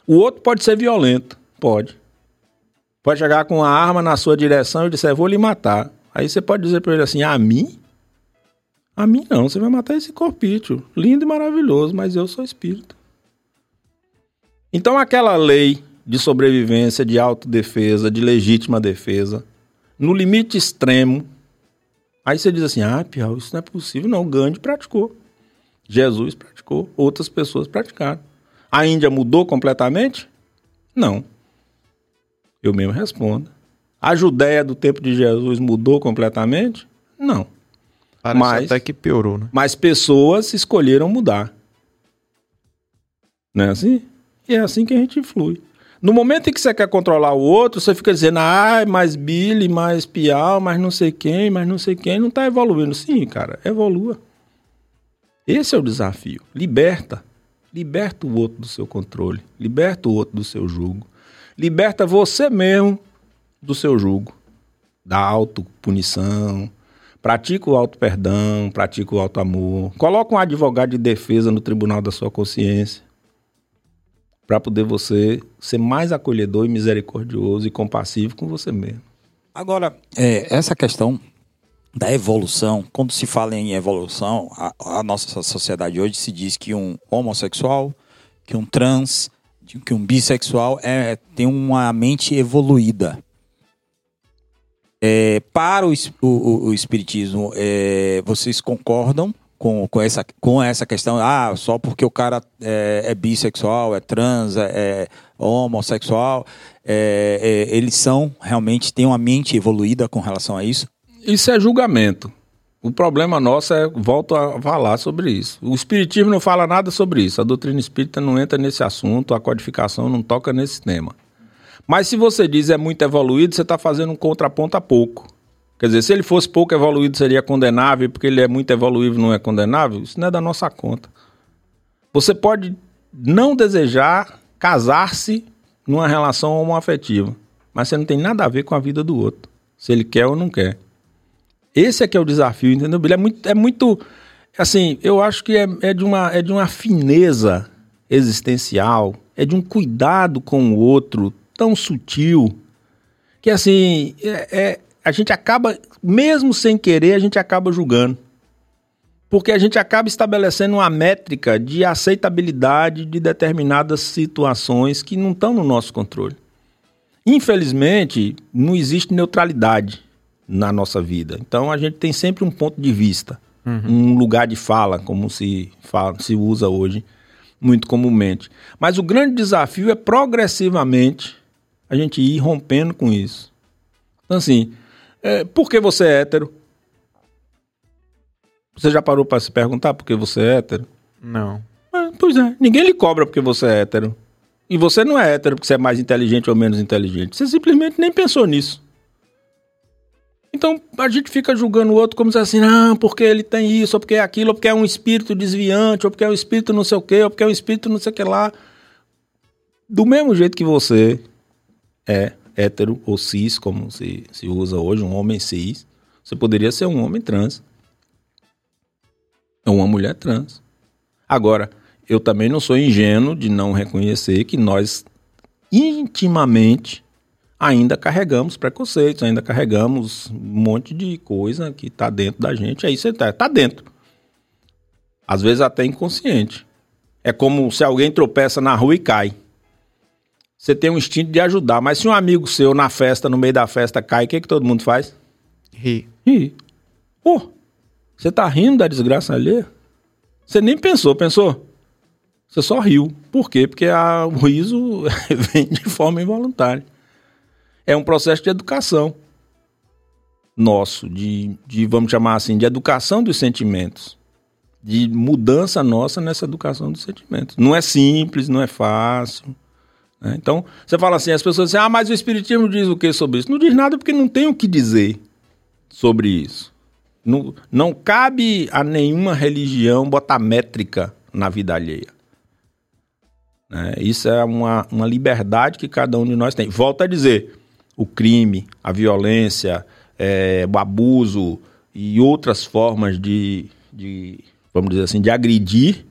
O outro pode ser violento, pode. Pode chegar com uma arma na sua direção e disser, vou lhe matar. Aí você pode dizer para ele assim, a mim? A mim não, você vai matar esse corpício, lindo e maravilhoso, mas eu sou espírito. Então aquela lei de sobrevivência, de autodefesa, de legítima defesa, no limite extremo, aí você diz assim, ah, Piau, isso não é possível. Não, Gandhi praticou. Jesus praticou, outras pessoas praticaram. A Índia mudou completamente? Não. Eu mesmo respondo. A Judéia do tempo de Jesus mudou completamente? Não. Parece Mas- até que piorou, né? Mas pessoas escolheram mudar. Não é assim? E é assim que a gente flui. No momento em que você quer controlar o outro, você fica dizendo, ah, mais Billy, mais Piau, mais não sei quem, mais não sei quem, não está evoluindo. Sim, cara, evolua. Esse é o desafio. Liberta. Liberta o outro do seu controle. Liberta o outro do seu jugo. Liberta você mesmo do seu jugo. Da autopunição. Pratica o auto-perdão, pratica o auto-amor. Coloca um advogado de defesa no tribunal da sua consciência. Para poder você ser mais acolhedor e misericordioso e compassivo com você mesmo. Agora, é, essa questão da evolução, quando se fala em evolução, a, a nossa sociedade hoje se diz que um homossexual, que um trans, que um bissexual é, tem uma mente evoluída. É, para o- o- o espiritismo, é, vocês concordam com, com, essa, com essa questão, ah, só porque o cara é, é bissexual, é trans, é, é homossexual, é, é, eles são realmente têm uma mente evoluída com relação a isso? Isso é julgamento. O problema nosso é, volto a falar sobre isso. O Espiritismo não fala nada sobre isso. A doutrina espírita não entra nesse assunto, a codificação não toca nesse tema. Mas se você diz é muito evoluído, você está fazendo um contraponto a pouco. Quer dizer, se ele fosse pouco evoluído, seria condenável, porque ele é muito evoluído não é condenável? Isso não é da nossa conta. Você pode não desejar casar-se numa relação homoafetiva, mas você não tem nada a ver com a vida do outro, se ele quer ou não quer. Esse é que é o desafio, entendeu, Billy? É muito, é muito assim, eu acho que é, é, de uma, é de uma fineza existencial, é de um cuidado com o outro tão sutil, que assim, é, é, a gente acaba, mesmo sem querer, a gente acaba julgando. Porque a gente acaba estabelecendo uma métrica de aceitabilidade de determinadas situações que não estão no nosso controle. Infelizmente, não existe neutralidade na nossa vida. Então a gente tem sempre um ponto de vista, uhum. um lugar de fala, como se fala, se usa hoje muito comumente. Mas o grande desafio é progressivamente a gente ir rompendo com isso. Então assim, é, por que você é hétero? Você já parou para se perguntar por que você é hétero? Não. É, pois é, ninguém lhe cobra porque você é hétero. E você não é hétero porque você é mais inteligente ou menos inteligente. Você simplesmente nem pensou nisso. Então a gente fica julgando o outro como se assim, ah, porque ele tem isso, ou porque é aquilo, ou porque é um espírito desviante, ou porque é um espírito não sei o quê, ou porque é um espírito não sei o que lá. Do mesmo jeito que você é hétero ou cis, como se, se usa hoje, um homem cis, você poderia ser um homem trans. Ou uma mulher trans. Agora, eu também não sou ingênuo de não reconhecer que nós intimamente ainda carregamos preconceitos, ainda carregamos um monte de coisa que está dentro da gente. Aí você está tá dentro. Às vezes até inconsciente. É como se alguém tropeça na rua e cai. Você tem um instinto de ajudar, mas se um amigo seu na festa, no meio da festa, cai, o que, que todo mundo faz? Ri. Ri. Pô, você tá rindo da desgraça ali? Você nem pensou, pensou? Você só riu. Por quê? Porque a, o riso [laughs] vem de forma involuntária é um processo de educação nosso, de, de, vamos chamar assim, de educação dos sentimentos, de mudança nossa nessa educação dos sentimentos. Não é simples, não é fácil. Né? Então, você fala assim, as pessoas dizem, ah, mas o Espiritismo diz o que sobre isso? Não diz nada porque não tem o que dizer sobre isso. Não, não cabe a nenhuma religião botar métrica na vida alheia. Né? Isso é uma, uma liberdade que cada um de nós tem. Volto a dizer, o crime, a violência, é, o abuso e outras formas de, de, vamos dizer assim, de agredir,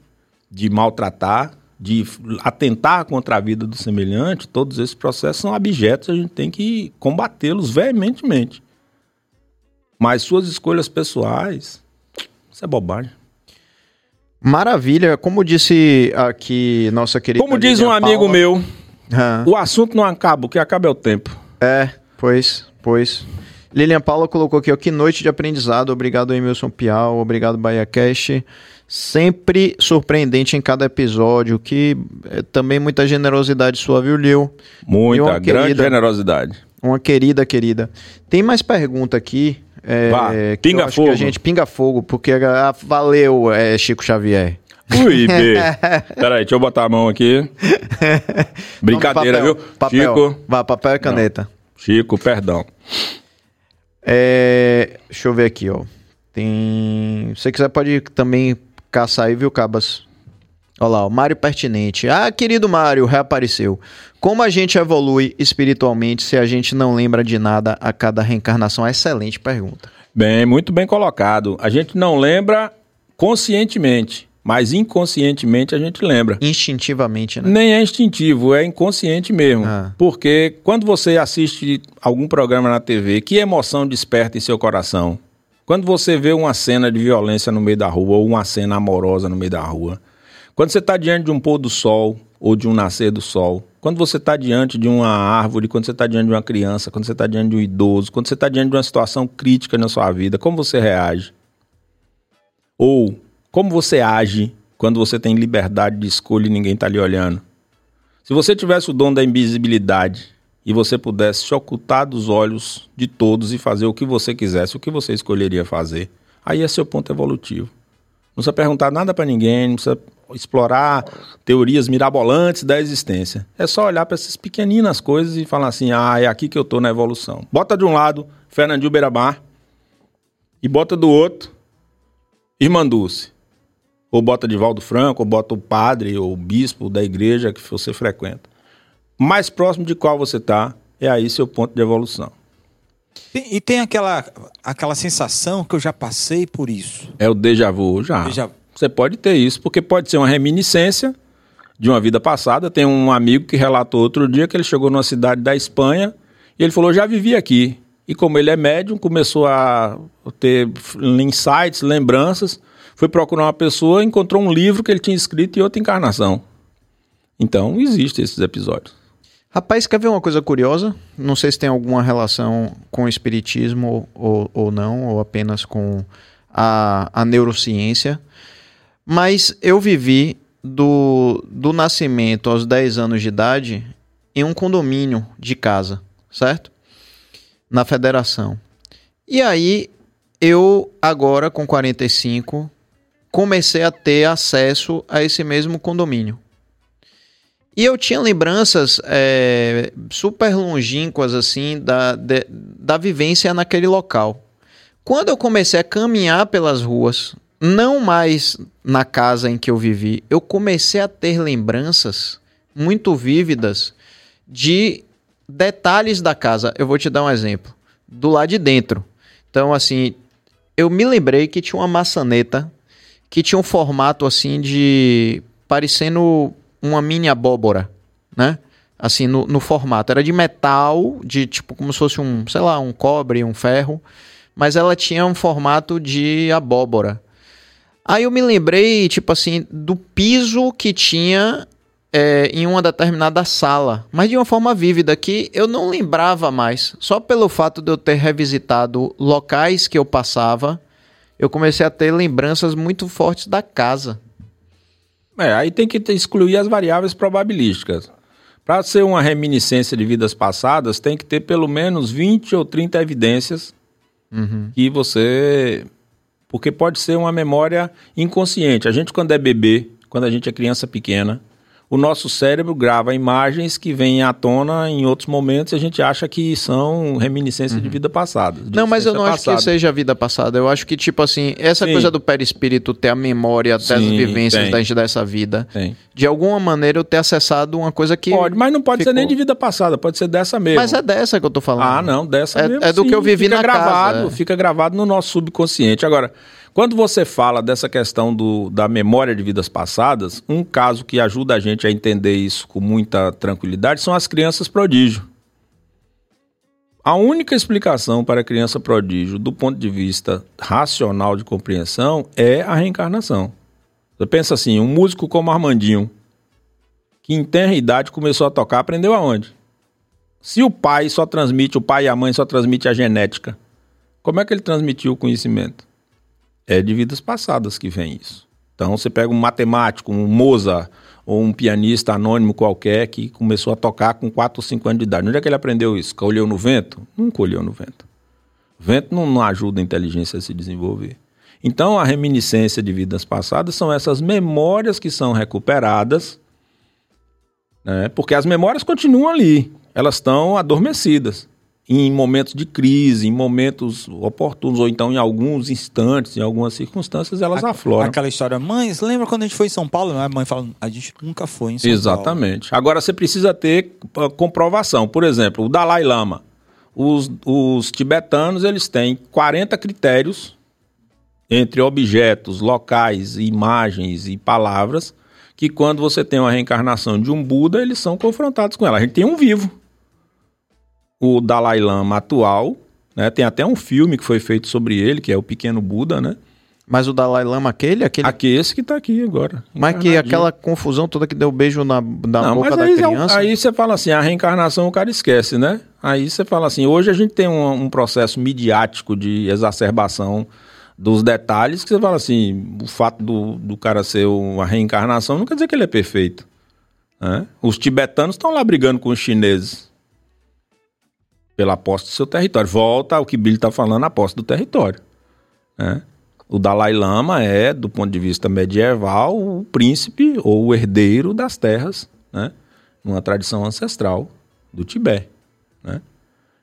de maltratar, de atentar contra a vida do semelhante, todos esses processos são abjetos, a gente tem que combatê-los veementemente. Mas suas escolhas pessoais, isso é bobagem. Maravilha, como disse aqui nossa querida. Como diz um amigo Paula, meu, o assunto não acaba, o que acaba é o tempo. É, pois, pois. Lilian Paula colocou aqui, ó, que noite de aprendizado. Obrigado, Emilson Pial. Obrigado, Bahia Cash. Sempre surpreendente em cada episódio. Que é, também muita generosidade sua, viu, Lil? Muita, grande querida, generosidade. Uma querida, querida. Tem mais pergunta aqui. É, Vá, pinga fogo. a gente pinga fogo, porque ah, valeu, é, Chico Xavier. Ui, B. [laughs] Peraí, deixa eu botar a mão aqui. [laughs] Brincadeira, papel, viu? Papel. Chico. Vá, papel e caneta. Não. Chico, perdão. É, deixa eu ver aqui, ó. Tem. Se você quiser, pode também caçar aí, viu, Cabas? Olha lá, o Mário Pertinente. Ah, querido Mário, reapareceu. Como a gente evolui espiritualmente se a gente não lembra de nada a cada reencarnação? Excelente pergunta. Bem, muito bem colocado. A gente não lembra conscientemente mas inconscientemente a gente lembra. Instintivamente, né? Nem é instintivo, é inconsciente mesmo. Ah. Porque quando você assiste algum programa na TV, que emoção desperta em seu coração? Quando você vê uma cena de violência no meio da rua ou uma cena amorosa no meio da rua, quando você está diante de um pôr do sol ou de um nascer do sol, quando você está diante de uma árvore, quando você está diante de uma criança, quando você está diante de um idoso, quando você está diante de uma situação crítica na sua vida, como você reage? Ou Como você age quando você tem liberdade de escolha e ninguém está lhe olhando? Se você tivesse o dom da invisibilidade e você pudesse se ocultar dos olhos de todos e fazer o que você quisesse, o que você escolheria fazer, aí é seu ponto evolutivo. Não precisa perguntar nada para ninguém, não precisa explorar teorias mirabolantes da existência. É só olhar para essas pequeninas coisas e falar assim: ah, é aqui que eu estou na evolução. Bota de um lado Fernandinho Beirabar e bota do outro Irmã Dulce. Ou bota Divaldo Franco, ou bota o padre ou o bispo da igreja que você frequenta. Mais próximo de qual você está, é aí seu ponto de evolução. E, e tem aquela, aquela sensação que eu já passei por isso. É o déjà vu, já. Déjà- Você pode ter isso, porque pode ser uma reminiscência de uma vida passada. Tem um amigo que relatou outro dia que ele chegou numa cidade da Espanha e ele falou: já vivi aqui. E como ele é médium, começou a ter insights, lembranças, foi procurar uma pessoa, encontrou um livro que ele tinha escrito em outra encarnação. Então, existem esses episódios. Rapaz, quer ver uma coisa curiosa? Não sei se tem alguma relação com o espiritismo ou, ou não, ou apenas com a, a neurociência. Mas eu vivi do, do nascimento aos 10 anos de idade em um condomínio de casa, certo? Na federação. E aí, eu, agora com 45, comecei a ter acesso a esse mesmo condomínio. E eu tinha lembranças é, super longínquas, assim, da, de- da vivência naquele local. Quando eu comecei a caminhar pelas ruas, não mais na casa em que eu vivi, eu comecei a ter lembranças muito vívidas de detalhes da casa. Eu vou te dar um exemplo. Do lado de dentro. Então, assim, eu me lembrei que tinha uma maçaneta que tinha um formato assim de. parecendo uma mini abóbora, né? Assim, no, no formato. Era de metal, de tipo como se fosse um, sei lá, um cobre, um ferro, mas ela tinha um formato de abóbora. Aí eu me lembrei, tipo assim, do piso que tinha é, em uma determinada sala, mas de uma forma vívida que eu não lembrava mais. Só pelo fato de eu ter revisitado locais que eu passava, eu comecei a ter lembranças muito fortes da casa. É, aí tem que excluir as variáveis probabilísticas. Para ser uma reminiscência de vidas passadas, tem que ter pelo menos 20 ou 30 evidências que você. Porque pode ser uma memória inconsciente. A gente, quando é bebê, quando a gente é criança pequena, o nosso cérebro grava imagens que vêm à tona em outros momentos e a gente acha que são reminiscências de vida passada. de Não, mas eu não existência acho que passada. seja vida passada. Eu acho que, tipo assim, essa Sim. coisa do perispírito ter a memória das Sim, vivências tem. da gente dessa vida, Tem. de alguma maneira eu ter acessado uma coisa que. Pode, mas não pode ser ficou. nem de vida passada, pode ser dessa mesmo. Mas é dessa que eu tô falando. Ah, não, dessa É- mesmo. é do que eu vivi fica na gravado, casa, é. Fica gravado no nosso subconsciente. Agora, quando você fala dessa questão do, da memória de vidas passadas, um caso que ajuda a gente a entender isso com muita tranquilidade são as crianças prodígio. A única explicação para a criança prodígio, do ponto de vista racional de compreensão, é a reencarnação. Você pensa assim, um músico como Armandinho, que em tenra idade começou a tocar, aprendeu aonde? Se o pai só transmite, o pai e a mãe só transmite a genética, como é que ele transmitiu o conhecimento? É de vidas passadas que vem isso. Então você pega um matemático, um Mozart, ou um pianista anônimo qualquer que começou a tocar com 4 ou 5 anos de idade. Onde é que ele aprendeu isso? Colheu no vento? Não colheu no vento. Vento não, não ajuda a inteligência a se desenvolver. Então a reminiscência de vidas passadas são essas memórias que são recuperadas né? Porque as memórias continuam ali, elas estão adormecidas. Em momentos de crise, em momentos oportunos, ou então em alguns instantes, em algumas circunstâncias, elas afloram. Aquela história, mãe, lembra quando a gente foi em São Paulo? A mãe fala, a gente nunca foi em São Paulo. Exatamente. Agora você precisa ter uh, comprovação. Por exemplo, o Dalai Lama. Os, os tibetanos eles têm 40 critérios entre objetos, locais, imagens e palavras que quando você tem uma reencarnação de um Buda, eles são confrontados com ela. A gente tem um vivo. O Dalai Lama atual, né? Tem até um filme que foi feito sobre ele, que é o Pequeno Buda, né? Mas o Dalai Lama, aquele, aquele. Aqui esse que tá aqui agora. mas que aquela confusão toda que deu beijo na, na Não, boca da é criança. aí você fala assim, a reencarnação o cara esquece, né? Aí você fala assim, hoje a gente tem um, um processo midiático de exacerbação dos detalhes que você fala assim, o fato do, do cara ser uma reencarnação não quer dizer que ele é perfeito. Né? Os tibetanos estão lá brigando com os chineses pela posse do seu território. Volta ao que Billy está falando, a posse do território. Né? O Dalai Lama é, do ponto de vista medieval, o príncipe ou o herdeiro das terras, né? numa tradição ancestral do Tibete. Né?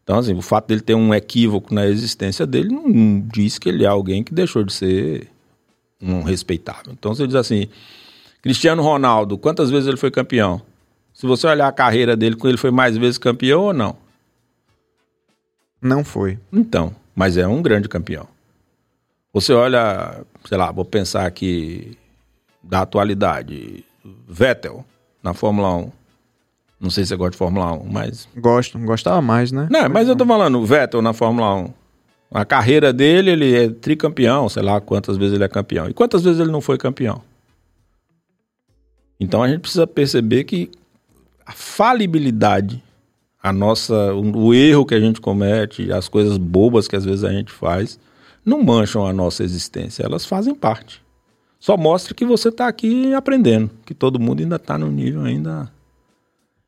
Então, assim, o fato dele ter um equívoco na existência dele não diz que ele é alguém que deixou de ser um respeitável. Então, você diz assim, Cristiano Ronaldo, quantas vezes ele foi campeão? Se você olhar a carreira dele, ele foi mais vezes campeão ou não? Não foi. Então, mas é um grande campeão. Você olha, sei lá, vou pensar aqui da atualidade, Vettel na Fórmula 1. Não sei se você gosta de Fórmula 1, mas. Gosto, gostava mais, né? Não, mas eu tô falando, Vettel na Fórmula 1. A carreira dele, ele é tricampeão, sei lá quantas vezes ele é campeão. E quantas vezes ele não foi campeão? Então a gente precisa perceber que a falibilidade, a nossa, o erro que a gente comete, as coisas bobas que às vezes a gente faz, não mancham a nossa existência, elas fazem parte. Só mostra que você está aqui aprendendo, que todo mundo ainda está no nível ainda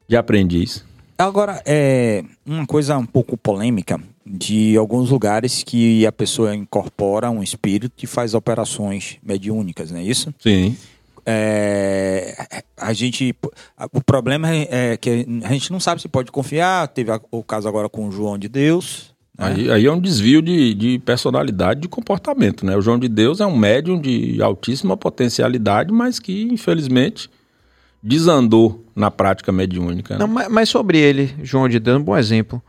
de aprendiz. Agora, é uma coisa um pouco polêmica de alguns lugares que a pessoa incorpora um espírito e faz operações mediúnicas, não é isso? Sim. É, a gente, o problema é, é que a gente não sabe se pode confiar. Teve o caso agora com o João de Deus. Né? Aí, aí, é um desvio de, de personalidade, de comportamento, né? O João de Deus é um médium de altíssima potencialidade, mas que infelizmente desandou na prática mediúnica. Né? Não, mas, mas, sobre ele, João de Deus, um bom exemplo.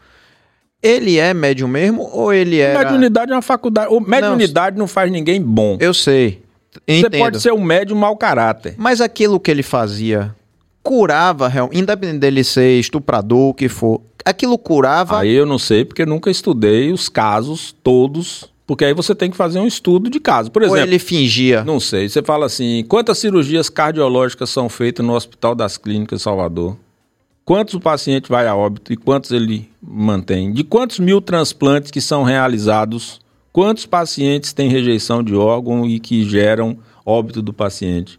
Ele é médium mesmo ou ele é. Mediunidade é uma faculdade. O mediunidade não, não faz ninguém bom. Eu sei. Entendo. Você pode ser um médium mau caráter. Mas aquilo que ele fazia curava, independente dele ser estuprador, o que for, aquilo curava. Aí eu não sei, porque nunca estudei os casos todos porque aí você tem que fazer um estudo de caso. Por exemplo. Ou ele fingia. Não sei. Você fala assim: quantas cirurgias cardiológicas são feitas no Hospital das Clínicas Salvador? Quantos o paciente vai a óbito e quantos ele mantém? De quantos mil transplantes que são realizados? Quantos pacientes têm rejeição de órgão e que geram óbito do paciente?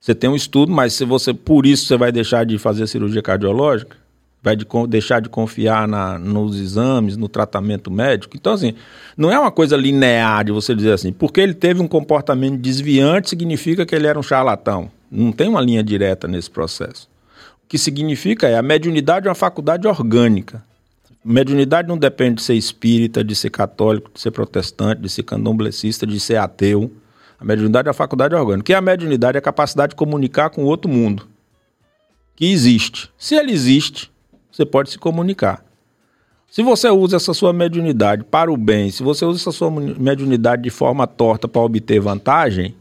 Você tem um estudo, mas se você por isso você vai deixar de fazer cirurgia cardiológica? vai de, deixar de confiar na, nos exames, no tratamento médico. Então, assim, não é uma coisa linear de você dizer assim, porque ele teve um comportamento desviante, significa que ele era um charlatão. Não tem uma linha direta nesse processo. O que significa é a mediunidade é uma faculdade orgânica. Mediunidade não depende de ser espírita, de ser católico, de ser protestante, de ser candomblessista, de ser ateu. A mediunidade é uma faculdade orgânica. Que a mediunidade? É a capacidade de comunicar com outro mundo. Que existe. Se ele existe, você pode se comunicar. Se você usa essa sua mediunidade para o bem, se você usa essa sua mediunidade de forma torta para obter vantagem,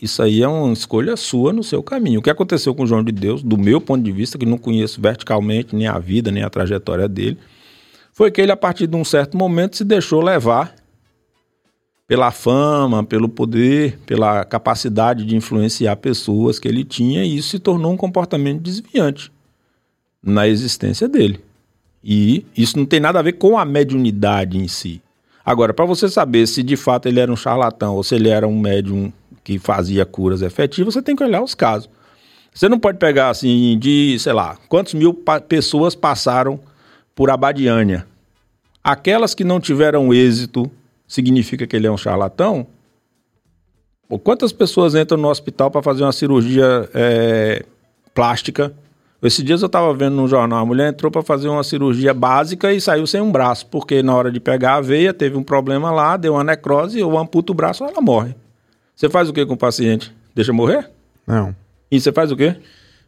isso aí é uma escolha sua no seu caminho. O que aconteceu com o João de Deus, do meu ponto de vista, que não conheço verticalmente nem a vida, nem a trajetória dele, foi que ele, a partir de um certo momento, se deixou levar pela fama, pelo poder, pela capacidade de influenciar pessoas que ele tinha, e isso se tornou um comportamento desviante na existência dele. E isso não tem nada a ver com a mediunidade em si. Agora, para você saber se de fato ele era um charlatão ou se ele era um médium que fazia curas efetivas, você tem que olhar os casos. Você não pode pegar assim de, sei lá, quantos mil pa pessoas passaram por Abadiânia. Aquelas que não tiveram êxito, significa que ele é um charlatão? Ou quantas pessoas entram no hospital para fazer uma cirurgia é, plástica esses dias eu estava vendo no jornal, a mulher entrou para fazer uma cirurgia básica e saiu sem um braço, porque na hora de pegar a veia teve um problema lá, deu uma necrose, eu amputo o braço, ela morre. Você faz o que com o paciente? Deixa morrer? Não. E você faz o quê?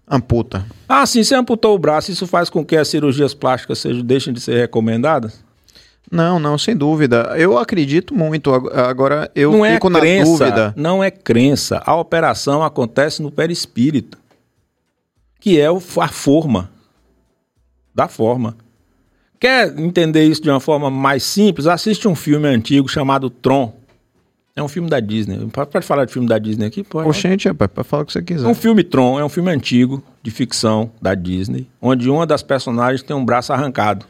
Amputa. Ah, sim, você amputou o braço, isso faz com que as cirurgias plásticas sejam, deixem de ser recomendadas? Não, não, sem dúvida. Eu acredito muito. Agora eu não fico é na crença, dúvida. Não é crença. A operação acontece no perispírito que é a forma. Da forma. Quer entender isso de uma forma mais simples? Assiste um filme antigo chamado Tron. É um filme da Disney. Pode falar de filme da Disney aqui? Pode. Oxente, rapaz, pode falar o que você quiser. Um filme Tron é um filme antigo, de ficção, da Disney, onde uma das personagens tem um braço arrancado.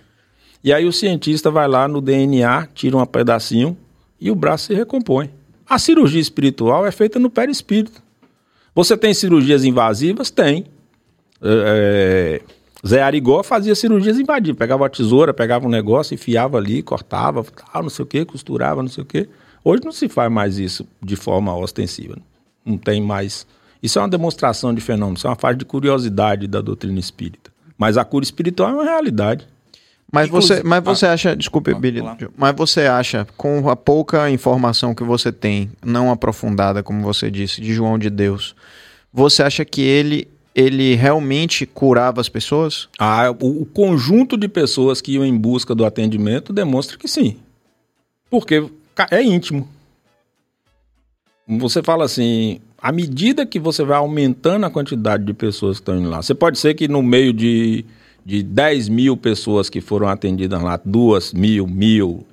E aí o cientista vai lá no DNA, tira um pedacinho e o braço se recompõe. A cirurgia espiritual é feita no perispírito. Você tem cirurgias invasivas? Tem. É, é, Zé Arigó fazia cirurgias invadivas. Pegava a tesoura, pegava um negócio, enfiava ali, cortava, tal, não sei o que, costurava, não sei o que. Hoje não se faz mais isso de forma ostensiva. Não tem mais. Isso é uma demonstração de fenômeno, isso é uma fase de curiosidade da doutrina espírita. Mas a cura espiritual é uma realidade. Mas você, mas você acha, desculpe, Billy, mas você acha, com a pouca informação que você tem, não aprofundada, como você disse, de João de Deus, você acha que ele, ele realmente curava as pessoas? Ah, o, o conjunto de pessoas que iam em busca do atendimento demonstra que sim. Porque é íntimo. Você fala assim, à medida que você vai aumentando a quantidade de pessoas que estão indo lá, você pode ser que no meio de de 10 mil pessoas que foram atendidas lá, duas mil, mil,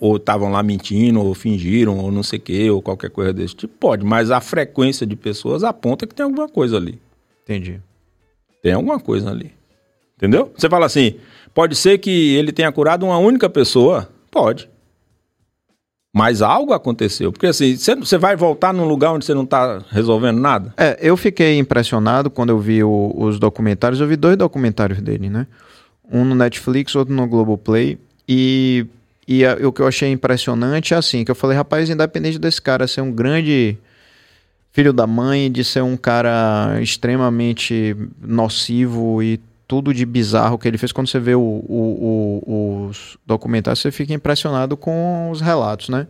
ou estavam lá mentindo, ou fingiram, ou não sei o quê, ou qualquer coisa desse tipo, pode, mas a frequência de pessoas aponta que tem alguma coisa ali. Entendi. Tem alguma coisa ali. Entendeu? Você fala assim, pode ser que ele tenha curado uma única pessoa? Pode. Mas algo aconteceu. Porque assim, você vai voltar num lugar onde você não está resolvendo nada? É, eu fiquei impressionado quando eu vi o, os documentários. Eu vi dois documentários dele, né? Um no Netflix, outro no Globoplay. E, e a, o que eu achei impressionante é assim, que eu falei, rapaz, independente desse cara ser um grande filho da mãe, de ser um cara extremamente nocivo e tudo de bizarro que ele fez. Quando você vê o, o, o, os documentários, você fica impressionado com os relatos, né?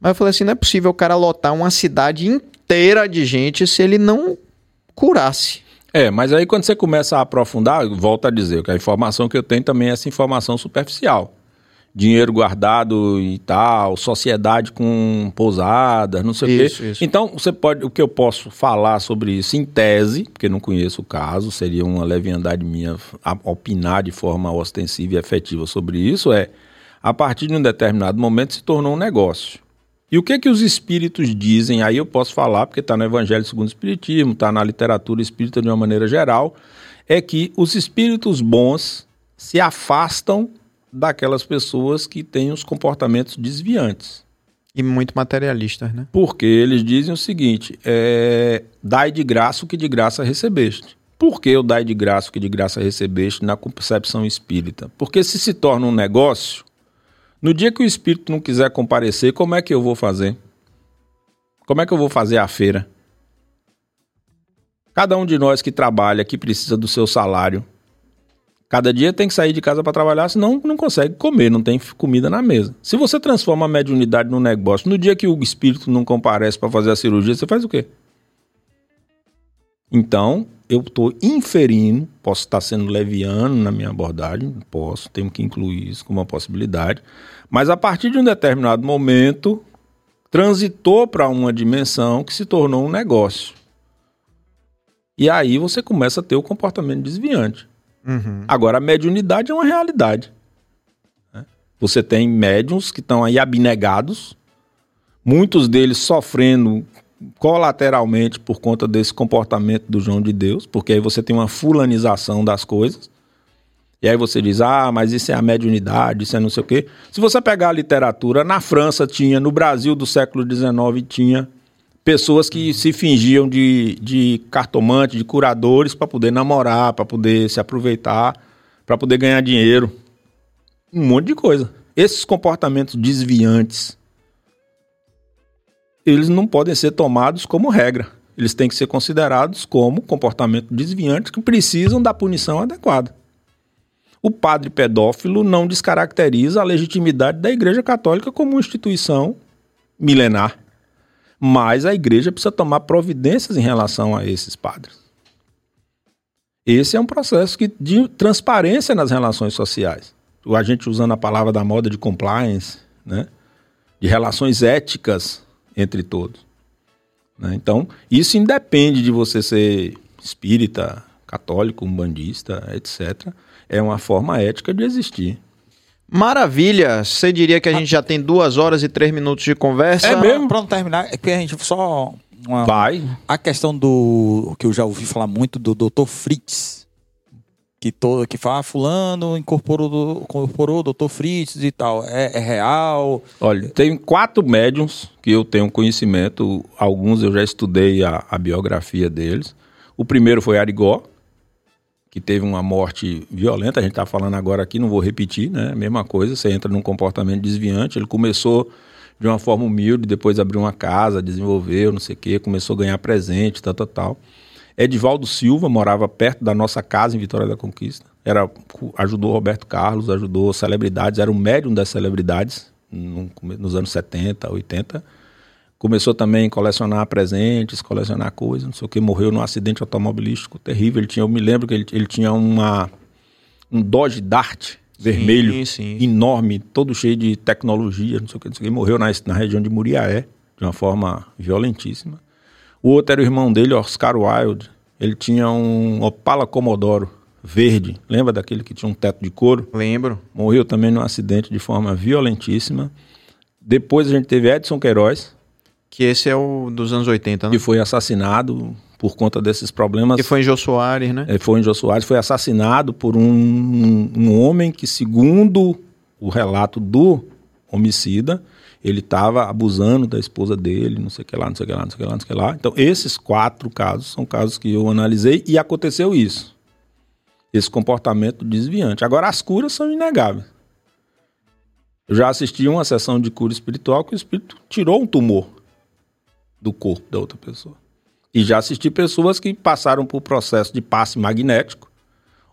Mas eu falei assim: não é possível o cara lotar uma cidade inteira de gente se ele não curasse. É, mas aí quando você começa a aprofundar, volta a dizer que a informação que eu tenho também é essa informação superficial dinheiro guardado e tal, sociedade com pousadas, não sei isso, o quê. Isso. Então, você pode, o que eu posso falar sobre isso em tese, porque não conheço o caso, seria uma leviandade minha opinar de forma ostensiva e efetiva sobre isso, é a partir de um determinado momento se tornou um negócio. E o que que os espíritos dizem? Aí eu posso falar, porque está no Evangelho segundo o Espiritismo, está na literatura espírita de uma maneira geral, é que os espíritos bons se afastam daquelas pessoas que têm os comportamentos desviantes. E muito materialistas, né? Porque eles dizem o seguinte: é, dai de graça o que de graça recebeste. Por que o dai de graça o que de graça recebeste na concepção espírita? Porque se se torna um negócio, no dia que o espírito não quiser comparecer, como é que eu vou fazer? Como é que eu vou fazer a feira? Cada um de nós que trabalha, que precisa do seu salário, Cada dia tem que sair de casa para trabalhar, senão não consegue comer, não tem comida na mesa. Se você transforma a mediunidade num negócio, no dia que o espírito não comparece para fazer a cirurgia, você faz o quê? Então, eu estou inferindo, posso estar sendo leviano na minha abordagem, posso, tenho que incluir isso como uma possibilidade, mas a partir de um determinado momento, transitou para uma dimensão que se tornou um negócio. E aí você começa a ter o comportamento desviante. Uhum. Agora, a mediunidade é uma realidade. Né? Você tem médiums que estão aí abnegados, muitos deles sofrendo colateralmente por conta desse comportamento do João de Deus, porque aí você tem uma fulanização das coisas. E aí você diz, ah, mas isso é a mediunidade, isso é não sei o quê. Se você pegar a literatura, na França tinha, no Brasil do século XIX tinha, pessoas que se fingiam de, de cartomante, de curadores, para poder namorar, para poder se aproveitar, para poder ganhar dinheiro. Um monte de coisa. Esses comportamentos desviantes, eles não podem ser tomados como regra. Eles têm que ser considerados como comportamentos desviantes que precisam da punição adequada. O padre pedófilo não descaracteriza a legitimidade da Igreja Católica como uma instituição milenar mas a igreja precisa tomar providências em relação a esses padres. Esse é um processo que, de transparência nas relações sociais. A gente usando a palavra da moda de compliance, né? de relações éticas entre todos. Né? Então, isso independe de você ser espírita, católico, umbandista, etc. É uma forma ética de existir. Maravilha! Você diria que a gente já tem duas horas e três minutos de conversa? É mesmo? Pronto, terminar. É que a gente só. Uma... Vai. A questão do. que eu já ouvi falar muito do Dr. Fritz. que todo que fala, ah, fulano incorporou, incorporou o Dr. Fritz e tal. É, é, real? Olha, tem quatro médiums que eu tenho conhecimento, alguns eu já estudei a, a biografia deles. O primeiro foi Arigó, que teve uma morte violenta, a gente está falando agora aqui, não vou repetir, né? Mesma coisa, você entra num comportamento desviante, ele começou de uma forma humilde, depois abriu uma casa, desenvolveu, não sei o quê, começou a ganhar presente, tal, tal, tal. Edivaldo Silva morava perto da nossa casa em Vitória da Conquista. Era, ajudou Roberto Carlos, ajudou celebridades, era o médium das celebridades no, nos anos 70, 80. Começou também a colecionar presentes, colecionar coisas, não sei o que. Morreu num acidente automobilístico terrível. Ele tinha, eu me lembro que ele, ele tinha uma, um Dodge Dart vermelho, sim, sim. enorme, todo cheio de tecnologia, não sei o que, não sei o que. Morreu na, na região de Muriaé, de uma forma violentíssima. O outro era o irmão dele, Oscar Wilde. Ele tinha um Opala Comodoro verde. Lembra daquele que tinha um teto de couro? Lembro. Morreu também num acidente de forma violentíssima. Depois a gente teve Edson Queiroz. Que esse é o dos anos 80, né? Que foi assassinado por conta desses problemas. Que foi em Jô Soares, né? É, foi em Jô Soares. Foi assassinado por um, um homem que, segundo o relato do homicida, ele estava abusando da esposa dele, não sei o que lá, não sei o que lá, não sei o que lá, não sei o que lá. Então, esses quatro casos são casos que eu analisei e aconteceu isso. Esse comportamento desviante. Agora, as curas são inegáveis. Eu já assisti uma sessão de cura espiritual que o espírito tirou um tumor do corpo da outra pessoa. E já assisti pessoas que passaram por processo de passe magnético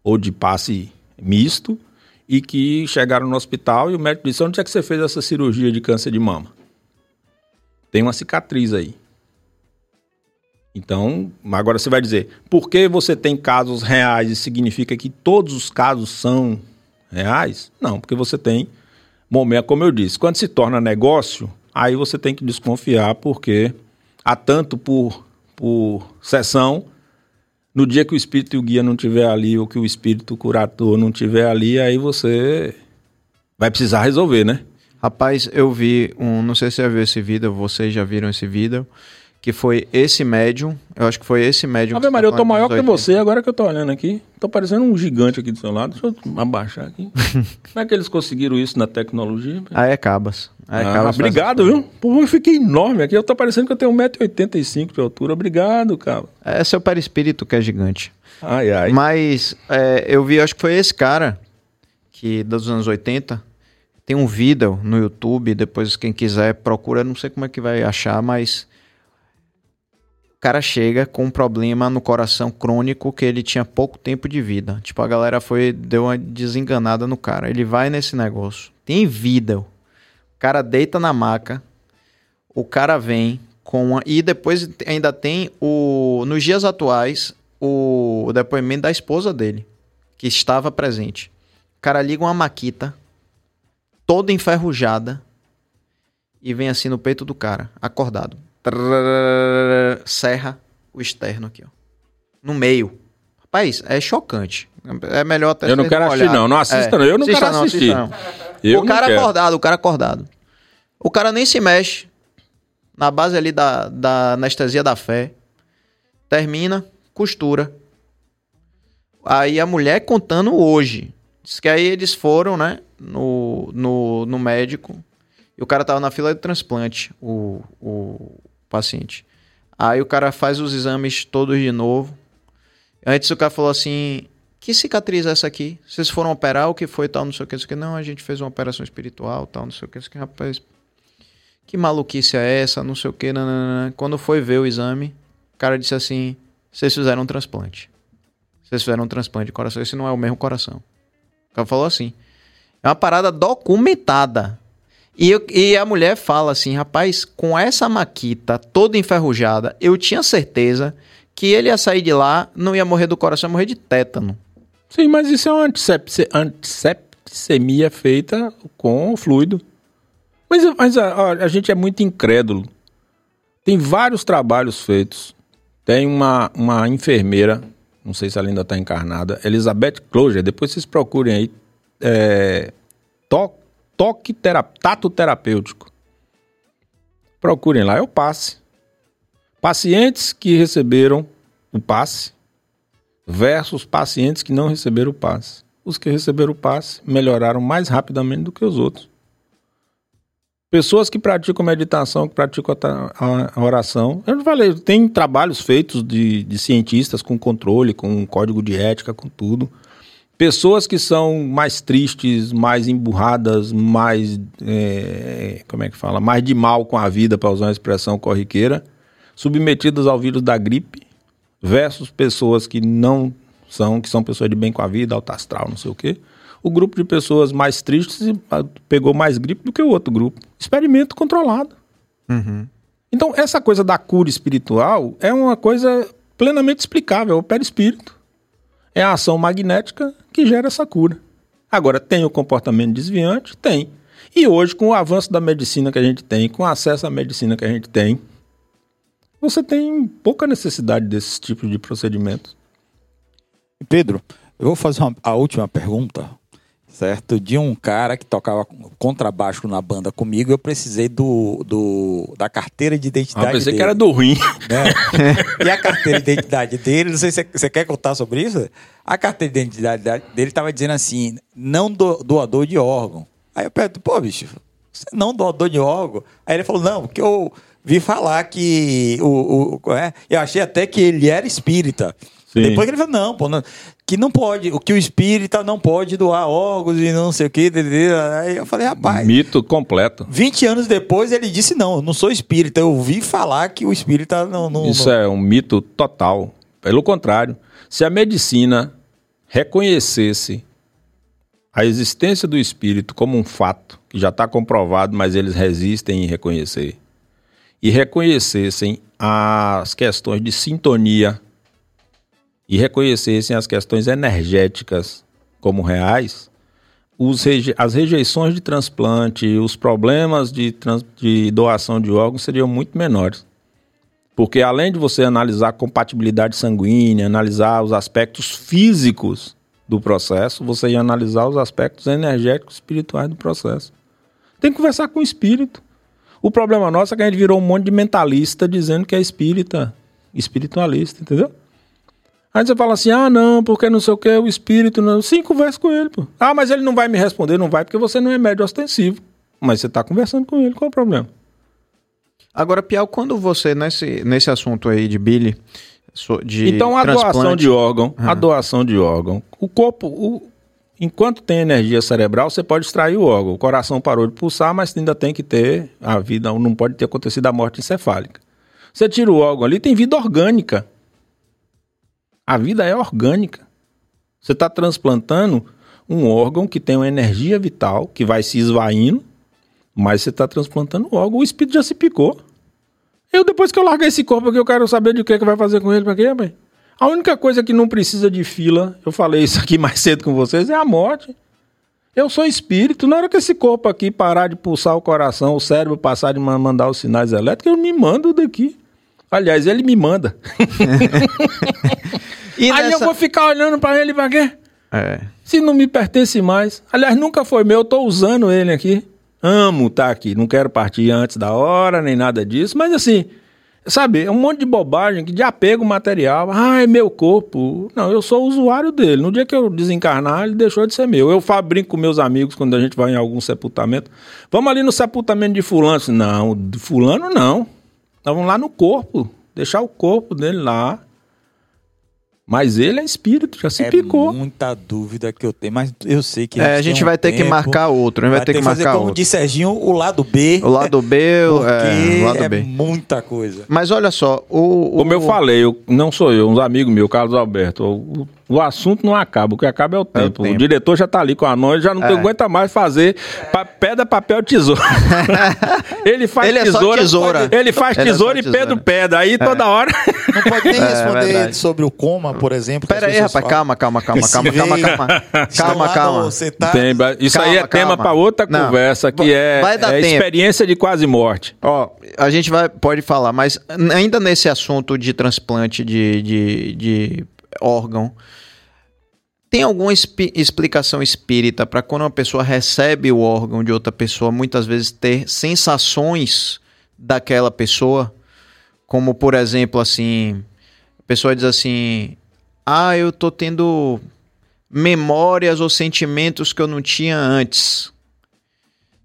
ou de passe misto e que chegaram no hospital e o médico disse: Onde é que você fez essa cirurgia de câncer de mama? Tem uma cicatriz aí. Então, agora você vai dizer: por que você tem casos reais e significa que todos os casos são reais? Não, porque você tem momento, como eu disse, quando se torna negócio, aí você tem que desconfiar, porque há tanto por, por sessão no dia que o espírito e o guia não tiver ali, ou que o espírito curador não tiver ali, aí você vai precisar resolver, né? Rapaz, eu vi um, não sei se você já viu esse vídeo, vocês já viram esse vídeo, que foi esse médium, eu acho que foi esse médium. Ave Maria, eu tô maior que você, agora que eu tô olhando aqui. Tô parecendo um gigante aqui do seu lado. Deixa eu abaixar aqui. [laughs] Como é que eles conseguiram isso na tecnologia? Ah, é Cabas. Ah, é Cabas obrigado, viu? Pô, eu fiquei enorme aqui. Eu tô parecendo que eu tenho 1,85m de altura. Obrigado, cara. É seu perispírito que é gigante. Ai, ai. Mas é, eu vi, acho que foi esse cara, que dos anos 80, tem um vídeo no YouTube, depois quem quiser procura, não sei como é que vai achar, mas cara chega com um problema no coração crônico que ele tinha pouco tempo de vida. Tipo, a galera foi deu uma desenganada no cara. Ele vai nesse negócio. Tem vida. O cara deita na maca. O cara vem com uma... e depois ainda tem o nos dias atuais o, o depoimento da esposa dele, que estava presente. O cara liga uma maquita toda enferrujada e vem assim no peito do cara, acordado serra o externo aqui, ó. No meio. Rapaz, é chocante. É melhor até Eu não quero assistir, não. Não assista, é. não. Eu não assista, quero não, assistir. Não. Eu o cara acordado, o cara acordado. O cara nem se mexe. Na base ali da, da anestesia da fé. Termina, costura. Aí a mulher contando hoje. Diz que aí eles foram, né? No, no, no médico. E o cara tava na fila de transplante. O, o, paciente. Aí o cara faz os exames todos de novo. Antes o cara falou assim: que cicatriz é essa aqui? Vocês foram operar o que foi tal, não sei o que, não sei o que. Não, a gente fez uma operação espiritual, tal, não sei o que, não sei o que. Rapaz, que maluquice é essa, não sei o que. Quando foi ver o exame, o cara disse assim: vocês fizeram um transplante. Vocês fizeram um transplante de coração, esse não é o mesmo coração. O cara falou assim. É uma parada documentada. E, e a mulher fala assim, rapaz, com essa maquita toda enferrujada, eu tinha certeza que ele ia sair de lá, não ia morrer do coração, ia morrer de tétano. Sim, mas isso é uma antissepsemia feita com fluido. Mas, mas a, a, gente é muito incrédulo. Tem vários trabalhos feitos. Tem uma, uma enfermeira, não sei se ela ainda está encarnada, Elizabeth Closer, depois vocês procurem aí, é, toque toque terap tato terapêutico. Procurem lá, é o passe. Pacientes que receberam o passe versus pacientes que não receberam o passe. Os que receberam o passe melhoraram mais rapidamente do que os outros. Pessoas que praticam meditação, que praticam a, oração. Eu falei, tem trabalhos feitos de, de cientistas com controle, com código de ética, com tudo. Pessoas que são mais tristes, mais emburradas, mais. É, como é que fala? Mais de mal com a vida, para usar uma expressão corriqueira, submetidas ao vírus da gripe, versus pessoas que não são, que são pessoas de bem com a vida, alta astral, não sei o quê o grupo de pessoas mais tristes ah, pegou mais gripe do que o outro grupo. Experimento controlado. Uhum. Então, essa coisa da cura espiritual é uma coisa plenamente explicável, é o perispírito. É a ação magnética que gera essa cura. Agora, tem o comportamento desviante? Tem. E hoje, com o avanço da medicina que a gente tem, com o acesso à medicina que a gente tem, você tem pouca necessidade desse tipo de procedimento. Pedro, eu vou fazer uma, a última pergunta certo? De um cara que tocava contrabaixo na banda comigo, eu precisei do, do da carteira de identidade. Ah, pensei dele, que era do ruim. Né? e a carteira de identidade dele, não sei se você quer contar sobre isso. A carteira de identidade dele estava dizendo assim: não do, doador de órgão. Aí eu pergunto, pô, bicho, você não doador de órgão? Aí ele falou: não, porque eu vi falar que o, o é, eu achei até que ele era espírita. Sim. Depois ele falou, não, pô, não, que não pode, o que o espírita não pode doar órgãos e não sei o que. Aí eu falei, rapaz. Mito completo. 20 anos depois ele disse, não, eu não sou espírita, eu ouvi falar que o espírita não. não Isso não... é um mito total. Pelo contrário, se a medicina reconhecesse a existência do espírito como um fato, que já está comprovado, mas eles resistem em reconhecer, e reconhecessem as questões de sintonia e reconhecessem as questões energéticas como reais, reje as rejeições de transplante, os problemas de, de doação de órgãos seriam muito menores. Porque além de você analisar a compatibilidade sanguínea, analisar os aspectos físicos do processo, você ia analisar os aspectos energéticos espirituais do processo. Tem que conversar com o espírito. O problema nosso é que a gente virou um monte de mentalista dizendo que é espírita, espiritualista, entendeu? Aí você fala assim: ah, não, porque não sei o que, o espírito não. Sim, conversa com ele, pô. Ah, mas ele não vai me responder, não vai, porque você não é médio ostensivo. Mas você está conversando com ele, qual é o problema? Agora, Piau, quando você, nesse, nesse assunto aí de Billy, de Então, a doação de órgão, a doação de órgão, o corpo, o, enquanto tem energia cerebral, você pode extrair o órgão. O coração parou de pulsar, mas ainda tem que ter a vida, não pode ter acontecido a morte encefálica. Você tira o órgão ali, tem vida orgânica. A vida é orgânica. Você está transplantando um órgão que tem uma energia vital, que vai se esvaindo, mas você está transplantando o órgão, o espírito já se picou. Eu, depois que eu largar esse corpo aqui, eu quero saber de que, que vai fazer com ele, para quê, pai? A única coisa que não precisa de fila, eu falei isso aqui [laughs] mais cedo com vocês, é a morte. Eu sou espírito, na hora que esse corpo aqui parar de pulsar o coração, o cérebro passar de mandar os sinais elétricos, eu me mando daqui. Aliás, ele me manda. [laughs] Aí nessa... eu vou ficar olhando para ele para quê? É. Se não me pertence mais. Aliás, nunca foi meu, eu tô usando ele aqui. Amo estar tá aqui. Não quero partir antes da hora, nem nada disso. Mas assim, sabe, é um monte de bobagem de apego material. Ai, meu corpo. Não, eu sou usuário dele. No dia que eu desencarnar, ele deixou de ser meu. Eu fabrico com meus amigos quando a gente vai em algum sepultamento. Vamos ali no sepultamento de fulano. Não, de fulano não. Nós vamos lá no corpo. Deixar o corpo dele lá. Mas ele é espírito, já se é picou. muita dúvida que eu tenho, mas eu sei que. É, a gente vai ter tempo, que marcar outro, a gente vai, ter que, marcar fazer, como disse Serginho, o lado B. O lado B, [laughs] é, o lado é B. muita coisa. Mas olha só, o. o Como eu falei, eu, não sou eu, uns amigos meus, Carlos Alberto. O, o assunto não acaba, o que acaba é o tempo. É o, tempo. o, diretor já tá ali com a mão, ele já não é. aguenta mais fazer pa pedra, papel, tesoura. [laughs] ele faz ele tesoura, é tesoura. Ele faz ele tesoura e Pedro pedra. Aí toda hora. Não pode nem responder sobre o coma, por exemplo. Pera aí, rapaz, calma, calma, calma, calma, calma, calma. Calma, calma. Tá... Tem, isso calma, aí é calma. tema para outra não. conversa, que é, é experiência de quase morte. Ó, a gente vai, pode falar, mas ainda nesse assunto de transplante de, de, de órgão, tem alguma explicação espírita para quando uma pessoa recebe o órgão de outra pessoa, muitas vezes ter sensações daquela pessoa? Como, por exemplo, assim, a pessoa diz assim: ah, eu tô tendo memórias ou sentimentos que eu não tinha antes.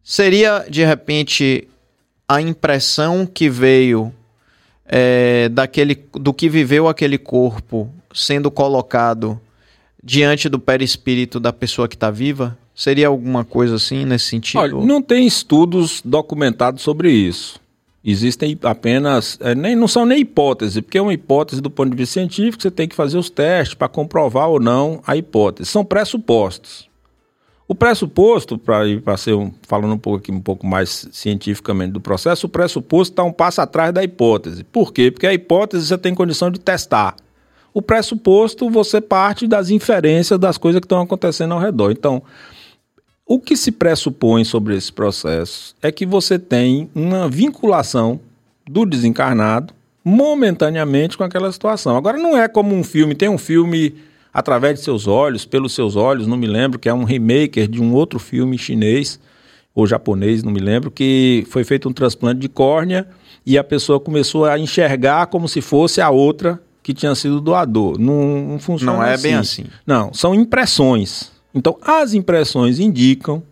Seria, de repente, a impressão que veio é, daquele, do que viveu aquele corpo sendo colocado diante do perispírito da pessoa que está viva? Seria alguma coisa assim nesse sentido? Olha, não tem estudos documentados sobre isso. Existem apenas, é, nem, não são nem hipóteses, porque é uma hipótese do ponto de vista científico, você tem que fazer os testes para comprovar ou não a hipótese. São pressupostos. O pressuposto, para ser um, falando um pouco aqui, um pouco mais cientificamente do processo, o pressuposto está um passo atrás da hipótese. Por quê? Porque a hipótese você tem condição de testar. O pressuposto você parte das inferências das coisas que estão acontecendo ao redor. Então, o que se pressupõe sobre esse processo é que você tem uma vinculação do desencarnado momentaneamente com aquela situação. Agora, não é como um filme, tem um filme através de seus olhos, pelos seus olhos, não me lembro, que é um remake de um outro filme chinês ou japonês, não me lembro, que foi feito um transplante de córnea e a pessoa começou a enxergar como se fosse a outra que tinha sido doador. Não, não funciona Não é assim. bem assim. Não, são impressões. Então, as impressões indicam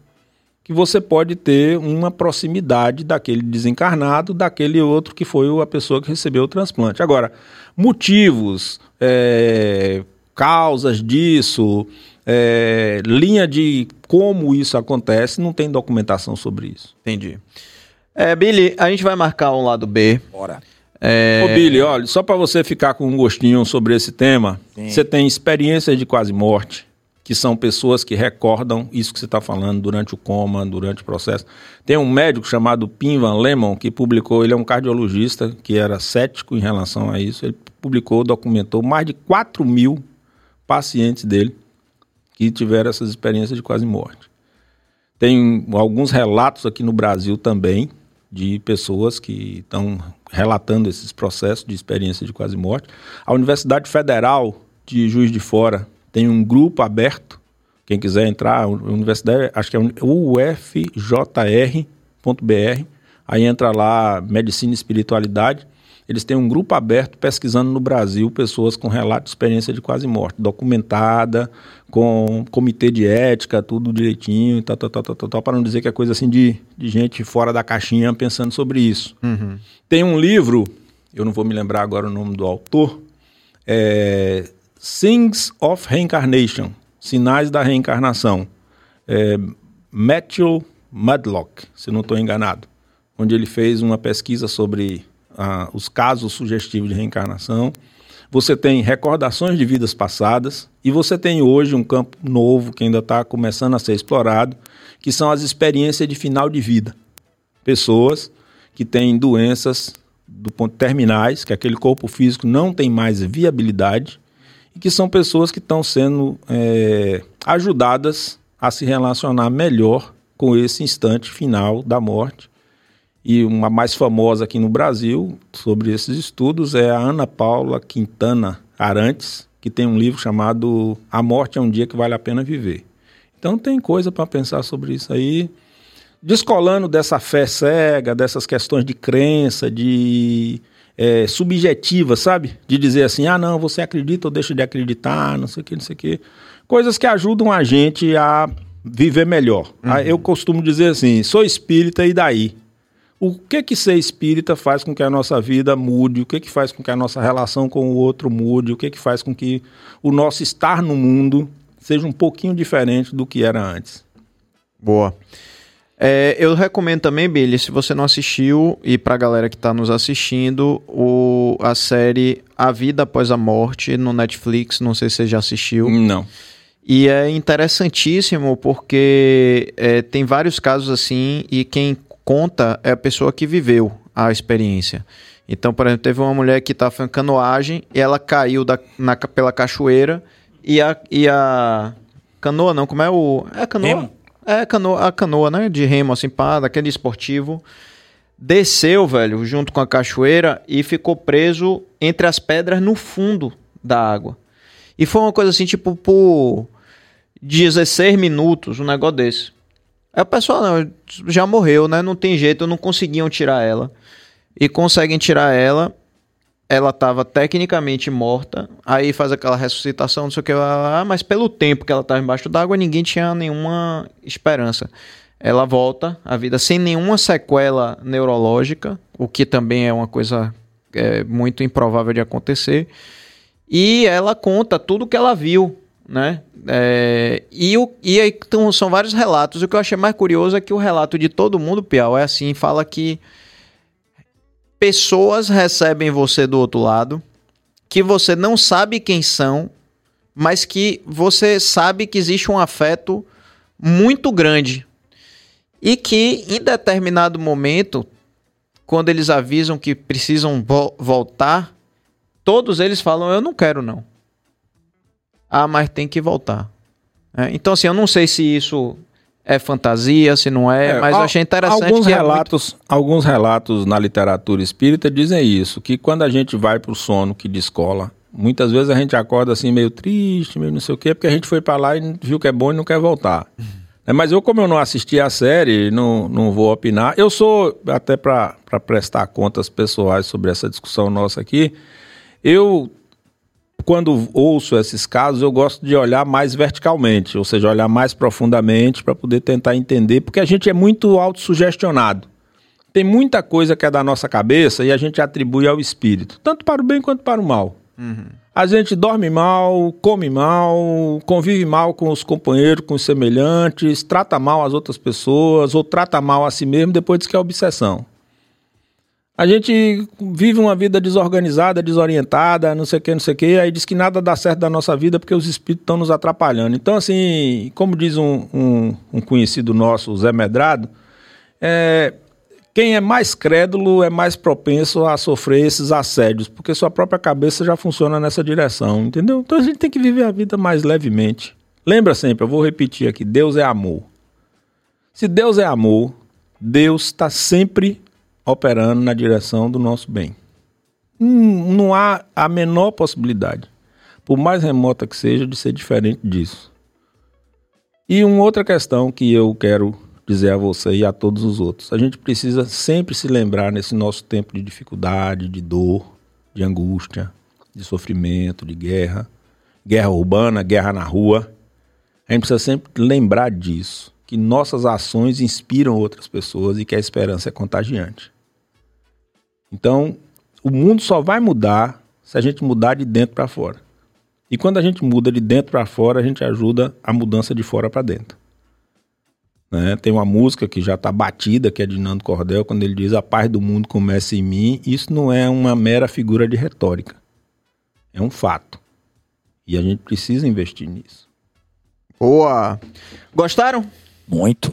que você pode ter uma proximidade daquele desencarnado, daquele outro que foi a pessoa que recebeu o transplante. Agora, motivos, é, causas disso, é, linha de como isso acontece, não tem documentação sobre isso. Entendi. É, Billy, a gente vai marcar um lado B. Bora. É, Ô Billy, olha, só para você ficar com um gostinho sobre esse tema, Sim. você tem experiências de quase morte, que são pessoas que recordam isso que você está falando durante o coma, durante o processo. Tem um médico chamado Pim Van Lemon que publicou, ele é um cardiologista que era cético em relação a isso, ele publicou, documentou mais de 4 mil pacientes dele que tiveram essas experiências de quase morte. Tem alguns relatos aqui no Brasil também de pessoas que estão relatando esses processos de experiência de quase morte. A Universidade Federal de Juiz de Fora tem um grupo aberto. Quem quiser entrar, a universidade, acho que é ufjr.br. Aí entra lá Medicina e Espiritualidade. Eles têm um grupo aberto pesquisando no Brasil pessoas com relato de experiência de quase morte, documentada, com comitê de ética, tudo direitinho, tal, tal, tal, tal, tal, tal, para não dizer que é coisa assim de, de gente fora da caixinha pensando sobre isso. Uhum. Tem um livro, eu não vou me lembrar agora o nome do autor, é Things of Reincarnation, Sinais da Reencarnação, é, Matthew Mudlock, se não estou enganado, onde ele fez uma pesquisa sobre ah, os casos sugestivos de reencarnação. Você tem recordações de vidas passadas e você tem hoje um campo novo que ainda está começando a ser explorado, que são as experiências de final de vida. Pessoas que têm doenças do ponto terminais, que aquele corpo físico não tem mais viabilidade e que são pessoas que estão sendo é, ajudadas a se relacionar melhor com esse instante final da morte. E uma mais famosa aqui no Brasil sobre esses estudos é a Ana Paula Quintana Arantes, que tem um livro chamado A Morte é um Dia que Vale a Pena Viver. Então tem coisa para pensar sobre isso aí. Descolando dessa fé cega, dessas questões de crença, de é, subjetiva, sabe? De dizer assim, ah, não, você acredita ou deixa de acreditar, não sei o que, não sei o que. Coisas que ajudam a gente a viver melhor. Ah, Eu costumo dizer assim, sou espírita e daí? O que que ser espírita faz com que a nossa vida mude? O que que faz com que a nossa relação com o outro mude? O que que faz com que o nosso estar no mundo seja um pouquinho diferente do que era antes? Boa. É, eu recomendo também, Billy, se você não assistiu, e pra galera que tá nos assistindo, o, a série A Vida Após a Morte no Netflix, não sei se você já assistiu. Não. E é interessantíssimo porque é, tem vários casos assim, e quem conta é a pessoa que viveu a experiência. Então, por exemplo, teve uma mulher que estava fazendo canoagem e ela caiu da, na, pela cachoeira e a, e a canoa, não, como é o. É a canoa? Remo? É a canoa, a canoa, né? De remo, assim, pá, daquele esportivo. Desceu, velho, junto com a cachoeira e ficou preso entre as pedras no fundo da água. E foi uma coisa assim, tipo, por 16 minutos, um negócio desse. Aí o pessoal, não, já morreu, né? Não tem jeito, não conseguiam tirar ela. E conseguem tirar ela. ela estava tecnicamente morta, aí faz aquela ressuscitação, não sei o que, lá, mas pelo tempo que ela estava embaixo d'água, ninguém tinha nenhuma esperança. Ela volta à vida sem nenhuma sequela neurológica, o que também é uma coisa é, muito improvável de acontecer. E ela conta tudo que ela viu, né? É, e, o, e aí então, são vários relatos. O que eu achei mais curioso é que o relato de todo mundo, Piau, é assim, fala que pessoas recebem você do outro lado, que você não sabe quem são, mas que você sabe que existe um afeto muito grande. E que em determinado momento, quando eles avisam que precisam vo voltar, todos eles falam: Eu não quero, não. Ah, mas tem que voltar. É, então, assim, eu não sei se isso é fantasia, se não é, é mas eu achei interessante. Alguns é relatos, muito... alguns relatos na literatura espírita dizem isso, que quando a gente vai para o sono que descola, muitas vezes a gente acorda assim meio triste, meio não sei o quê, porque a gente foi para lá e viu que é bom e não quer voltar. É, mas eu, como eu não assisti a série, não, não vou opinar. Eu sou, até para prestar contas pessoais sobre essa discussão nossa aqui, eu quando ouço esses casos, eu gosto de olhar mais verticalmente, ou seja, olhar mais profundamente para poder tentar entender, porque a gente é muito autossugestionado. Tem muita coisa que é da nossa cabeça e a gente atribui ao espírito, tanto para o bem quanto para o mal. Uhum. A gente dorme mal, come mal, convive mal com os companheiros, com os semelhantes, trata mal as outras pessoas ou trata mal a si mesmo, depois diz que é obsessão. A gente vive uma vida desorganizada, desorientada, não sei o que, não sei o que, aí diz que nada dá certo da nossa vida porque os espíritos estão nos atrapalhando. Então, assim, como diz um, um, um conhecido nosso, o Zé Medrado, é, quem é mais crédulo é mais propenso a sofrer esses assédios, porque sua própria cabeça já funciona nessa direção, entendeu? Então a gente tem que viver a vida mais levemente. Lembra sempre, eu vou repetir aqui: Deus é amor. Se Deus é amor, Deus está sempre operando na direção do nosso bem. Hum, não há a menor possibilidade, por mais remota que seja, de ser diferente disso. E uma outra questão que eu quero dizer a você e a todos os outros: a gente precisa sempre se lembrar nesse nosso tempo de dificuldade, de dor, de angústia, de sofrimento, de guerra, guerra urbana, guerra na rua. A gente precisa sempre lembrar disso, que nossas ações inspiram outras pessoas e que a esperança é contagiante. Então, o mundo só vai mudar se a gente mudar de dentro para fora. E quando a gente muda de dentro para fora, a gente ajuda a mudança de fora para dentro. Né? Tem uma música que já está batida, que é de Nando Cordel, quando ele diz a paz do mundo começa em mim. Isso não é uma mera figura de retórica. É um fato. E a gente precisa investir nisso. Boa! Gostaram? Muito.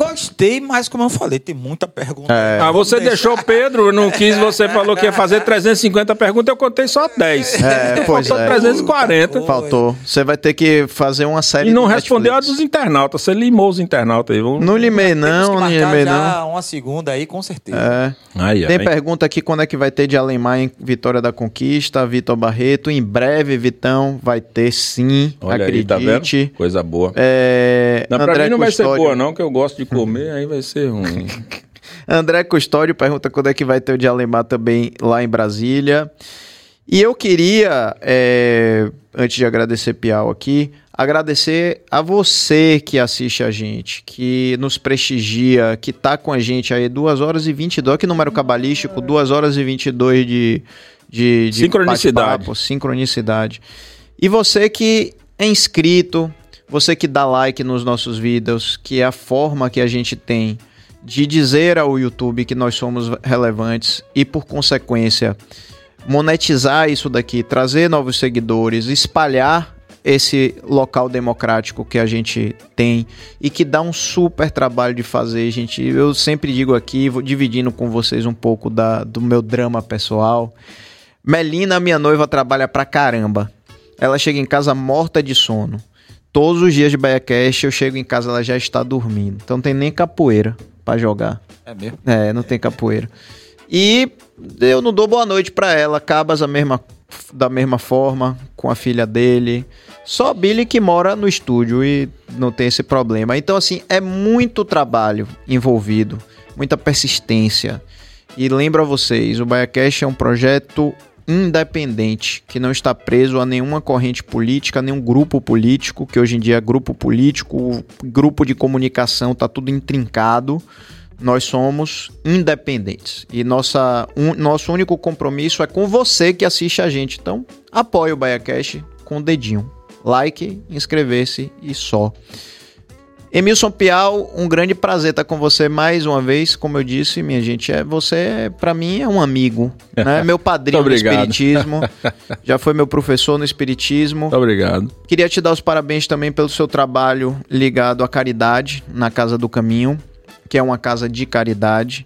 Gostei, mas como eu falei, tem muita pergunta. É. Ah, você deixou o Pedro, não quis, você falou que ia fazer 350 perguntas, eu contei só 10. É, pois Faltou é. 340. Faltou. Você vai ter que fazer uma série E não respondeu a dos internautas, você limou os internautas aí. Vamos... Não limei não, não limei não. uma segunda aí, com certeza. É. Aí, Tem aí. pergunta aqui quando é que vai ter de Alemar em Vitória da Conquista, Vitor Barreto. Em breve, Vitão, vai ter sim, Olha acredite. Aí, tá vendo? Coisa boa. É... Não, pra André mim não vai ser Custódio. boa não, que eu gosto de comer, aí vai ser ruim. [laughs] André Custódio pergunta quando é que vai ter o de Alemar também lá em Brasília. E eu queria, é, antes de agradecer Piau aqui, agradecer a você que assiste a gente, que nos prestigia, que tá com a gente aí 2 horas e 22, que número cabalístico, 2 horas e 22 de, de, de Sincronicidade. sincronicidade. E você que é inscrito, você que dá like nos nossos vídeos, que é a forma que a gente tem de dizer ao YouTube que nós somos relevantes e, por consequência, monetizar isso daqui, trazer novos seguidores, espalhar esse local democrático que a gente tem e que dá um super trabalho de fazer, gente. Eu sempre digo aqui, vou dividindo com vocês um pouco da, do meu drama pessoal. Melina, minha noiva, trabalha pra caramba. Ela chega em casa morta de sono. Todos os dias de BaiaCast eu chego em casa, ela já está dormindo. Então não tem nem capoeira pra jogar. É mesmo? É, não tem capoeira. E eu não dou boa noite pra ela. Cabas a mesma, da mesma forma, com a filha dele. Só Billy que mora no estúdio e não tem esse problema. Então, assim, é muito trabalho envolvido, muita persistência. E lembro a vocês, o BaiaCast é um projeto independente, que não está preso a nenhuma corrente política, nenhum grupo político, que hoje em dia é grupo político, grupo de comunicação, está tudo intrincado. Nós somos independentes. E nossa, um, nosso único compromisso é com você que assiste a gente. Então, apoie o BaiaCast com o dedinho. Like, inscrever-se e só. Emilson Pial, um grande prazer estar com você mais uma vez. Como eu disse, minha gente, é você, para mim, é um amigo, né? [laughs] Meu padrinho no espiritismo. [laughs] Já foi meu professor no espiritismo. Muito obrigado. Queria te dar os parabéns também pelo seu trabalho ligado à caridade na Casa do Caminho, que é uma casa de caridade.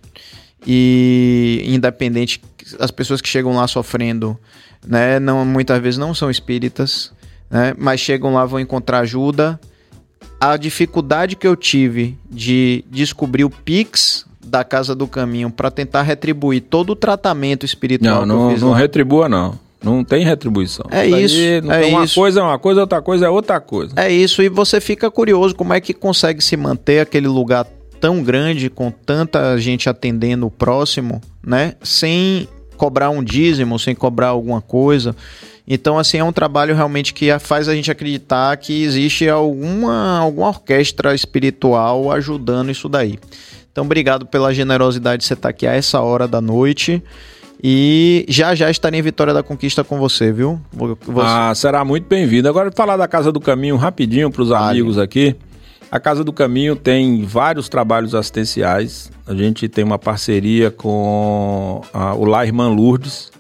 E independente, as pessoas que chegam lá sofrendo, né, não muitas vezes não são espíritas, né, mas chegam lá vão encontrar ajuda a dificuldade que eu tive de descobrir o Pix da Casa do Caminho para tentar retribuir todo o tratamento espiritual não, que eu fiz não, não retribua, não. Não tem retribuição. É aí isso, não é uma isso. coisa é uma coisa, outra coisa é outra coisa. É isso, e você fica curioso como é que consegue se manter aquele lugar tão grande, com tanta gente atendendo o próximo, né? Sem cobrar um dízimo, sem cobrar alguma coisa. Então, assim, é um trabalho realmente que faz a gente acreditar que existe alguma, alguma orquestra espiritual ajudando isso daí. Então, obrigado pela generosidade de você estar aqui a essa hora da noite. E já já estarei em Vitória da Conquista com você, viu? Vou- Ah, será muito bem-vindo. Agora, falar da Casa do Caminho rapidinho para os Vale. amigos aqui. A Casa do Caminho tem vários trabalhos assistenciais. A gente tem uma parceria com a- o Lar Irmã Lourdes.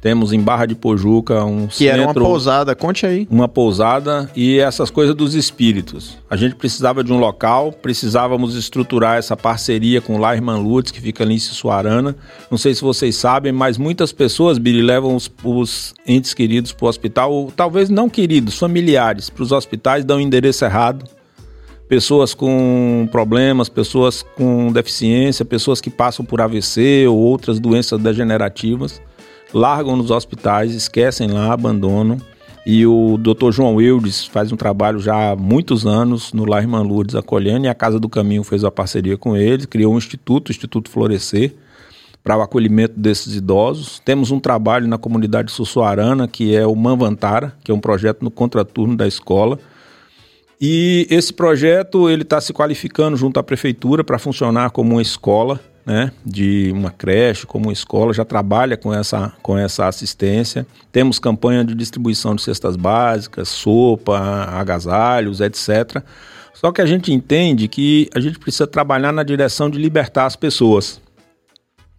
Temos em Barra de Pojuca um que era uma centro, pousada, conte aí. uma pousada e essas coisas dos espíritos. A gente precisava de um local, precisávamos estruturar essa parceria com o Lar Irmã Lourdes, que fica ali em Sussuarana. Não sei se vocês sabem, mas muitas pessoas, Billy, levam os, os entes queridos para o hospital, ou talvez não queridos, familiares, para os hospitais, dão o endereço errado. Pessoas com problemas, pessoas com deficiência, pessoas que passam por AVC ou outras doenças degenerativas, largam nos hospitais, esquecem lá, abandonam. E o Dr. João Eudes faz um trabalho já há muitos anos no Lar Irmã Lourdes acolhendo, e a Casa do Caminho fez uma parceria com ele, criou um instituto, o Instituto Florescer, para o acolhimento desses idosos. Temos um trabalho na comunidade sussuarana, que é o Manvantara, que é um projeto no contraturno da escola. E esse projeto ele está se qualificando junto à prefeitura para funcionar como uma escola, né, de uma creche, como uma escola, já trabalha com essa, com essa assistência. Temos campanha de distribuição de cestas básicas, sopa, agasalhos, etc. Só que a gente entende que a gente precisa trabalhar na direção de libertar as pessoas.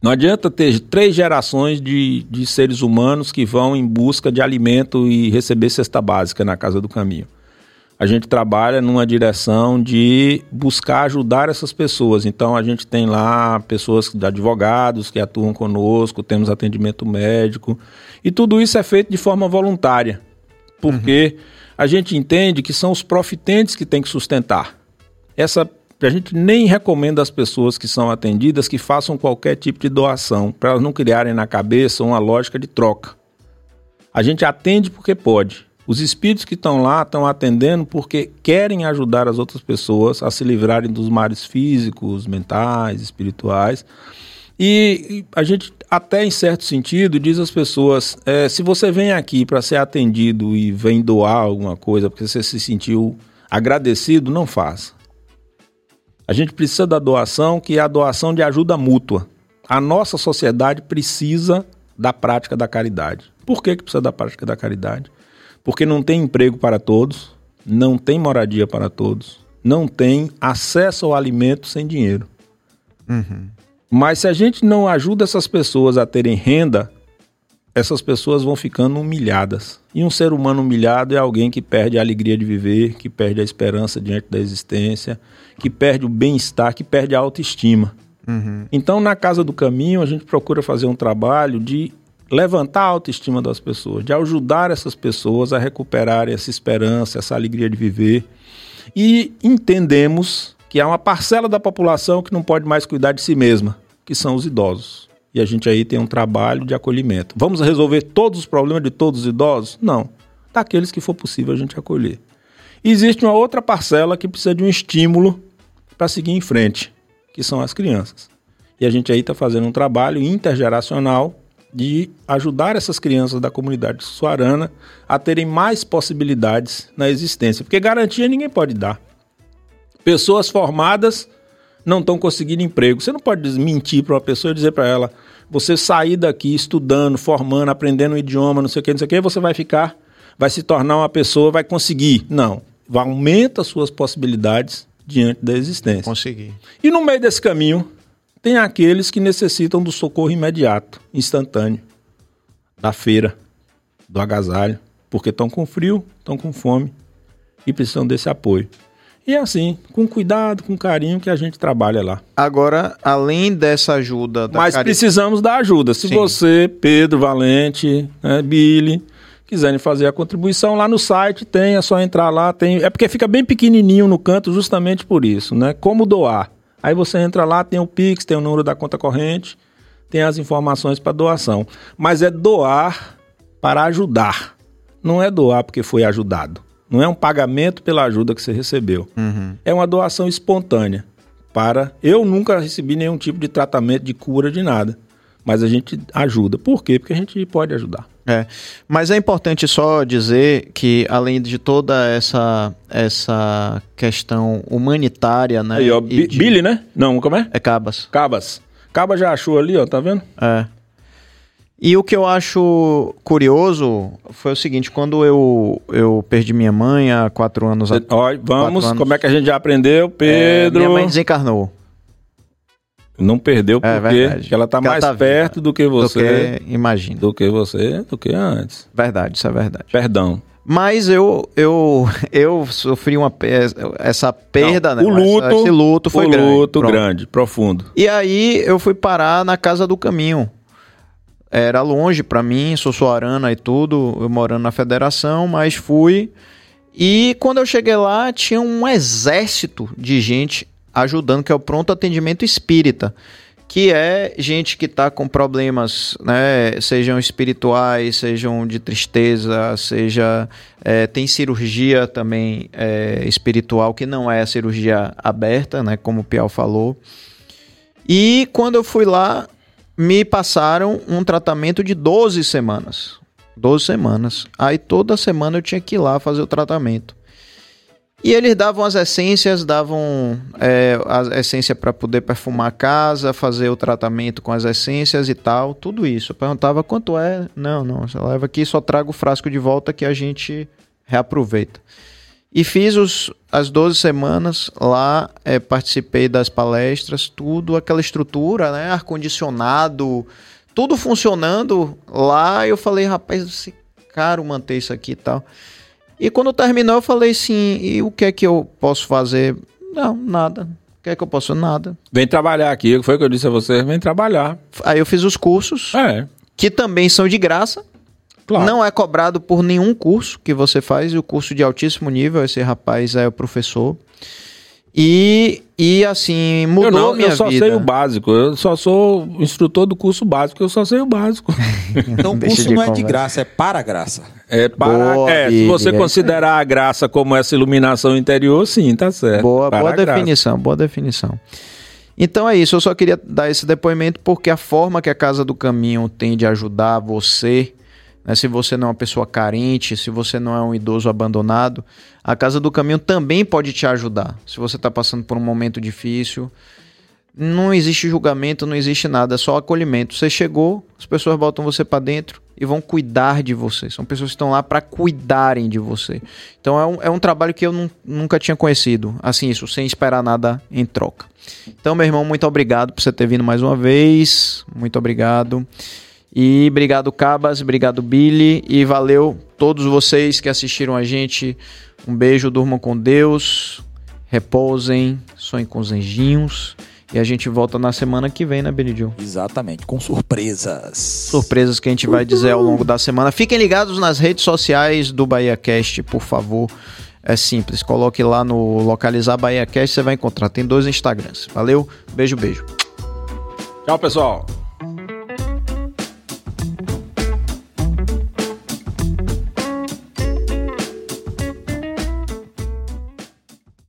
Não adianta ter três gerações de, de seres humanos que vão em busca de alimento e receber cesta básica na casa do caminho. A gente trabalha numa direção de buscar ajudar essas pessoas. Então a gente tem lá pessoas advogados que atuam conosco, temos atendimento médico e tudo isso é feito de forma voluntária, porque a gente entende que são os profitentes que têm que sustentar. Essa a gente nem recomenda às pessoas que são atendidas que façam qualquer tipo de doação, para elas não criarem na cabeça uma lógica de troca. A gente atende porque pode. Os espíritos que estão lá estão atendendo porque querem ajudar as outras pessoas a se livrarem dos mares físicos, mentais, espirituais. E a gente, até em certo sentido, diz às pessoas: é, se você vem aqui para ser atendido e vem doar alguma coisa porque você se sentiu agradecido, não faça. A gente precisa da doação, que é a doação de ajuda mútua. A nossa sociedade precisa da prática da caridade. Por que, que precisa da prática da caridade? Porque não tem emprego para todos, não tem moradia para todos, não tem acesso ao alimento sem dinheiro. Mas se a gente não ajuda essas pessoas a terem renda, essas pessoas vão ficando humilhadas. E um ser humano humilhado é alguém que perde a alegria de viver, que perde a esperança diante da existência, que perde o bem-estar, que perde a autoestima. Então, na Casa do Caminho, a gente procura fazer um trabalho de levantar a autoestima das pessoas, de ajudar essas pessoas a recuperarem essa esperança, essa alegria de viver. E entendemos que há uma parcela da população que não pode mais cuidar de si mesma, que são os idosos. E a gente aí tem um trabalho de acolhimento. Vamos resolver todos os problemas de todos os idosos? Não. Daqueles que for possível a gente acolher. Existe uma outra parcela que precisa de um estímulo para seguir em frente, que são as crianças. E a gente aí está fazendo um trabalho intergeracional de ajudar essas crianças da comunidade suarana a terem mais possibilidades na existência, porque garantia ninguém pode dar. Pessoas formadas não estão conseguindo emprego. Você não pode mentir para uma pessoa e dizer para ela: você sair daqui estudando, formando, aprendendo um idioma, não sei o que, não sei o que, você vai ficar, vai se tornar uma pessoa, vai conseguir. Não. Aumenta as suas possibilidades diante da existência. Conseguir. E no meio desse caminho, tem aqueles que necessitam do socorro imediato, instantâneo, da feira, do agasalho, porque estão com frio, estão com fome e precisam desse apoio. E é assim, com cuidado, com carinho que a gente trabalha lá. Agora, além dessa ajuda... Da Mas precisamos da ajuda. Se Sim. você, Pedro, Valente, né, Billy, quiserem fazer a contribuição, lá no site tem, é só entrar lá. Tem, é porque fica bem pequenininho no canto justamente por isso, né? Como doar. Aí você entra lá, tem o Pix, tem o número da conta corrente, tem as informações para doação. Mas é doar para ajudar. Não é doar porque foi ajudado. Não é um pagamento pela ajuda que você recebeu. É uma doação espontânea. Para. Eu nunca recebi nenhum tipo de tratamento de cura de nada. Mas a gente ajuda. Por quê? Porque a gente pode ajudar. É, mas é importante só dizer que além de toda essa essa questão humanitária, né? Aí, ó, e de- Billy, né? Não, como é? É Cabas. Cabas. Cabas já achou ali, ó, tá vendo? É. E o que eu acho curioso foi o seguinte, quando eu, eu perdi minha mãe há quatro anos atrás. Vamos, anos. como é que a gente já aprendeu? Pedro. minha mãe desencarnou. Não perdeu É porque verdade. ela tá Porque ela mais tá viva. perto do que você. Do que, imagina. Do que você, do que antes. Verdade, isso é verdade. Perdão. Mas eu eu eu sofri uma essa perda, Não, né? O luto, Esse luto foi o grande. luto Pronto. grande, profundo. E aí eu fui parar na casa do caminho. Era longe pra mim, sou soarana e tudo, eu morando na federação, mas fui. E quando eu cheguei lá, tinha um exército de gente ajudando, que é o pronto atendimento espírita, que é gente que tá com problemas, né, sejam espirituais, sejam de tristeza, seja é, tem cirurgia também é, espiritual que não é a cirurgia aberta, né, como o Piau falou. E quando eu fui lá, me passaram um tratamento de 12 semanas. 12 semanas. Aí toda semana eu tinha que ir lá fazer o tratamento. E eles davam as essências, davam é, a essência para poder perfumar a casa, fazer o tratamento com as essências e tal, tudo isso. Eu perguntava quanto é. Não, não, você leva aqui, só traga o frasco de volta que a gente reaproveita. E fiz os, as 12 semanas lá, eh, participei das palestras, tudo, aquela estrutura, né? Ar-condicionado, tudo funcionando lá. Eu falei, rapaz, esse caro manter isso aqui e tal. E quando terminou, eu falei assim: e o que é que eu posso fazer? Não, nada. O que é que eu posso? Nada. Vem trabalhar aqui, foi o que eu disse a você, vem trabalhar. Aí eu fiz os cursos, É, que também são de graça. claro. Não é cobrado por nenhum curso que você faz, e o curso de altíssimo nível, esse rapaz é o professor. E, e assim, mudou eu não, minha eu só vida. sei o básico. Eu só sou instrutor do curso básico, eu só sei o básico. [laughs] Então o curso não é de conversa. graça, é para a graça. É, para, Boa, é se você considerar a graça como essa iluminação interior, sim, tá certo. Boa, boa definição, boa definição. Então é isso, eu só queria dar esse depoimento porque a forma que a Casa do Caminho tem de ajudar você, né, se você não é uma pessoa carente, se você não é um idoso abandonado, a Casa do Caminho também pode te ajudar. Se você está passando por um momento difícil, não existe julgamento, não existe nada, é só acolhimento. Você chegou, as pessoas botam você para dentro e vão cuidar de você. São pessoas que estão lá para cuidarem de você. Então é um, é um trabalho que eu nun- nunca tinha conhecido. Assim, isso, sem esperar nada em troca. Então, meu irmão, muito obrigado por você ter vindo mais uma vez. Muito obrigado. E obrigado, Cabas, obrigado, Billy. E valeu todos vocês que assistiram a gente. Um beijo, durmam com Deus. Repousem, sonhem com os anjinhos. E a gente volta na semana que vem, né, Joe? Exatamente, com surpresas. surpresas que a gente vai dizer ao longo da semana. Fiquem ligados nas redes sociais do Bahia Cast, por favor. É simples, coloque lá no localizar Bahia Cast, você vai encontrar. Tem dois Instagrams. Valeu, beijo, beijo. Tchau, pessoal.